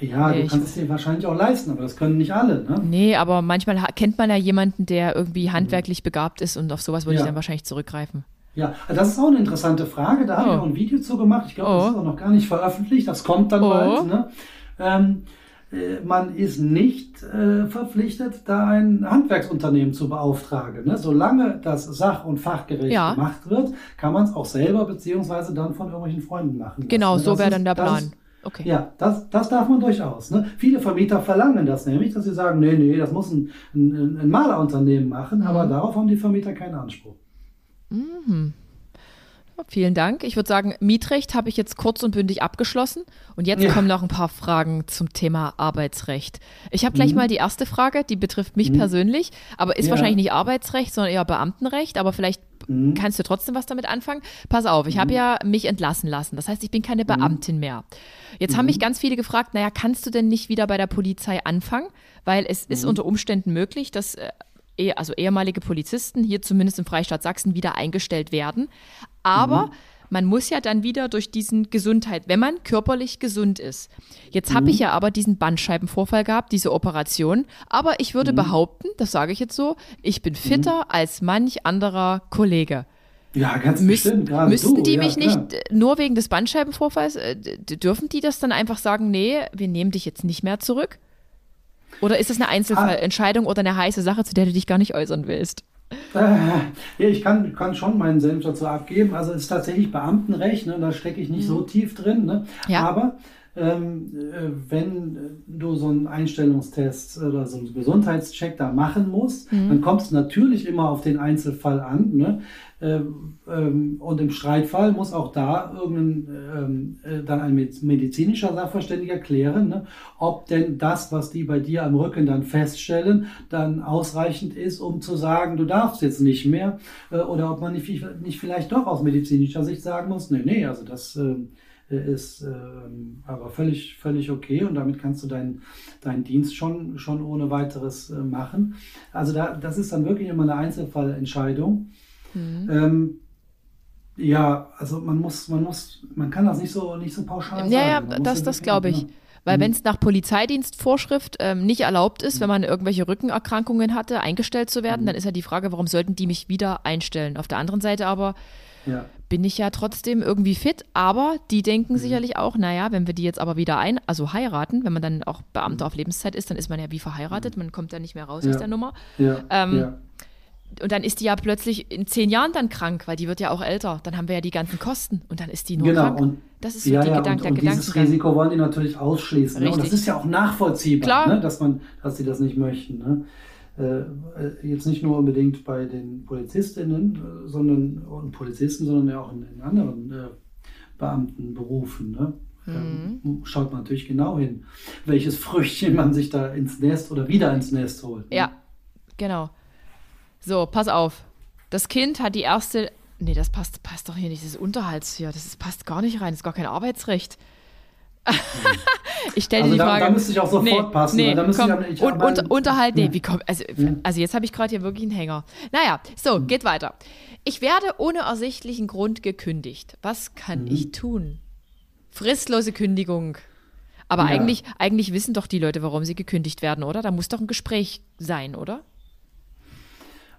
Ja, nee, du kannst es dir wahrscheinlich auch leisten, aber das können nicht alle, ne? Nee, aber manchmal kennt man ja jemanden, der irgendwie handwerklich begabt ist und auf sowas würde ja. ich dann wahrscheinlich zurückgreifen. Ja, das ist auch eine interessante Frage. Da oh. habe ich auch ein Video zu gemacht. Ich glaube, oh. das ist auch noch gar nicht veröffentlicht. Das kommt dann oh. bald. Ne? Ähm, äh, man ist nicht äh, verpflichtet, da ein Handwerksunternehmen zu beauftragen. Ne? Solange das sach- und fachgerecht ja. gemacht wird, kann man es auch selber beziehungsweise dann von irgendwelchen Freunden machen. Genau, lassen. Ne? so wäre dann der Plan. Okay. Ja, das, das darf man durchaus. Ne? Viele Vermieter verlangen das nämlich, dass sie sagen, nee, nee, das muss ein, ein, ein Malerunternehmen machen, mhm. aber darauf haben die Vermieter keinen Anspruch. Mhm. Vielen Dank. Ich würde sagen, Mietrecht habe ich jetzt kurz und bündig abgeschlossen. Und jetzt ja. kommen noch ein paar Fragen zum Thema Arbeitsrecht. Ich habe gleich mhm. mal die erste Frage, die betrifft mich mhm. persönlich, aber ist ja. wahrscheinlich nicht Arbeitsrecht, sondern eher Beamtenrecht. Aber vielleicht mhm. kannst du trotzdem was damit anfangen. Pass auf, ich habe mhm. ja mich entlassen lassen. Das heißt, ich bin keine mhm. Beamtin mehr. Jetzt haben mich mhm. ganz viele gefragt, naja, kannst du denn nicht wieder bei der Polizei anfangen? Weil es ist unter Umständen möglich, dass äh, also ehemalige Polizisten hier zumindest im Freistaat Sachsen wieder eingestellt werden. Aber mhm. man muss ja dann wieder durch diesen Gesundheit, wenn man körperlich gesund ist. Jetzt mhm. habe ich ja aber diesen Bandscheibenvorfall gehabt, diese Operation. Aber ich würde mhm. behaupten, das sage ich jetzt so, ich bin fitter mhm. als manch anderer Kollege. Ja, ganz Müssen, bestimmt. Müssten du, die ja, mich nicht nur wegen des Bandscheibenvorfalls, äh, dürfen die das dann einfach sagen, nee, wir nehmen dich jetzt nicht mehr zurück? Oder ist es eine Einzelfallentscheidung ah. oder eine heiße Sache, zu der du dich gar nicht äußern willst? Äh, ja, ich kann, kann schon meinen Senf dazu abgeben. Also es ist tatsächlich Beamtenrecht, ne? da stecke ich nicht mhm. so tief drin. Ne? Ja. Aber ähm, äh, wenn du so einen Einstellungstest oder so einen Gesundheitscheck da machen musst, mhm. dann kommt es natürlich immer auf den Einzelfall an. Ne? Ähm, ähm, und im Streitfall muss auch da irgendein ähm, äh, dann ein medizinischer Sachverständiger klären, ne, ob denn das, was die bei dir am Rücken dann feststellen, dann ausreichend ist, um zu sagen, du darfst jetzt nicht mehr, äh, oder ob man nicht, nicht vielleicht doch aus medizinischer Sicht sagen muss, nee, nee, also das äh, ist ähm, aber völlig, völlig okay und damit kannst du deinen, deinen Dienst schon, schon ohne weiteres äh, machen. Also da, das ist dann wirklich immer eine Einzelfallentscheidung. Mhm. Ähm, Ja, also man muss, man muss, man kann das nicht so, nicht so pauschal ja, sagen. Ja, das, das glaube ich. Weil mhm. wenn es nach Polizeidienstvorschrift ähm, nicht erlaubt ist, wenn man irgendwelche Rückenerkrankungen hatte, eingestellt zu werden, mhm. dann ist ja die Frage, warum sollten die mich wieder einstellen? Auf der anderen Seite aber ja. bin ich ja trotzdem irgendwie fit, aber die denken mhm. sicherlich auch, naja, wenn wir die jetzt aber wieder ein, also heiraten, wenn man dann auch Beamter auf Lebenszeit ist, dann ist man ja wie verheiratet, man kommt da nicht mehr raus ja. aus der Nummer. Ja. Ähm, ja und dann ist die ja plötzlich in zehn Jahren dann krank, weil die wird ja auch älter. Dann haben wir ja die ganzen Kosten und dann ist die nur genau, krank. Und, das ist so ja, die ja, Gedanke, und, und dieses Risiko wollen die natürlich ausschließen. Ne? Und das ist ja auch nachvollziehbar, ne? dass man, dass sie das nicht möchten. Ne? Äh, jetzt nicht nur unbedingt bei den Polizistinnen, sondern und Polizisten, sondern ja auch in, in anderen äh, Beamtenberufen. Ne? Mhm. Ähm, schaut man natürlich genau hin, welches Früchtchen man sich da ins Nest oder wieder ins Nest holt. Ne? Ja, genau. So, pass auf. Das Kind hat die erste. Nee, das passt, passt doch hier nicht. Das ist Unterhalts hier. Das ist, passt gar nicht rein. Das ist gar kein Arbeitsrecht. ich stelle also dir die da, Frage. Da müsste ich auch sofort nee, passen. Nee, da komm, ich, ich und, unter, Unterhalt, nee, wie kommt, also, also jetzt habe ich gerade hier wirklich einen Hänger. Naja, so, mhm. geht weiter. Ich werde ohne ersichtlichen Grund gekündigt. Was kann mhm. ich tun? Fristlose Kündigung. Aber ja. eigentlich, eigentlich wissen doch die Leute, warum sie gekündigt werden, oder? Da muss doch ein Gespräch sein, oder?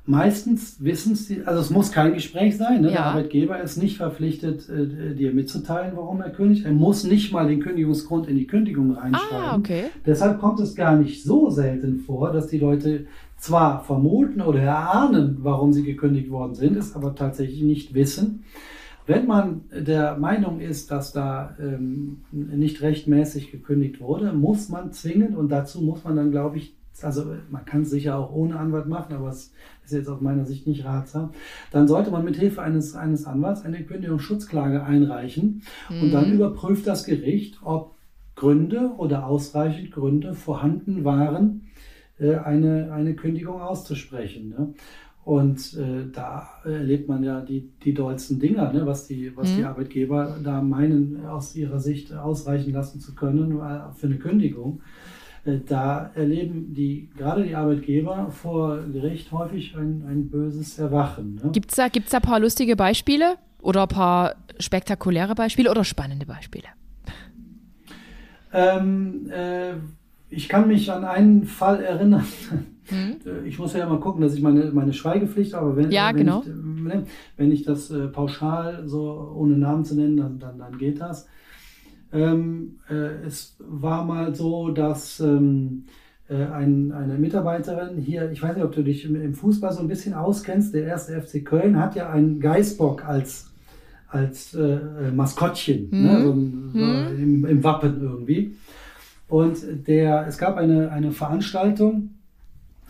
Meistens wissen sie, also es muss kein Gespräch sein. Ne? Ja. Der Arbeitgeber ist nicht verpflichtet, äh, dir mitzuteilen, warum er kündigt. Er muss nicht mal den Kündigungsgrund in die Kündigung reinschreiben. Ah, okay. Deshalb kommt es gar nicht so selten vor, dass die Leute zwar vermuten oder erahnen, warum sie gekündigt worden sind, es aber tatsächlich nicht wissen. Wenn man der Meinung ist, dass da ähm, nicht rechtmäßig gekündigt wurde, muss man zwingend und dazu muss man dann, glaube ich, also man kann es sicher auch ohne Anwalt machen, aber es ist jetzt aus meiner Sicht nicht ratsam, dann sollte man mit Hilfe eines, eines Anwalts eine Kündigungsschutzklage einreichen mhm. und dann mhm. überprüft das Gericht, ob Gründe oder ausreichend Gründe vorhanden waren, äh, eine, eine Kündigung auszusprechen. Ne? Und äh, da erlebt man ja die, die dollsten Dinger, ne? was, die, was mhm. die Arbeitgeber da meinen, aus ihrer Sicht ausreichen lassen zu können äh, für eine Kündigung. Äh, da erleben die, gerade die Arbeitgeber vor Gericht häufig ein, ein böses Erwachen. Ne? Gibt es da, gibt's da ein paar lustige Beispiele oder ein paar spektakuläre Beispiele oder spannende Beispiele? Ähm, äh, ich kann mich an einen Fall erinnern. Mhm. Ich muss ja mal gucken, dass ich meine, meine Schweigepflicht habe. Wenn, ja, wenn genau. Ich, ne, wenn ich das äh, pauschal so ohne Namen zu nennen, dann, dann, dann geht das. Ähm, äh, es war mal so, dass ähm, äh, ein, eine Mitarbeiterin hier, ich weiß nicht, ob du dich im, im, Fußball so ein bisschen auskennst, der erste FC Köln hat ja einen Geißbock als, als äh, äh Maskottchen mhm. ne, so, so mhm. im, im, Wappen irgendwie. Und der, es gab eine, eine Veranstaltung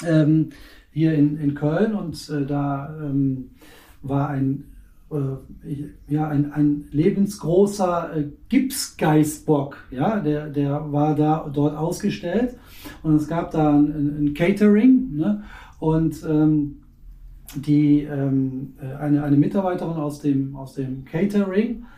ähm, hier in, in Köln und äh, da ähm, war ein ja, ein, ein lebensgroßer äh, Gipsgeißbock, ja, der, der war da dort ausgestellt und es gab da ein, ein Catering ne? und ähm, die, ähm, äh, eine, eine Mitarbeiterin aus dem, aus dem Catering äh,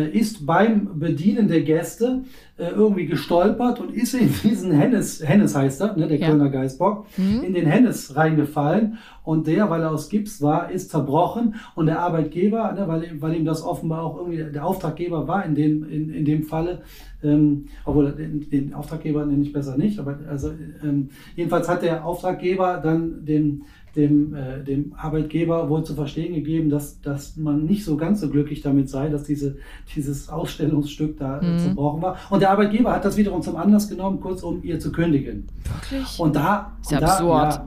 ist beim Bedienen der Gäste äh, irgendwie gestolpert und ist in diesen Hennes, Hennes heißt er, ne, der ja. Kölner Geißbock, mhm. in den Hennes reingefallen und der, weil er aus Gips war, ist zerbrochen und der Arbeitgeber, ne, weil, weil ihm das offenbar auch irgendwie der Auftraggeber war in dem, in, in dem Falle, ähm, obwohl den, den Auftraggeber nenne ich besser nicht, aber also ähm, jedenfalls hat der Auftraggeber dann den dem, äh, dem Arbeitgeber wohl zu verstehen gegeben, dass, dass man nicht so ganz so glücklich damit sei, dass diese, dieses Ausstellungsstück da äh, mhm. zerbrochen war. Und der Arbeitgeber hat das wiederum zum Anlass genommen, kurz um ihr zu kündigen. Wirklich? Und da. Ist ja absurd.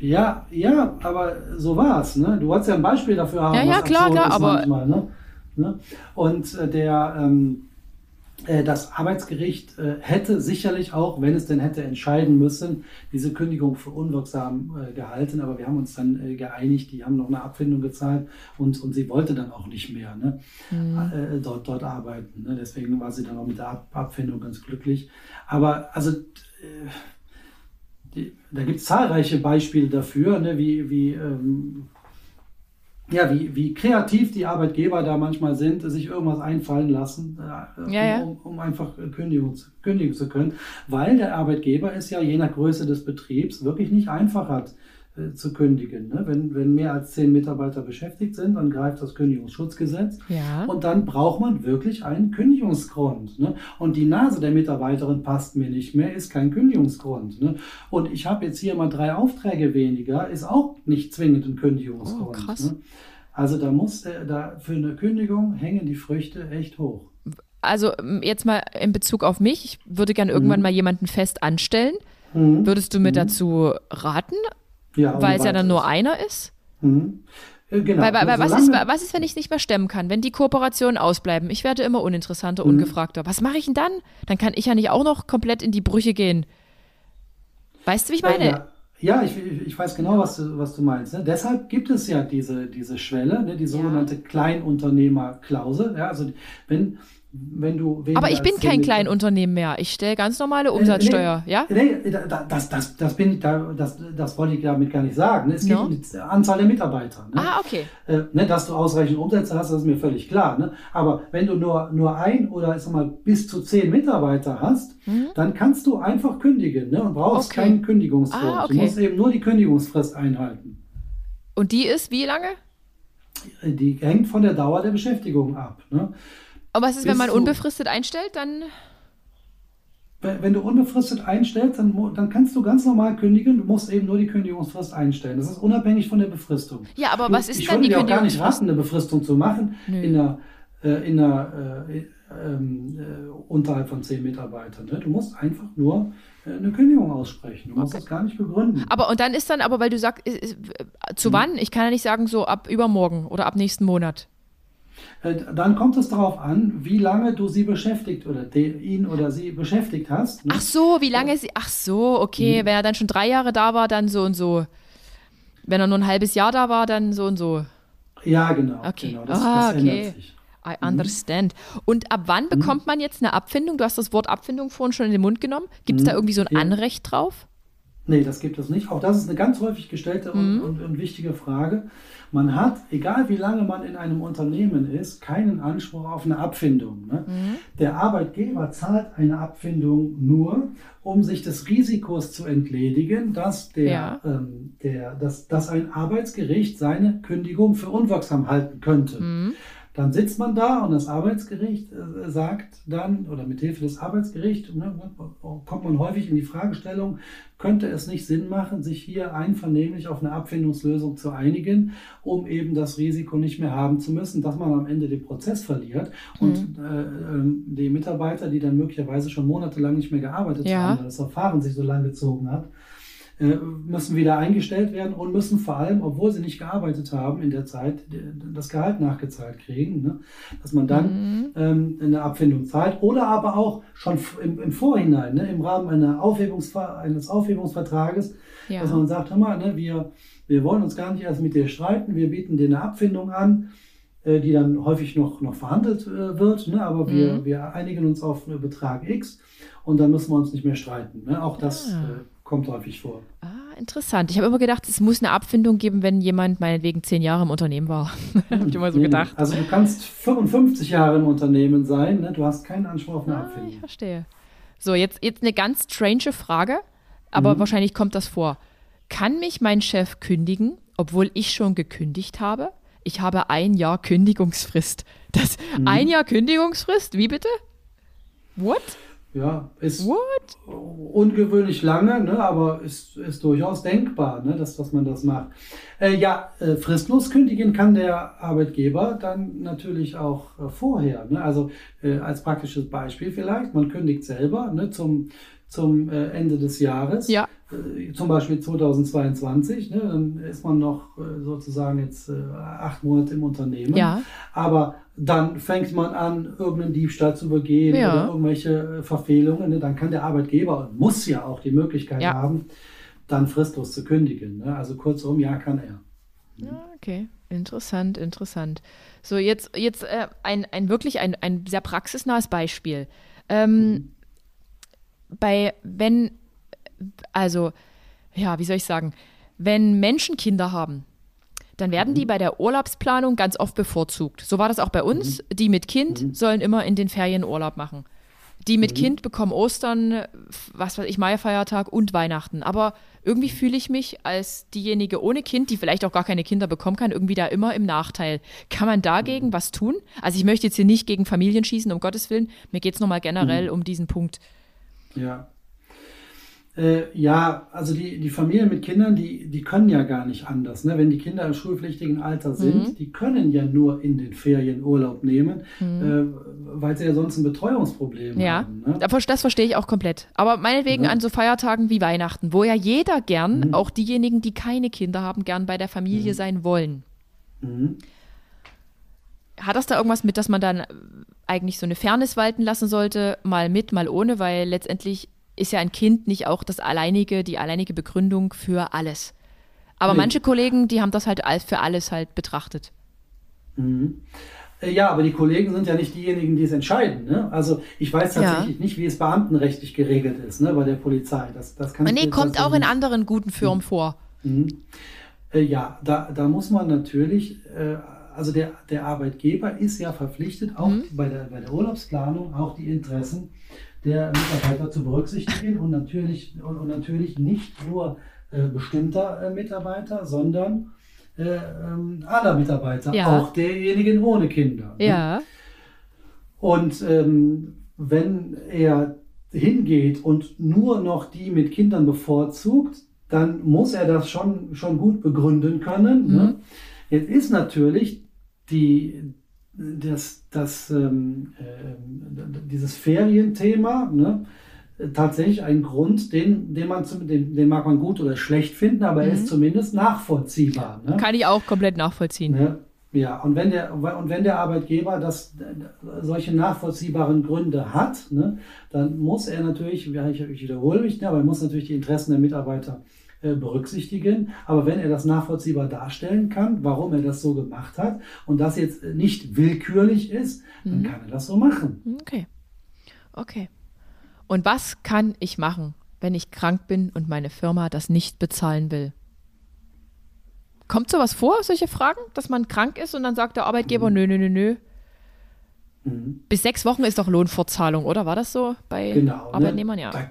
Ja, ja, ja, aber so war es. Ne? Du wolltest ja ein Beispiel dafür haben. Ja, ja, klar, klar, aber. Manchmal, ne? Ne? Und äh, der. Ähm, äh, das Arbeitsgericht äh, hätte sicherlich auch, wenn es denn hätte entscheiden müssen, diese Kündigung für unwirksam äh, gehalten. Aber wir haben uns dann geeinigt, die haben noch eine Abfindung gezahlt und, und sie wollte dann auch nicht mehr ne, mhm. dort, dort arbeiten. Ne. Deswegen war sie dann auch mit der Ab Abfindung ganz glücklich. Aber also die, da gibt es zahlreiche Beispiele dafür, ne, wie, wie ähm, ja, wie, wie kreativ die Arbeitgeber da manchmal sind, sich irgendwas einfallen lassen, äh, ja, ja. Um, um, einfach kündigen, kündigen zu können, weil der Arbeitgeber es ja je nach Größe des Betriebs wirklich nicht einfach hat, äh, zu kündigen. Ne? Wenn, wenn mehr als zehn Mitarbeiter beschäftigt sind, dann greift das Kündigungsschutzgesetz. Ja. Und dann braucht man wirklich einen Kündigungsgrund. Ne? Und die Nase der Mitarbeiterin passt mir nicht mehr, ist kein Kündigungsgrund. Ne? Und ich habe jetzt hier mal drei Aufträge weniger, ist auch nicht zwingend ein Kündigungsgrund. Oh, krass. Ne? Also da muss äh, da für eine Kündigung hängen die Früchte echt hoch. Also jetzt mal in Bezug auf mich, ich würde gerne irgendwann Mhm. mal jemanden fest anstellen. Mhm. Würdest du mir Mhm. dazu raten, Ja, weil es ja dann nur einer ist? Mhm. Äh, Genau. Weil, weil, weil was, ist, was ist, wenn ich es nicht mehr stemmen kann? Wenn die Kooperationen ausbleiben? Ich werde immer uninteressanter, Mhm. ungefragter. Was mache ich denn dann? Dann kann ich ja nicht auch noch komplett in die Brüche gehen. Weißt du, wie ich meine? Äh, Ja, ja ich, ich, weiß genau, was du, was du meinst. Ne? Deshalb gibt es ja diese, diese Schwelle, ne? die sogenannte Kleinunternehmerklausel. Ja, also wenn, wenn du Aber ich bin kein Kleinunternehmen mehr. Ich stelle ganz normale Umsatzsteuer, Äh, ja? Nee, da- da- das, das, das, bin ich, das, das wollte ich damit gar nicht sagen. ne? Es geht No. um die Anzahl der Mitarbeiter. Ne? Ah, okay. Äh, ne, dass du ausreichend Umsätze hast, das ist mir völlig klar. Ne? Aber wenn du nur, nur ein oder ich sag mal, bis zu zehn Mitarbeiter hast, dann kannst du einfach kündigen ne? und brauchst Mhm. Okay. keinen Kündigungsgrund. Ah, okay. Du musst eben nur die Kündigungsfrist einhalten. Und die ist wie lange? Die hängt von der Dauer der Beschäftigung ab. Ne? Und was ist, wenn man unbefristet einstellt? Dann. Wenn du unbefristet einstellst, dann, dann kannst du ganz normal kündigen. Du musst eben nur die Kündigungsfrist einstellen. Das ist unabhängig von der Befristung. Ja, aber Du, was ist ich dann würde die dir auch gar nicht Kündigungsfrist? raten, eine Befristung zu machen Nö. in einer, äh, in einer äh, ähm, äh, unterhalb von zehn Mitarbeitern. Ne? Du musst einfach nur äh, eine Kündigung aussprechen. Du musst Okay. das gar nicht begründen. Aber und dann ist dann, aber weil du sagst, äh, zu wann? Ich kann ja nicht sagen, so ab übermorgen oder ab nächsten Monat. Äh, dann kommt es darauf an, wie lange du sie beschäftigt oder de, ihn oder sie beschäftigt hast. Ne? Ach so, wie lange sie. Ach so, okay. Wenn er dann schon drei Jahre da war, dann so und so. Wenn er nur ein halbes Jahr da war, dann so und so. Ja, genau. Okay. genau das, Ah, das okay. I understand. Und ab wann bekommt man jetzt eine Abfindung? Du hast das Wort Abfindung vorhin schon in den Mund genommen. Gibt es da irgendwie so ein Ja. Anrecht drauf? Nee, das gibt es nicht. Auch das ist eine ganz häufig gestellte und, und, und wichtige Frage. Man hat, egal wie lange man in einem Unternehmen ist, keinen Anspruch auf eine Abfindung. Ne? Der Arbeitgeber zahlt eine Abfindung nur, um sich des Risikos zu entledigen, dass, der, Ja. ähm, der, dass, dass ein Arbeitsgericht seine Kündigung für unwirksam halten könnte. Dann sitzt man da und das Arbeitsgericht äh, sagt dann, oder mit Hilfe des Arbeitsgerichts, ne, kommt man häufig in die Fragestellung, könnte es nicht Sinn machen, sich hier einvernehmlich auf eine Abfindungslösung zu einigen, um eben das Risiko nicht mehr haben zu müssen, dass man am Ende den Prozess verliert und äh, ähm, die Mitarbeiter, die dann möglicherweise schon monatelang nicht mehr gearbeitet Ja. haben, weil das Verfahren sich so lang gezogen hat, müssen wieder eingestellt werden und müssen vor allem, obwohl sie nicht gearbeitet haben in der Zeit, das Gehalt nachgezahlt kriegen. Ne? Dass man dann ähm, eine Abfindung zahlt oder aber auch schon im, im Vorhinein, ne? im Rahmen einer Aufhebungsver eines Aufhebungsvertrages, Ja. dass man sagt, hör mal, ne, wir, wir wollen uns gar nicht erst mit dir streiten, wir bieten dir eine Abfindung an, äh, die dann häufig noch, noch verhandelt äh, wird, ne? aber wir, Mhm. wir einigen uns auf einen Betrag X und dann müssen wir uns nicht mehr streiten. Ne? Auch das Ah. äh, kommt häufig vor. Ah, interessant. Ich habe immer gedacht, es muss eine Abfindung geben, wenn jemand meinetwegen zehn Jahre im Unternehmen war. habe ich immer so nee. gedacht. Also du kannst 55 Jahre im Unternehmen sein, ne? du hast keinen Anspruch auf eine Ah, ich Abfindung. verstehe. So, jetzt, jetzt eine ganz strange Frage, aber wahrscheinlich kommt das vor. Kann mich mein Chef kündigen, obwohl ich schon gekündigt habe? Ich habe ein Jahr Kündigungsfrist. Das ein Jahr Kündigungsfrist? Wie bitte? What? Ja, ist What? ungewöhnlich lange, ne, aber ist, ist durchaus denkbar, ne, dass, dass man das macht. Äh, ja, äh, fristlos kündigen kann der Arbeitgeber dann natürlich auch äh, vorher. Ne? Also äh, als praktisches Beispiel vielleicht, man kündigt selber ne, zum, zum äh, Ende des Jahres. Ja. Äh, zum Beispiel 2022, ne, dann ist man noch äh, sozusagen jetzt acht Monate im Unternehmen. Ja. Aber dann fängt man an, irgendeinen Diebstahl zu begehen Ja. oder irgendwelche Verfehlungen. Ne? Dann kann der Arbeitgeber und muss ja auch die Möglichkeit Ja. haben, dann fristlos zu kündigen. Ne? Also kurzum, ja, kann er. Ja, okay. Interessant, interessant. So, jetzt, jetzt äh, ein, ein wirklich ein, ein sehr praxisnahes Beispiel. Ähm, Bei, wenn, also, ja, wie soll ich sagen, wenn Menschen Kinder haben, dann werden die bei der Urlaubsplanung ganz oft bevorzugt. So war das auch bei uns. Die mit Kind sollen immer in den Ferien Urlaub machen. Die mit Kind bekommen Ostern, was weiß ich, Maifeiertag und Weihnachten. Aber irgendwie fühle ich mich als diejenige ohne Kind, die vielleicht auch gar keine Kinder bekommen kann, irgendwie da immer im Nachteil. Kann man dagegen was tun? Also ich möchte jetzt hier nicht gegen Familien schießen, um Gottes Willen. Mir geht es nochmal generell mhm. um diesen Punkt. Ja. Äh, ja, also die, die Familien mit Kindern, die, die können ja gar nicht anders. Ne? Wenn die Kinder im schulpflichtigen Alter sind, mhm. die können ja nur in den Ferien Urlaub nehmen, mhm. äh, weil sie ja sonst ein Betreuungsproblem ja. haben. Ne? Das verstehe ich auch komplett. Aber meinetwegen ja. an so Feiertagen wie Weihnachten, wo ja jeder gern, mhm. auch diejenigen, die keine Kinder haben, gern bei der Familie mhm. sein wollen. Hat das da irgendwas mit, dass man dann eigentlich so eine Fairness walten lassen sollte, mal mit, mal ohne, weil letztendlich ist ja ein Kind nicht auch das alleinige, die alleinige Begründung für alles. Aber nee. manche Kollegen, die haben das halt als für alles halt betrachtet. Mhm. Äh, ja, aber die Kollegen sind ja nicht diejenigen, die es entscheiden. Ne? Also ich weiß tatsächlich ja. nicht, wie es beamtenrechtlich geregelt ist ne, bei der Polizei. Das, das kann nee, kommt auch in anderen guten Firmen mhm. vor. Mhm. Äh, ja, da, da muss man natürlich, äh, also der, der Arbeitgeber ist ja verpflichtet, auch mhm. bei, der, bei der Urlaubsplanung, auch die Interessen der Mitarbeiter zu berücksichtigen und natürlich, und, und natürlich nicht nur äh, bestimmter äh, Mitarbeiter, sondern äh, ähm, aller Mitarbeiter, ja. auch derjenigen ohne Kinder. Ne? Ja. Und ähm, wenn er hingeht und nur noch die mit Kindern bevorzugt, dann muss er das schon, schon gut begründen können. Ne? Mhm. Ne? Jetzt ist natürlich die, das, das, ähm, äh, dieses Ferienthema ne, tatsächlich ein Grund, den, den, man zum, den, den mag man gut oder schlecht finden, aber mhm. er ist mhm. zumindest nachvollziehbar. Ne? Kann ich auch komplett nachvollziehen. Ne? Ja, und wenn, der, und wenn der Arbeitgeber das, solche nachvollziehbaren Gründe hat, ne, dann muss er natürlich, ich wiederhole mich, ne, aber er muss natürlich die Interessen der Mitarbeiter äh, berücksichtigen. Aber wenn er das nachvollziehbar darstellen kann, warum er das so gemacht hat und das jetzt nicht willkürlich ist, dann mhm. kann er das so machen. Okay. Okay. Und was kann ich machen, wenn ich krank bin und meine Firma das nicht bezahlen will? Kommt sowas vor, solche Fragen, dass man krank ist und dann sagt der Arbeitgeber, mhm. nö, nö, nö, nö. Mhm. Bis sechs Wochen ist doch Lohnfortzahlung, oder? War das so bei genau, ne? Arbeitnehmern? Ne? Ja. Da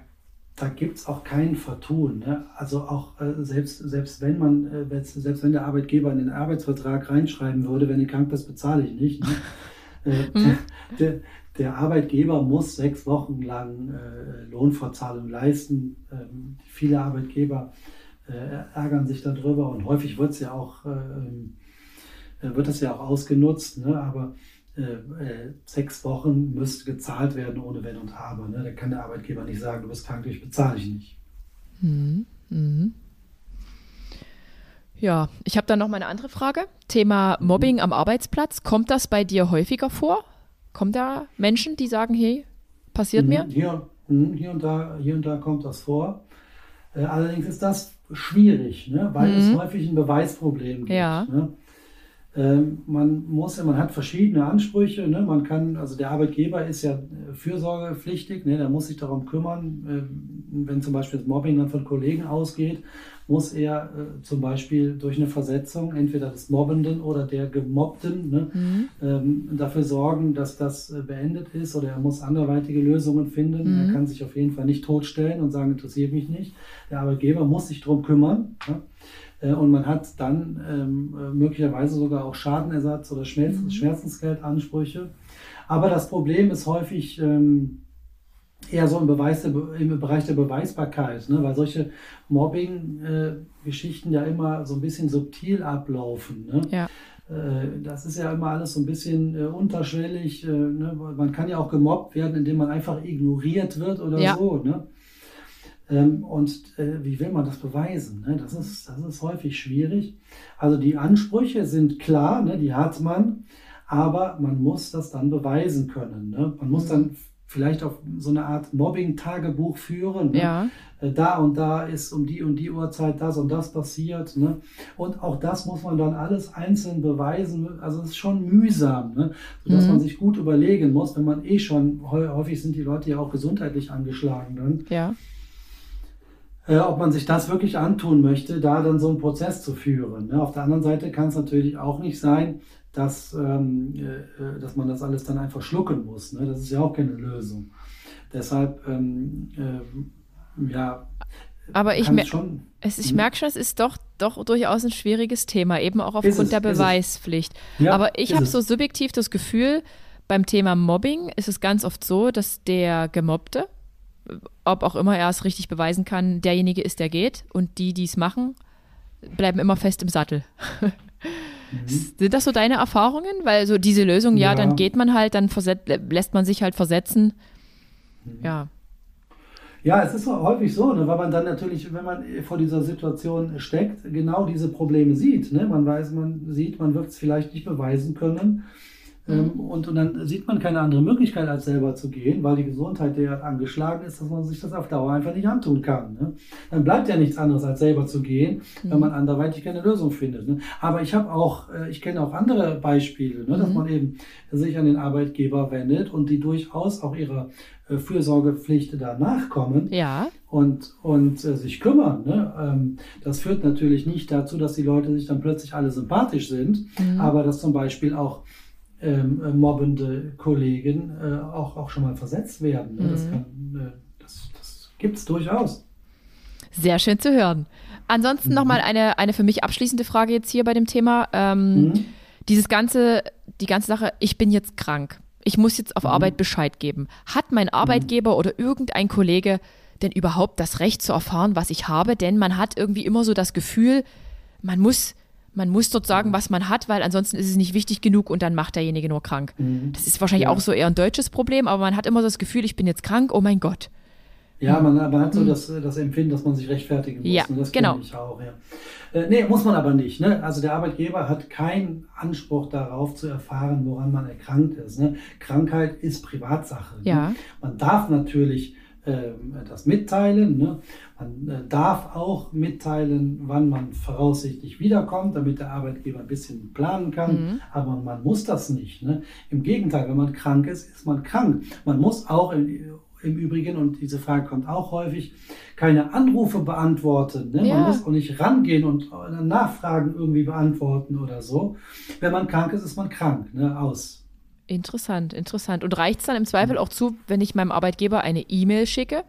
da gibt es auch kein Vertun. Ne? Also auch äh, selbst, selbst wenn man, äh, selbst wenn der Arbeitgeber in den Arbeitsvertrag reinschreiben würde, wenn ihr krank bist, bezahle ich nicht. Ne? äh, hm? der, der, Arbeitgeber muss sechs Wochen lang äh, Lohnfortzahlung leisten. Ähm, viele Arbeitgeber äh, ärgern sich darüber und häufig wird es ja auch, ähm, äh, wird das ja auch ausgenutzt. Ne? Aber äh, äh, sechs Wochen müsste gezahlt werden ohne Wenn und Aber. Ne? Da kann der Arbeitgeber nicht sagen, du bist krank, ich bezahle ich nicht. Mhm. Mhm. Ja, ich habe dann noch mal eine andere Frage. Thema mhm. Mobbing am Arbeitsplatz. Kommt das bei dir häufiger vor? Kommt da Menschen, die sagen, hey, passiert mhm, mir? Hier, mhm, hier, und da, hier und da kommt das vor. Äh, allerdings ist das schwierig, ne? weil es mhm. häufig ein Beweisproblem gibt. Ja. Ne? Ähm, man muss, man hat verschiedene Ansprüche. Ne? Man kann, also der Arbeitgeber ist ja äh, fürsorgepflichtig, ne? der muss sich darum kümmern. Ähm, wenn zum Beispiel das Mobbing dann von Kollegen ausgeht, muss er äh, zum Beispiel durch eine Versetzung entweder des Mobbenden oder der Gemobbten ne, mhm. ähm, dafür sorgen, dass das äh, beendet ist oder er muss anderweitige Lösungen finden. Mhm. Er kann sich auf jeden Fall nicht totstellen und sagen, interessiert mich nicht. Der Arbeitgeber muss sich darum kümmern. Ne? Äh, und man hat dann ähm, äh, möglicherweise sogar auch Schadenersatz oder Schmerz mhm. Schmerzensgeldansprüche. Aber das Problem ist häufig ähm, eher so im, Beweis der, im Bereich der Beweisbarkeit, ne? weil solche Mobbing-Geschichten äh, ja immer so ein bisschen subtil ablaufen. Ne? Ja. Äh, das ist ja immer alles so ein bisschen äh, unterschwellig. Ne? Man kann ja auch gemobbt werden, indem man einfach ignoriert wird oder ja. so. Ne? Ähm, und äh, wie will man das beweisen? Ne? Das, ist, das ist häufig schwierig. Also die Ansprüche sind klar, ne? die hat man, aber man muss das dann beweisen können. Ne? Man muss dann vielleicht auf so eine Art Mobbing-Tagebuch führen. Ja. Äh, da und da ist um die und die Uhrzeit das und das passiert. Ne? Und auch das muss man dann alles einzeln beweisen. Also es ist schon mühsam, ne? sodass mhm. man sich gut überlegen muss, wenn man eh schon, häufig sind die Leute ja auch gesundheitlich angeschlagen dann. Ja äh, ob man sich das wirklich antun möchte, da dann so einen Prozess zu führen. Ne? Auf der anderen Seite kann es natürlich auch nicht sein, dass, ähm, äh, dass man das alles dann einfach schlucken muss. Ne? Das ist ja auch keine Lösung. Deshalb, ähm, äh, ja, Aber ich, mer schon, es, ich hm? merke schon, es ist doch, doch durchaus ein schwieriges Thema, eben auch aufgrund es, der Beweispflicht. Ja, Aber ich habe so subjektiv das Gefühl, beim Thema Mobbing ist es ganz oft so, dass der Gemobbte, ob auch immer er es richtig beweisen kann, derjenige ist, der geht. Und die, die es machen, bleiben immer fest im Sattel. Mhm. Sind das so deine Erfahrungen? Weil so diese Lösung, ja, ja dann geht man halt, dann lässt man sich halt versetzen. Mhm. Ja. Ja, es ist häufig so, ne, weil man dann natürlich, wenn man vor dieser Situation steckt, genau diese Probleme sieht. Ne? Man weiß, man sieht, man wird es vielleicht nicht beweisen können. Ähm, mhm. Und, und dann sieht man keine andere Möglichkeit, als selber zu gehen, weil die Gesundheit derart angeschlagen ist, dass man sich das auf Dauer einfach nicht antun kann. Ne? Dann bleibt ja nichts anderes, als selber zu gehen, mhm. wenn man anderweitig keine Lösung findet. Ne? Aber ich habe auch, äh, ich kenne auch andere Beispiele, ne? dass mhm. man eben sich an den Arbeitgeber wendet und die durchaus auch ihrer äh, Fürsorgepflicht da nachkommen ja. und, und äh, sich kümmern. Ne? Ähm, das führt natürlich nicht dazu, dass die Leute sich dann plötzlich alle sympathisch sind, mhm. aber dass zum Beispiel auch ähm, äh, mobbende Kollegen äh, auch, auch schon mal versetzt werden. Ne? Das, mhm. äh, das, das gibt es durchaus. Sehr schön zu hören. Ansonsten mhm. nochmal eine, eine für mich abschließende Frage jetzt hier bei dem Thema. Ähm, mhm. Dieses ganze, die ganze Sache, ich bin jetzt krank. Ich muss jetzt auf mhm. Arbeit Bescheid geben. Hat mein Arbeitgeber oder irgendein Kollege denn überhaupt das Recht zu erfahren, was ich habe? Denn man hat irgendwie immer so das Gefühl, man muss man muss dort sagen, was man hat, weil ansonsten ist es nicht wichtig genug und dann macht derjenige nur krank. Mhm. Das ist wahrscheinlich ja. auch so eher ein deutsches Problem, aber man hat immer das Gefühl, ich bin jetzt krank, oh mein Gott. Ja, man, man hat so mhm. das, das Empfinden, dass man sich rechtfertigen muss. Ja, das genau. ich auch, ja. Äh, nee, muss man aber nicht. Ne? Also der Arbeitgeber hat keinen Anspruch darauf zu erfahren, woran man erkrankt ist. Ne? Krankheit ist Privatsache. Ne? Ja. Ne? Man darf natürlich das mitteilen. Ne? Man äh, darf auch mitteilen, wann man voraussichtlich wiederkommt, damit der Arbeitgeber ein bisschen planen kann. Mhm. Aber man muss das nicht. Ne? Im Gegenteil, wenn man krank ist, ist man krank. Man muss auch im, im Übrigen, und diese Frage kommt auch häufig, keine Anrufe beantworten. Ne? Ja. Man muss auch nicht rangehen und Nachfragen irgendwie beantworten oder so. Wenn man krank ist, ist man krank. Ne? Aus. Interessant, interessant. Und reicht es dann im Zweifel auch zu, wenn ich meinem Arbeitgeber eine E-Mail schicke?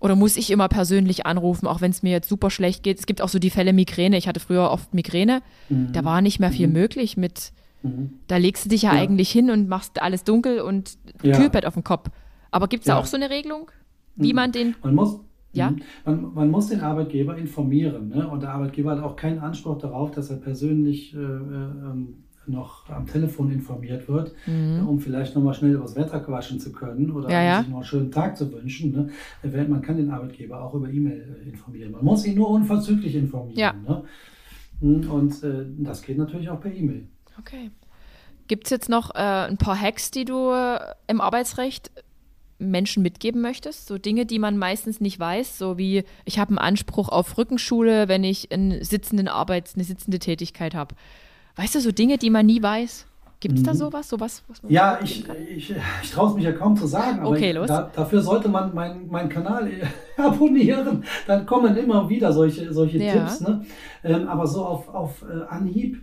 Oder muss ich immer persönlich anrufen, auch wenn es mir jetzt super schlecht geht? Es gibt auch so die Fälle Migräne. Ich hatte früher oft Migräne. Mhm. Da war nicht mehr viel mhm. möglich mit. Mhm. Da legst du dich ja, ja, eigentlich hin und machst alles dunkel und ja. Kühlbett auf dem Kopf. Aber gibt es ja. da auch so eine Regelung, wie mhm. man den. Man muss, ja? Mhm. Man, man, muss den Arbeitgeber informieren. Ne? Und der Arbeitgeber hat auch keinen Anspruch darauf, dass er persönlich äh, äh, ähm, noch am Telefon informiert wird, mhm. um vielleicht nochmal schnell übers Wetter quatschen zu können oder ja, ja. sich noch einen schönen Tag zu wünschen. Ne? Man kann den Arbeitgeber auch über E-Mail äh, informieren. Man muss ihn nur unverzüglich informieren. Ja. Ne? Hm, und äh, das geht natürlich auch per E-Mail. Okay. Gibt es jetzt noch äh, ein paar Hacks, die du äh, im Arbeitsrecht Menschen mitgeben möchtest? So Dinge, die man meistens nicht weiß, so wie ich habe einen Anspruch auf Rückenschule, wenn ich einen sitzenden Arbeits-, eine sitzende Tätigkeit habe. Weißt du, so Dinge, die man nie weiß? Gibt es da mhm. sowas? sowas ja, ich, ich, ich traue es mich ja kaum zu sagen. Aber okay, los. Da, dafür sollte man meinen mein Kanal abonnieren. Dann kommen immer wieder solche, solche ja. Tipps. Ne? Ähm, aber so auf, auf äh, Anhieb.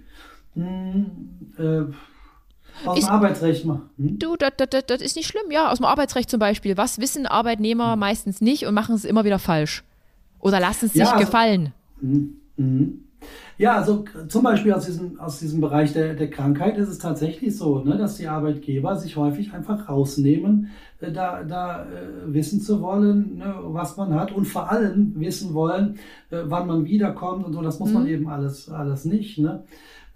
Mh, hm, äh, aus ist, dem Arbeitsrecht mal. Hm? Du, das, das, das ist nicht schlimm. Ja, aus dem Arbeitsrecht zum Beispiel. Was wissen Arbeitnehmer hm. meistens nicht und machen es immer wieder falsch? Oder lassen es sich ja, also, gefallen? Hm, hm. Ja, also zum Beispiel aus diesem, aus diesem Bereich der, der Krankheit ist es tatsächlich so, ne, dass die Arbeitgeber sich häufig einfach rausnehmen, äh, da, da äh, wissen zu wollen, ne, was man hat und vor allem wissen wollen, äh, wann man wiederkommt und so. Das muss mhm. man eben alles, alles nicht. Ne?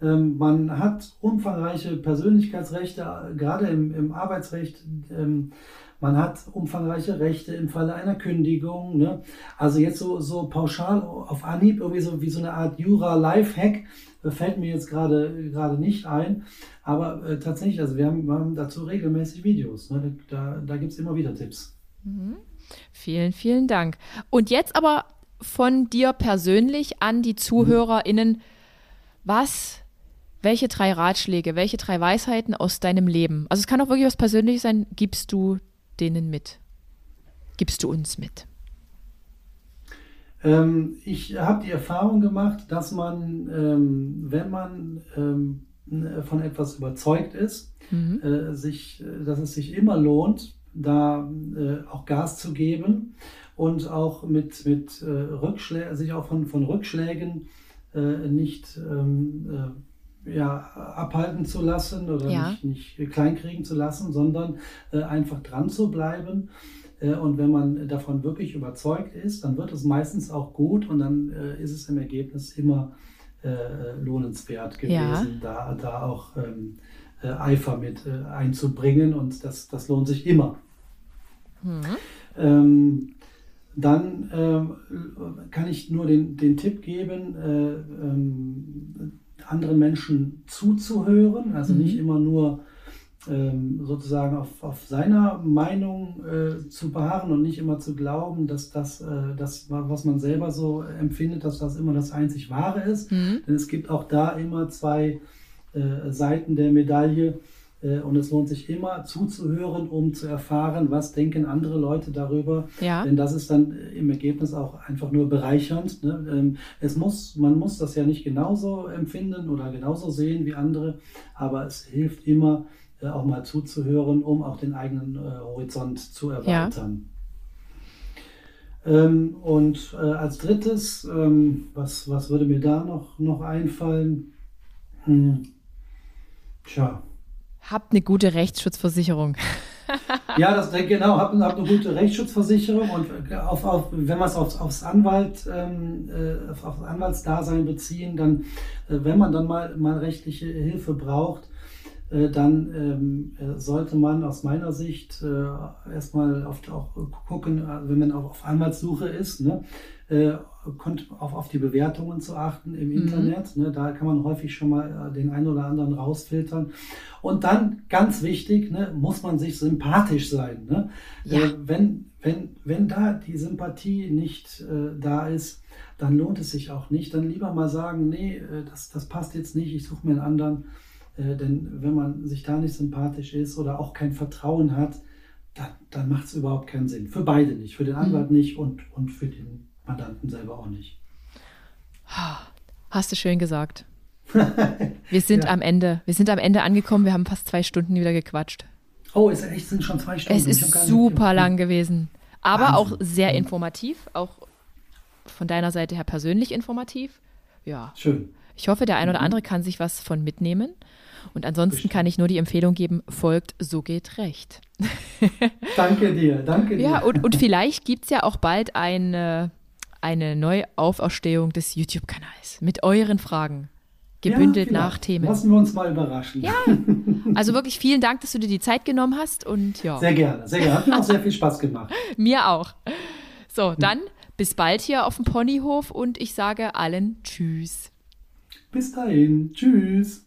Ähm, man hat umfangreiche Persönlichkeitsrechte, äh, gerade im, im Arbeitsrecht. Ähm, man hat umfangreiche Rechte im Falle einer Kündigung. Ne? Also jetzt so, so pauschal auf Anhieb, irgendwie so wie so eine Art Jura-Life-Hack, fällt mir jetzt gerade gerade nicht ein. Aber äh, tatsächlich, also wir haben, wir haben, dazu regelmäßig Videos. Ne? Da, da gibt es immer wieder Tipps. Mhm. Vielen, vielen Dank. Und jetzt aber von dir persönlich an die ZuhörerInnen, was welche drei Ratschläge, welche drei Weisheiten aus deinem Leben, also es kann auch wirklich was Persönliches sein, gibst du denen mit? Gibst du uns mit? Ähm, ich habe die Erfahrung gemacht, dass man, ähm, wenn man ähm, von etwas überzeugt ist, mhm. äh, sich, dass es sich immer lohnt, da äh, auch Gas zu geben und auch mit, mit äh, Rückschlägen, sich auch von, von Rückschlägen äh, nicht ähm, äh, ja, abhalten zu lassen oder Ja. nicht, nicht kleinkriegen zu lassen, sondern äh, einfach dran zu bleiben. Äh, Und wenn man davon wirklich überzeugt ist, dann wird es meistens auch gut und dann äh, ist es im Ergebnis immer äh, lohnenswert gewesen, Ja. da, da auch ähm, äh, Eifer mit einzubringen und das, das lohnt sich immer. Ähm, dann ähm, kann ich nur den, den Tipp geben, äh, ähm, anderen Menschen zuzuhören, also Mhm. nicht immer nur ähm, sozusagen auf, auf seiner Meinung äh, zu beharren und nicht immer zu glauben, dass das, äh, das, was man selber so empfindet, dass das immer das einzig Wahre ist. Mhm. Denn es gibt auch da immer zwei äh, Seiten der Medaille. Äh, und es lohnt sich immer zuzuhören, um zu erfahren, was denken andere Leute darüber. Ja. Denn das ist dann äh, im Ergebnis auch einfach nur bereichernd. Ne? Ähm, es muss, man muss das ja nicht genauso empfinden oder genauso sehen wie andere, aber es hilft immer, äh, auch mal zuzuhören, um auch den eigenen Horizont zu erweitern. Ähm, und äh, als drittes, ähm, was, was würde mir da noch, noch einfallen? Hm. Tja, Habt eine gute Rechtsschutzversicherung. ja, das genau, hab, hab eine gute Rechtsschutzversicherung und auf, auf, wenn wir es aufs, aufs Anwalt, ähm, äh, auf, aufs Anwaltsdasein beziehen, dann, äh, wenn man dann mal, mal rechtliche Hilfe braucht, äh, dann ähm, äh, sollte man aus meiner Sicht äh, erstmal auf, auch gucken, äh, wenn man auch auf Anwaltssuche ist, ne, äh, auf, auf die Bewertungen zu achten im Internet. Ne, da kann man häufig schon mal äh, den einen oder anderen rausfiltern. Und dann, ganz wichtig, ne, muss man sich sympathisch sein. Ne? Ja. Äh, wenn, wenn, wenn da die Sympathie nicht äh, da ist, dann lohnt es sich auch nicht. Dann lieber mal sagen, nee, äh, das, das passt jetzt nicht, ich suche mir einen anderen. Äh, denn wenn man sich da nicht sympathisch ist oder auch kein Vertrauen hat, dann, dann macht es überhaupt keinen Sinn. Für beide nicht. Für den Anwalt nicht und, und für den Mandanten selber auch nicht. Hast du schön gesagt. Wir sind Ja. am Ende. Wir sind am Ende angekommen. Wir haben fast zwei Stunden wieder gequatscht. Oh, ist echt, sind schon zwei Stunden. Es ist super lang gewesen. Aber auch Wahnsinn. sehr informativ. Auch von deiner Seite her persönlich informativ. Ja. Schön. Ich hoffe, der ein Mhm. oder andere kann sich was von mitnehmen. Und ansonsten kann ich nur die Empfehlung geben, folgt, so geht recht. Danke dir, danke dir. Ja, und, und vielleicht gibt es ja auch bald eine, eine Neuauferstehung des YouTube-Kanals mit euren Fragen. Gebündelt Ja, nach vielleicht. Themen. Lassen wir uns mal überraschen. Ja. Also wirklich vielen Dank, dass du dir die Zeit genommen hast und ja, Sehr gerne, sehr gerne. Hat mir auch sehr viel Spaß gemacht. mir auch. So, dann bis bald hier auf dem Ponyhof und ich sage allen Tschüss. Bis dahin. Tschüss.